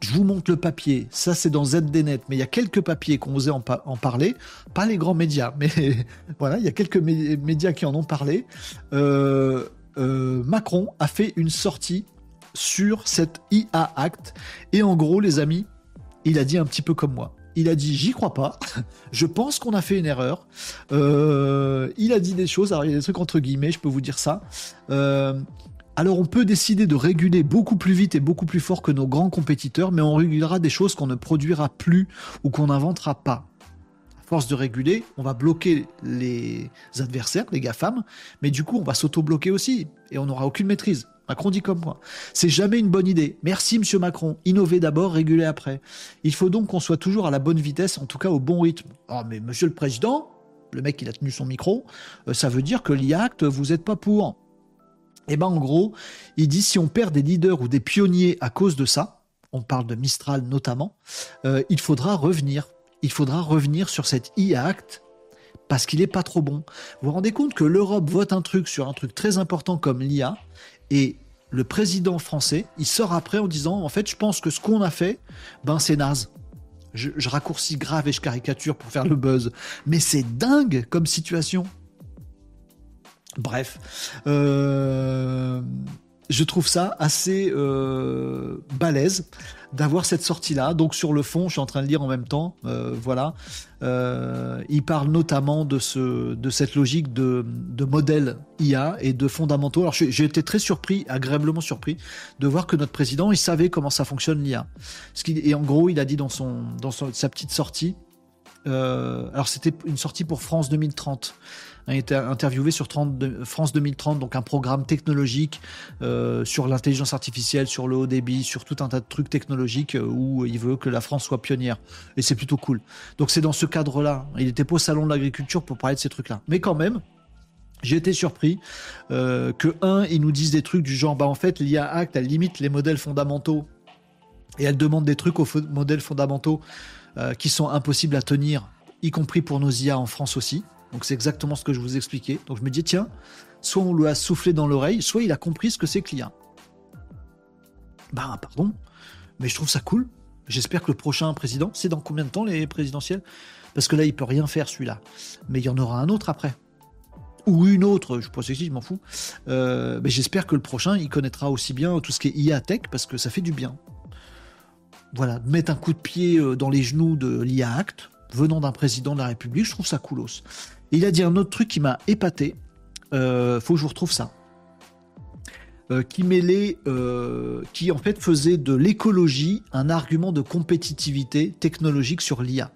Speaker 1: je vous montre le papier, ça c'est dans ZDNet, mais il y a quelques papiers ont osé en, parler, pas les grands médias, mais voilà, il y a quelques médias qui en ont parlé. Euh, euh, Macron a fait une sortie sur cette IA Act, et en gros, les amis, il a dit un petit peu comme moi. Il a dit j'y crois pas. je pense qu'on a fait une erreur. Euh, il a dit des choses. Alors il y a des trucs entre guillemets. Je peux vous dire ça. Euh, alors on peut décider de réguler beaucoup plus vite et beaucoup plus fort que nos grands compétiteurs, mais on régulera des choses qu'on ne produira plus ou qu'on n'inventera pas. Force de réguler, on va bloquer les adversaires, les GAFAM, mais du coup on va s'auto-bloquer aussi et on n'aura aucune maîtrise. Macron dit comme moi. C'est jamais une bonne idée. Merci, monsieur Macron. Innover d'abord, réguler après. Il faut donc qu'on soit toujours à la bonne vitesse, en tout cas au bon rythme. Ah, mais monsieur le président, le mec, il a tenu son micro, euh, ça veut dire que l'IACT, vous n'êtes pas pour. Eh ben, en gros, il dit si on perd des leaders ou des pionniers à cause de ça, on parle de Mistral notamment, euh, il faudra revenir. Il faudra revenir sur cet IACT parce qu'il n'est pas trop bon. Vous vous rendez compte que l'Europe vote un truc sur un truc très important comme l'IA et le président français, il sort après en disant en fait, je pense que ce qu'on a fait, ben c'est naze. Je, raccourcis grave et je caricature pour faire le buzz, mais c'est dingue comme situation. Bref, euh, je trouve ça assez euh, balèze d'avoir cette sortie-là. Donc sur le fond, je suis en train de lire en même temps. Euh, voilà, euh, il parle notamment de ce, de cette logique de, de modèle IA et de fondamentaux. Alors j'ai été très surpris, agréablement surpris, de voir que notre président, il savait comment ça fonctionne l'IA. Et en gros, il a dit dans son, dans sa petite sortie. Euh, alors c'était une sortie pour France 2030 a été interviewé sur France 2030, donc un programme technologique euh, sur l'intelligence artificielle, sur le haut débit, sur tout un tas de trucs technologiques euh, où il veut que la France soit pionnière. Et c'est plutôt cool. Donc c'est dans ce cadre-là. Il était pas au salon de l'agriculture pour parler de ces trucs-là. Mais quand même, J'ai été surpris euh, que, un, ils nous disent des trucs du genre, bah en fait, l'IA Act, elle limite les modèles fondamentaux et elle demande des trucs aux modèles fondamentaux qui sont impossibles à tenir, y compris pour nos IA en France aussi. Donc c'est exactement ce que je vous expliquais. Donc je me dis, tiens, soit on lui a soufflé dans l'oreille, soit il a compris ce que c'est que l'IA. Bah pardon, mais je trouve ça cool. J'espère que le prochain président, c'est dans combien de temps les présidentielles? Parce que là, il peut rien faire celui-là. Mais il y en aura un autre après ou une autre, je pense que je m'en fous. Euh, mais j'espère que le prochain, il connaîtra aussi bien tout ce qui est IA Tech parce que ça fait du bien. Voilà, mettre un coup de pied euh, dans les genoux de l'IA Act, venant d'un président de la République, je trouve ça coolos. Il a dit un autre truc qui m'a épaté. Euh, faut que je vous retrouve ça. qui mêlait, qui en fait faisait de l'écologie un argument de compétitivité technologique sur l'IA.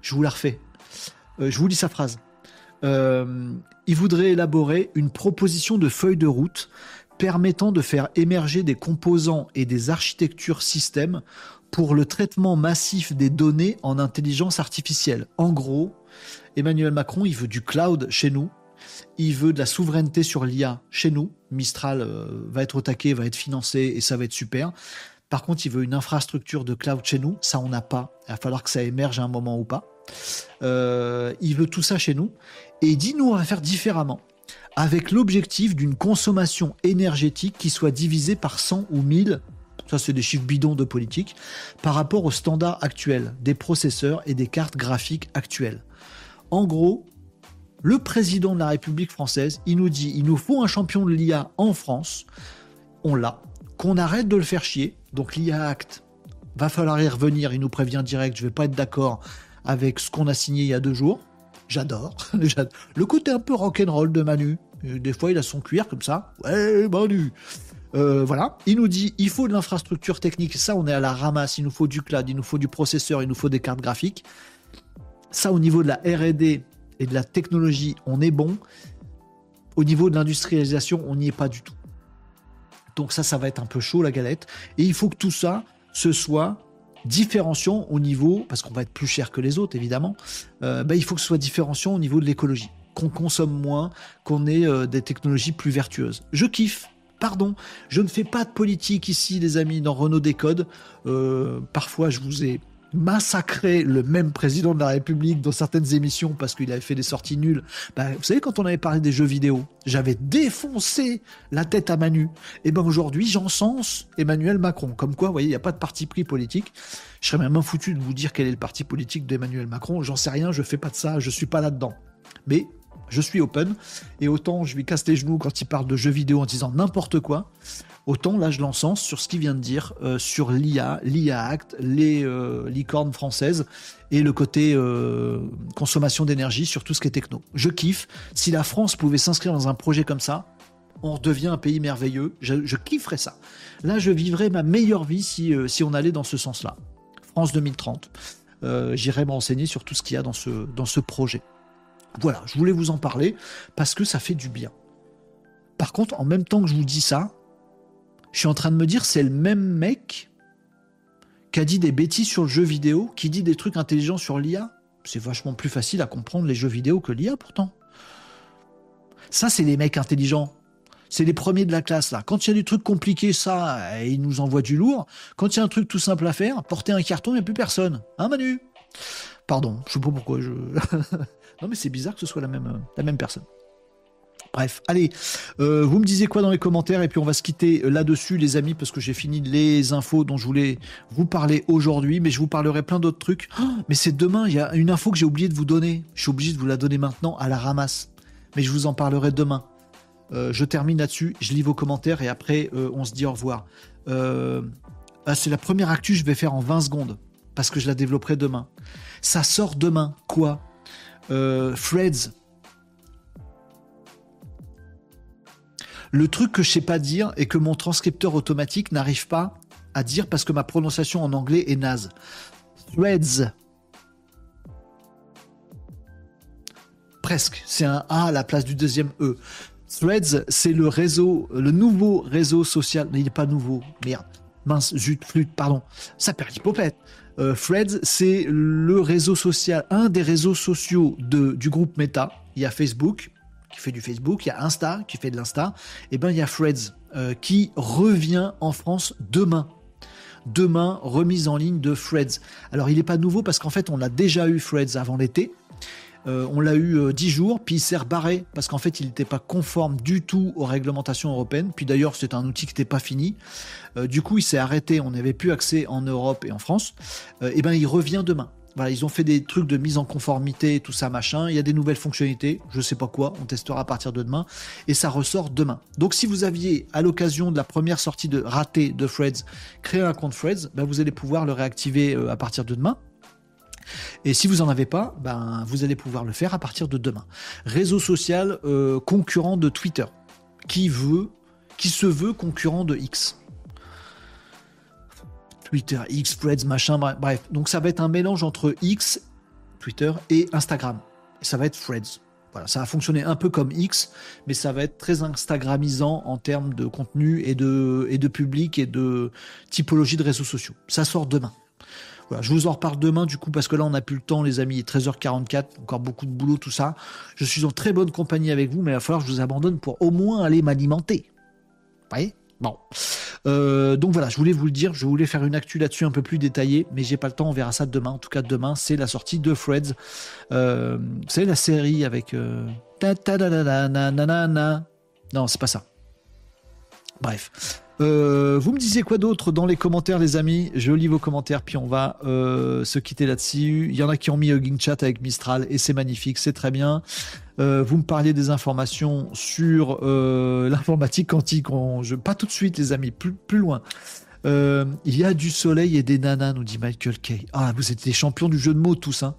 Speaker 1: Je vous la refais. je vous lis sa phrase. Euh, il voudrait élaborer une proposition de feuille de route permettant de faire émerger des composants et des architectures systèmes pour le traitement massif des données en intelligence artificielle. En gros, Emmanuel Macron, il veut du cloud chez nous, il veut de la souveraineté sur l'IA chez nous. Mistral euh, va être au va être financé et ça va être super. Par contre, il veut une infrastructure de cloud chez nous. Ça, on n'a pas. Il va falloir que ça émerge à un moment ou pas. Euh, il veut tout ça chez nous. Et il dit, nous, on va faire différemment. Avec l'objectif d'une consommation énergétique qui soit divisée par 100 ou 1000, ça c'est des chiffres bidons de politique, par rapport aux standards actuels des processeurs et des cartes graphiques actuelles. En gros, le président de la République française, il nous dit, il nous faut un champion de l'IA en France, on l'a, qu'on arrête de le faire chier, donc l'IA Act, va falloir y revenir, il nous prévient direct, je vais pas être d'accord avec ce qu'on a signé il y a deux jours. J'adore. le côté un peu rock'n'roll de Manu. Des fois, il a son cuir comme ça. Ouais, Manu. Euh, voilà. Il nous dit il faut de l'infrastructure technique. Ça, on est à la ramasse. Il nous faut du cloud, il nous faut du processeur, il nous faut des cartes graphiques. Ça, au niveau de la RD et de la technologie, on est bon. Au niveau de l'industrialisation, on n'y est pas du tout. Donc ça, ça va être un peu chaud la galette. Et il faut que tout ça, ce soit différenciant au niveau, parce qu'on va être plus cher que les autres évidemment, euh, bah, il faut que ce soit différenciant au niveau de l'écologie, qu'on consomme moins, qu'on ait euh, des technologies plus vertueuses. Je kiffe. Pardon, je ne fais pas de politique ici, les amis, dans Renault Décode. Euh, parfois, je vous ai massacrer le même président de la République dans certaines émissions parce qu'il avait fait des sorties nulles. Bah, vous savez, quand on avait parlé des jeux vidéo, j'avais défoncé la tête à Manu. Et ben aujourd'hui, j'encense Emmanuel Macron. Comme quoi, vous voyez, il n'y a pas de parti pris politique. Je serais même foutu de vous dire quel est le parti politique d'Emmanuel Macron. J'en sais rien, je fais pas de ça, je suis pas là-dedans. Mais je suis open et autant je lui casse les genoux quand il parle de jeux vidéo en disant n'importe quoi, Autant là, je l'encense sur ce qu'il vient de dire, euh, sur l'IA, l'IA Act, les euh, licornes françaises et le côté euh, consommation d'énergie sur tout ce qui est techno. Je kiffe. Si la France pouvait s'inscrire dans un projet comme ça, on redevient un pays merveilleux. Je, kifferais ça. Là, je vivrais ma meilleure vie si, on allait dans ce sens-là. France 2030. J'irai me renseigner sur tout ce qu'il y a dans ce projet. Voilà, je voulais vous en parler parce que ça fait du bien. Par contre, en même temps que je vous dis ça, je suis en train de me dire, c'est le même mec qui a dit des bêtises sur le jeu vidéo, qui dit des trucs intelligents sur l'IA. C'est vachement plus facile à comprendre les jeux vidéo que l'IA pourtant. Ça, c'est les mecs intelligents. C'est les premiers de la classe, là. Quand il y a des trucs compliqués, ça, ils nous envoient du lourd. Quand il y a un truc tout simple à faire, porter un carton, il n'y a plus personne. Hein, Manu? Pardon, je sais pas pourquoi je. non, mais c'est bizarre que ce soit la même, la même personne. Bref, allez, euh, vous me disiez quoi dans les commentaires? Et puis on va se quitter là-dessus les amis parce que j'ai fini les infos dont je voulais vous parler aujourd'hui, mais je vous parlerai plein d'autres trucs. Oh, mais c'est demain, il y a une info que j'ai oublié de vous donner. Je suis obligé de vous la donner maintenant à la ramasse, mais je vous en parlerai demain. Euh, je termine là-dessus, je lis vos commentaires et après euh, on se dit au revoir. Ah, c'est la première actu, je vais faire en 20 secondes parce que je la développerai demain. Ça sort demain, quoi? Freds Le truc que je sais pas dire et que mon transcripteur automatique n'arrive pas à dire parce que ma prononciation en anglais est naze. Threads. Presque. C'est un A à la place du deuxième E. Threads, c'est le réseau, le nouveau réseau social. Il n'est pas nouveau. Merde. Mince, zut, flûte, pardon. Ça perd l'hypopète. Euh, Threads, c'est le réseau social, un des réseaux sociaux de, du groupe Meta. Il y a Facebook, qui fait du Facebook, il y a Insta qui fait de l'Insta, et ben il y a Threads euh, qui revient en France demain. Demain, remise en ligne de Threads. Alors il n'est pas nouveau parce qu'en fait on a déjà eu Threads avant l'été. Euh, on l'a eu 10 jours, puis il s'est rebarré parce qu'en fait il n'était pas conforme du tout aux réglementations européennes. Puis d'ailleurs c'est un outil qui n'était pas fini. du coup il s'est arrêté, on n'avait plus accès en Europe et en France. et ben il revient demain. Ils ont fait des trucs de mise en conformité, tout ça, machin. Il y a des nouvelles fonctionnalités, je sais pas quoi, on testera à partir de demain. Et ça ressort demain. Donc si vous aviez, à l'occasion de la première sortie de ratée de Freds, créé un compte Freds, ben, vous allez pouvoir le réactiver euh, à partir de demain. Et si vous n'en avez pas, ben, vous allez pouvoir le faire à partir de demain. Réseau social euh, concurrent de Twitter, qui veut, qui se veut concurrent de X. Twitter, X, Threads, machin, bref. Donc ça va être un mélange entre X, Twitter et Instagram. Et ça va être Threads. Voilà, ça va fonctionner un peu comme X, mais ça va être très Instagramisant en termes de contenu et de, et de public et de typologie de réseaux sociaux. Ça sort demain. Voilà, je vous en reparle demain du coup parce que là on n'a plus le temps les amis, 13h44, encore beaucoup de boulot, tout ça. Je suis en très bonne compagnie avec vous, mais il va falloir que je vous abandonne pour au moins aller m'alimenter. Vous voyez? Euh, donc voilà, je voulais vous le dire, je voulais faire une actu là-dessus un peu plus détaillée, mais j'ai pas le temps, on verra ça demain. En tout cas, demain, c'est la sortie de Freds. Euh, vous savez, la série avec. Euh, non, c'est pas ça. Bref. Euh, vous me disiez quoi d'autre dans les commentaires, les amis? Je lis vos commentaires, puis on va euh, se quitter là-dessus. Il y en a qui ont mis Hugging Chat avec Mistral, et c'est magnifique, c'est très bien. Euh, vous me parliez des informations sur l'informatique quantique. pas tout de suite, les amis, plus, loin. il y a du soleil et des nanas, nous dit Michael Kay. Ah, vous êtes des champions du jeu de mots, tous. Hein.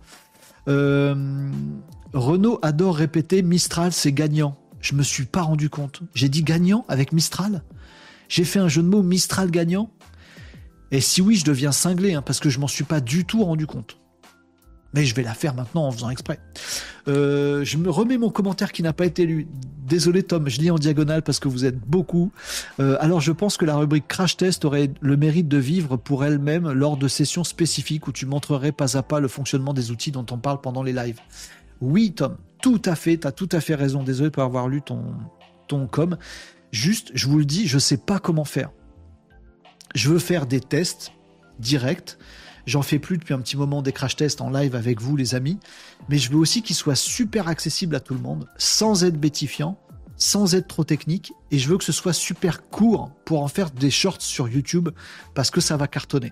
Speaker 1: Renault adore répéter Mistral, c'est gagnant. Je me suis pas rendu compte. J'ai dit gagnant avec Mistral? J'ai fait un jeu de mots Mistral gagnant? Et si oui, je deviens cinglé, hein, parce que je m'en suis pas du tout rendu compte. Mais je vais la faire maintenant en faisant exprès. Euh, je me remets mon commentaire qui n'a pas été lu. Désolé Tom, je lis en diagonale parce que vous êtes beaucoup. Euh, alors je pense que la rubrique Crash Test aurait le mérite de vivre pour elle-même lors de sessions spécifiques où tu montrerais pas à pas le fonctionnement des outils dont on parle pendant les lives. Oui Tom, tout à fait, tu as tout à fait raison. Désolé pas avoir lu ton, ton com. Juste, je vous le dis, je ne sais pas comment faire. Je veux faire des tests directs. J'en fais plus depuis un petit moment des crash tests en live avec vous, les amis. Mais je veux aussi qu'ils soient super accessibles à tout le monde, sans être bétifiant, sans être trop technique. Et je veux que ce soit super court pour en faire des shorts sur YouTube parce que ça va cartonner.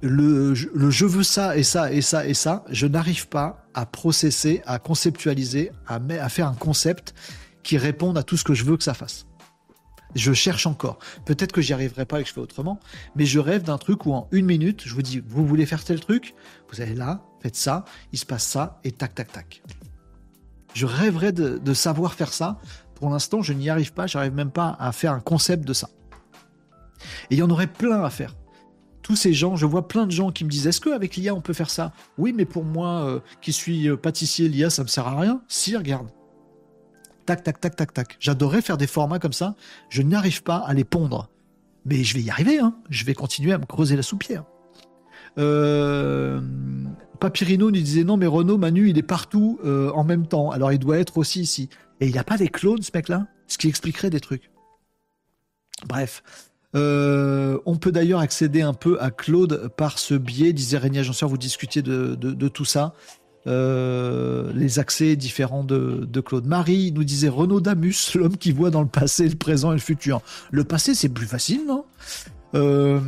Speaker 1: Le, je veux ça et ça et ça et ça, je n'arrive pas à processer, à conceptualiser, à, faire un concept qui répondent à tout ce que je veux que ça fasse. Je cherche encore. Peut-être que j'y arriverai pas et que je fais autrement, mais je rêve d'un truc où en une minute, je vous dis, vous voulez faire tel truc, vous allez là, faites ça, il se passe ça, et tac, tac, tac. Je rêverais de, savoir faire ça. Pour l'instant, je n'y arrive pas, j'arrive même pas à faire un concept de ça. Et il y en aurait plein à faire. Tous ces gens, je vois plein de gens qui me disent Est-ce qu'avec l'IA on peut faire ça? Oui, mais pour moi euh, qui suis euh, pâtissier, l'IA ça me sert à rien. Si, regarde, tac, tac, tac, tac, tac. J'adorerais faire des formats comme ça. Je n'arrive pas à les pondre. Mais je vais y arriver, hein. Je vais continuer à me creuser la soupière. Euh... Papyrino nous disait non, mais Renault, Manu, il est partout euh, en même temps. Alors il doit être aussi ici. Et il n'a pas des clones, ce mec-là? Ce qui expliquerait des trucs. Bref. Euh, on peut d'ailleurs accéder un peu à Claude par ce biais, disait Régnier Agenceur, vous discutiez de tout ça. Euh, les accès différents de, Claude. Marie nous disait Renaud Damus, l'homme qui voit dans le passé, le présent et le futur. Le passé, c'est plus facile, non? Euh,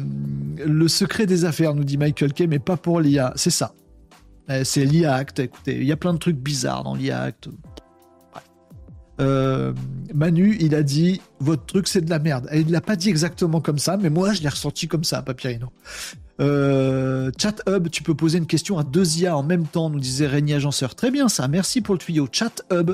Speaker 1: Le secret des affaires, nous dit Michael Kay, mais pas pour l'IA. C'est ça. Euh, c'est l'IA Act. Écoutez, il y a plein de trucs bizarres dans l'IA Act. Manu, il a dit votre truc c'est de la merde. Et il l'a pas dit exactement comme ça, mais moi je l'ai ressenti comme ça, Papyrino. Euh, Chat Hub, tu peux poser une question à deux IA en même temps, nous disait Régnier Agenceur. Très bien ça, merci pour le tuyau. Chat Hub,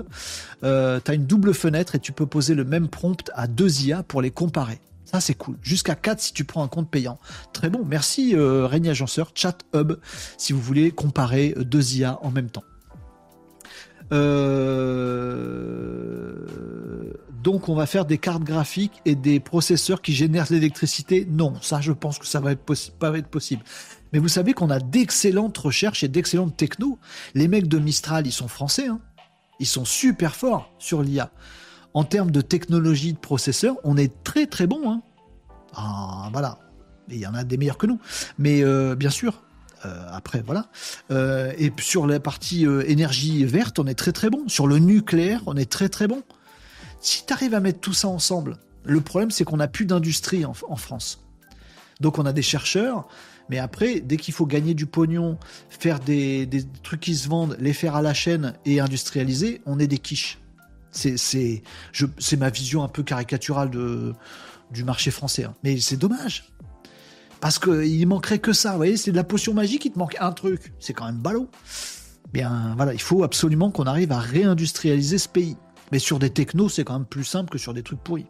Speaker 1: euh, tu as une double fenêtre et tu peux poser le même prompt à deux IA pour les comparer. Ça c'est cool. Jusqu'à 4 si tu prends un compte payant. Très bon, merci euh, Régnier Agenceur. Chat Hub, si vous voulez comparer deux IA en même temps. Euh, donc on va faire des cartes graphiques et des processeurs qui génèrent l'électricité. Non, ça je pense que ça va pas être possible. Mais vous savez qu'on a d'excellentes recherches et d'excellentes techno. Les mecs de Mistral, ils sont français. Hein. Ils sont super forts sur l'IA. En termes de technologie de processeur, on est très très bon. Hein. Ah, voilà. Il y en a des meilleurs que nous. Mais euh, bien sûr, euh, après, voilà. Euh, et sur la partie énergie verte, on est très très bon. Sur le nucléaire, on est très très bon. Si tu arrives à mettre tout ça ensemble, le problème c'est qu'on n'a plus d'industrie en, France. Donc on a des chercheurs, mais après, dès qu'il faut gagner du pognon, faire des, trucs qui se vendent, les faire à la chaîne et industrialiser, on est des quiches. C'est ma vision un peu caricaturale du marché français. Hein. Mais c'est dommage. Parce qu'il manquerait que ça. Vous voyez, c'est de la potion magique, il te manque un truc. C'est quand même ballot. Bien, il faut absolument qu'on arrive à réindustrialiser ce pays. Mais sur des technos, c'est quand même plus simple que sur des trucs pourris.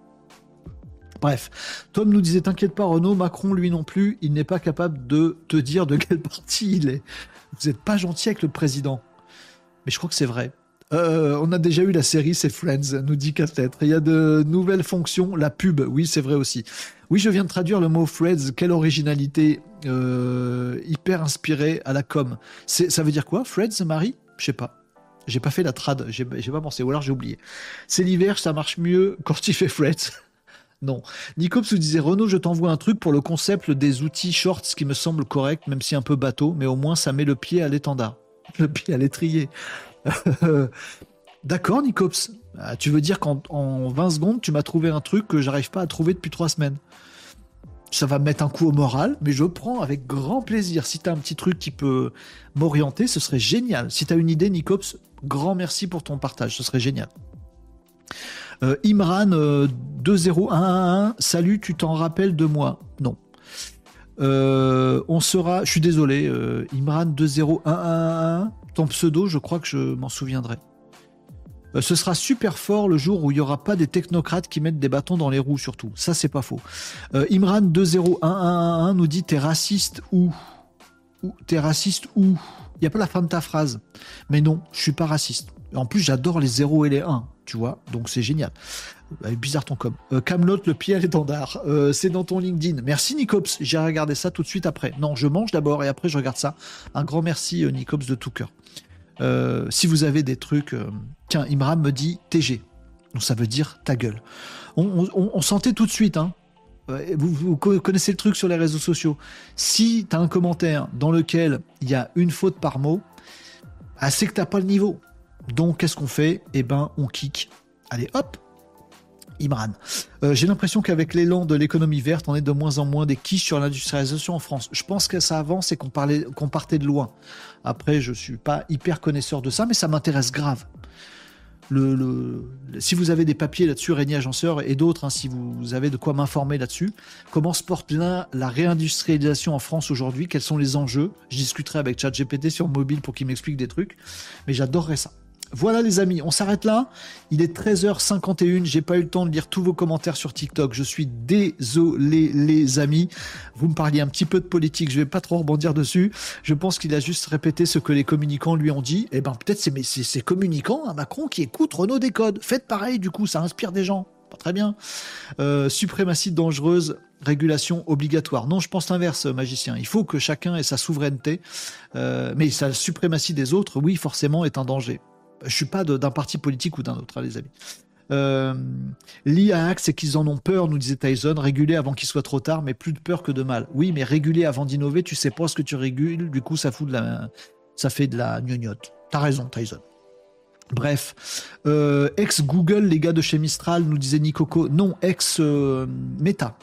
Speaker 1: Bref, Tom nous disait T'inquiète pas, Renault, Macron, lui non plus, il n'est pas capable de te dire de quel parti il est. Vous n'êtes pas gentil avec le président. Mais je crois que c'est vrai. Euh, on a déjà eu la série, c'est Friends, nous dit Cathêtre. Il y a de nouvelles fonctions, la pub, oui, c'est vrai aussi. Oui, je viens de traduire le mot Friends, quelle originalité, euh, hyper inspirée à la com. Ça veut dire quoi, Friends, Marie? Je sais pas. J'ai pas fait la trad, j'ai pas pensé, ou alors j'ai oublié. C'est l'hiver, ça marche mieux quand tu fais Friends. Non. Nicops vous disait Renaud, je t'envoie un truc pour le concept des outils shorts qui me semble correct, même si un peu bateau, mais au moins ça met le pied à l'étendard. Le pied à l'étrier. D'accord, Nicops. Ah, tu veux dire qu'en 20 secondes, tu m'as trouvé un truc que j'arrive pas à trouver depuis 3 semaines ça va me mettre un coup au moral, mais je prends avec grand plaisir. Si tu as un petit truc qui peut m'orienter, ce serait génial. Si tu as une idée, Nicops, grand merci pour ton partage, ce serait génial. Euh, Imran 20111, euh, salut, tu t'en rappelles de moi? Non. Euh, on sera, je suis désolé, Imran 20111, ton pseudo, je crois que je m'en souviendrai. Euh, ce sera super fort le jour où il n'y aura pas des technocrates qui mettent des bâtons dans les roues, surtout. Ça, c'est pas faux. Euh, Imran 20111 nous dit T'es raciste ou T'es raciste ou Il n'y a pas la fin de ta phrase. Mais non, je suis pas raciste. En plus, j'adore les 0 et les 1, tu vois, donc c'est génial. Euh, bizarre ton com. Camelot, le pied à l'étendard. c'est dans ton LinkedIn. Merci Nicops. J'ai regardé ça tout de suite après. Non, je mange d'abord et après je regarde ça. Un grand merci Nicops de tout cœur. Euh, si vous avez des trucs. Euh, tiens, Imram me dit TG. Donc ça veut dire ta gueule. On, sentait tout de suite, hein. Euh, Vous, connaissez le truc sur les réseaux sociaux. Si tu un commentaire dans lequel il y a une faute par mot, ah, c'est que t'as pas le niveau. Donc qu'est-ce qu'on fait? Eh ben, on kick. Allez, hop, Imran. Euh, j'ai l'impression qu'avec l'élan de l'économie verte, on est de moins en moins des quiches sur l'industrialisation en France. Je pense que ça avance et qu'on partait de loin. Après, je suis pas hyper connaisseur de ça, mais ça m'intéresse grave. Si vous avez des papiers là-dessus, Régnier Agenceur et d'autres, hein, si vous avez de quoi m'informer là-dessus, comment se porte bien la réindustrialisation en France aujourd'hui? Quels sont les enjeux? Je discuterai avec ChatGPT sur mobile pour qu'il m'explique des trucs, mais j'adorerais ça. Voilà les amis, on s'arrête là. Il est 13h51, j'ai pas eu le temps de lire tous vos commentaires sur TikTok. Je suis désolé les amis. Vous me parliez un petit peu de politique, je vais pas trop rebondir dessus. Je pense qu'il a juste répété ce que les communicants lui ont dit. Eh ben peut-être c'est ces communicants à Macron qui écoutent Renault Décode. Faites pareil du coup, ça inspire des gens. Pas très bien. Euh, suprématie dangereuse, régulation obligatoire. Non, je pense l'inverse, magicien. Il faut que chacun ait sa souveraineté, euh, mais sa suprématie des autres, oui, forcément, est un danger. Je suis pas d'un parti politique ou d'un autre, hein, les amis. Euh, L'IAX, c'est qu'ils en ont peur, nous disait Tyson, réguler avant qu'il soit trop tard, mais plus de peur que de mal. Oui, mais réguler avant d'innover, tu sais pas ce que tu régules, du coup, ça fout de la, ça fait de la gnognotte. T'as raison, Tyson. Bref, euh, ex-Google, les gars de chez Mistral, nous disait Nicoco. Non, ex-Meta.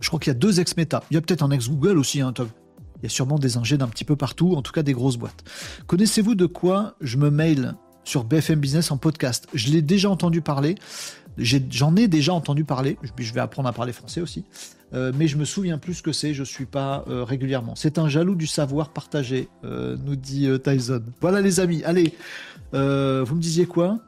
Speaker 1: Je crois qu'il y a deux ex-Meta. Il y a peut-être un ex-Google aussi, hein. Il y a sûrement des ingés d'un petit peu partout, en tout cas des grosses boîtes. Connaissez-vous de quoi je me mail sur BFM Business en podcast? Je l'ai déjà entendu parler. J'en ai, déjà entendu parler. Je vais apprendre à parler français aussi. Euh, mais je me souviens plus ce que c'est. Je suis pas euh, régulièrement. C'est un jaloux du savoir partagé, euh, nous dit Tyson. Voilà les amis. Allez, vous me disiez quoi?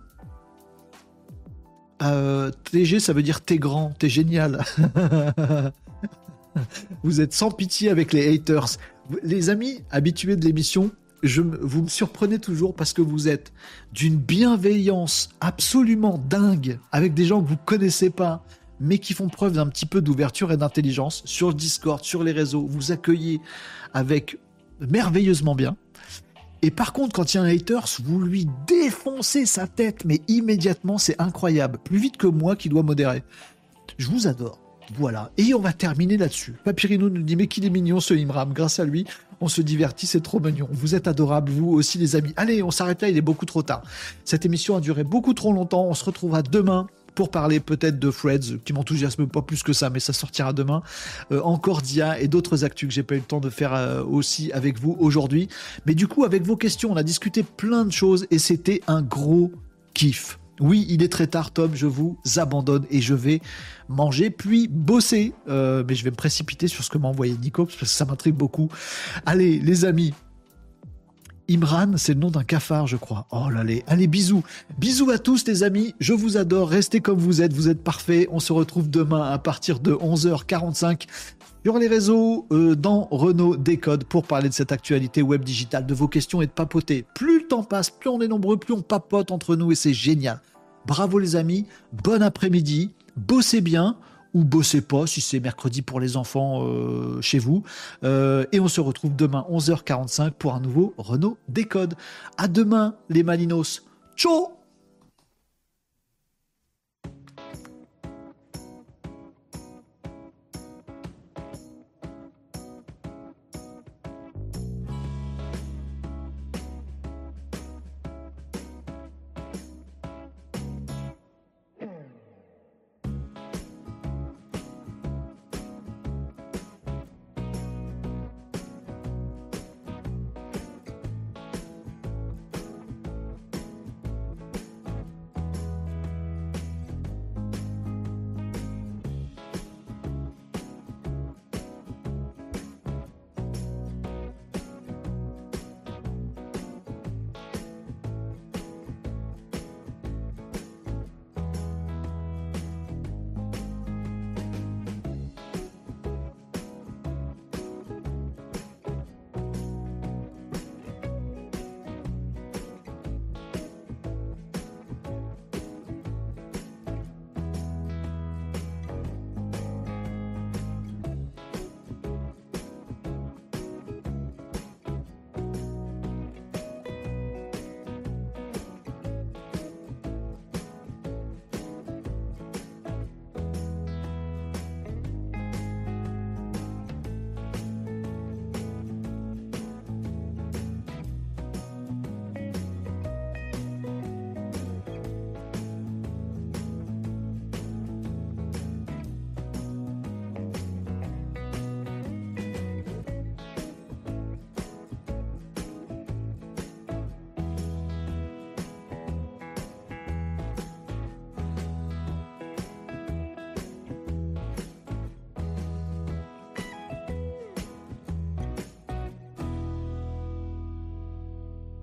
Speaker 1: TG, ça veut dire t'es grand, t'es génial. vous êtes sans pitié avec les haters. Les amis habitués de l'émission, je, vous me surprenez toujours parce que vous êtes d'une bienveillance absolument dingue avec des gens que vous connaissez pas, mais qui font preuve d'un petit peu d'ouverture et d'intelligence sur Discord, sur les réseaux. Vous accueillez avec merveilleusement bien. Et par contre, quand il y a un haters, vous lui défoncez sa tête, mais immédiatement, c'est incroyable. Plus vite que moi qui dois modérer. Je vous adore. Voilà. Et on va terminer là-dessus. Papyrino nous dit, mais qu'il est mignon ce Imram. Grâce à lui, on se divertit, c'est trop mignon. Vous êtes adorables, vous aussi les amis. Allez, on s'arrête là, il est beaucoup trop tard. Cette émission a duré beaucoup trop longtemps. On se retrouvera demain pour parler peut-être de Freds, qui m'enthousiasme pas plus que ça, mais ça sortira demain. Euh, encore Dia et d'autres actus que j'ai pas eu le temps de faire euh, aussi avec vous aujourd'hui. Mais du coup, avec vos questions, on a discuté plein de choses et c'était un gros kiff. Oui, il est très tard, Tom, je vous abandonne et je vais manger, puis bosser. Euh, mais je vais me précipiter sur ce que m'a envoyé Nico, parce que ça m'intrigue beaucoup. Allez, les amis, Imran, c'est le nom d'un cafard, je crois. Oh là là, allez, bisous. Bisous à tous, les amis. Je vous adore. Restez comme vous êtes. Vous êtes parfaits. On se retrouve demain à partir de 11h45 sur les réseaux, euh, dans Renault Décode, pour parler de cette actualité web digitale, de vos questions et de papoter. Plus le temps passe, plus on est nombreux, plus on papote entre nous et c'est génial. Bravo les amis. Bon après-midi. Bossez bien ou bossez pas si c'est mercredi pour les enfants euh, chez vous. Euh, et on se retrouve demain 11h45 pour un nouveau Renault Décode. À demain les Malinos. Ciao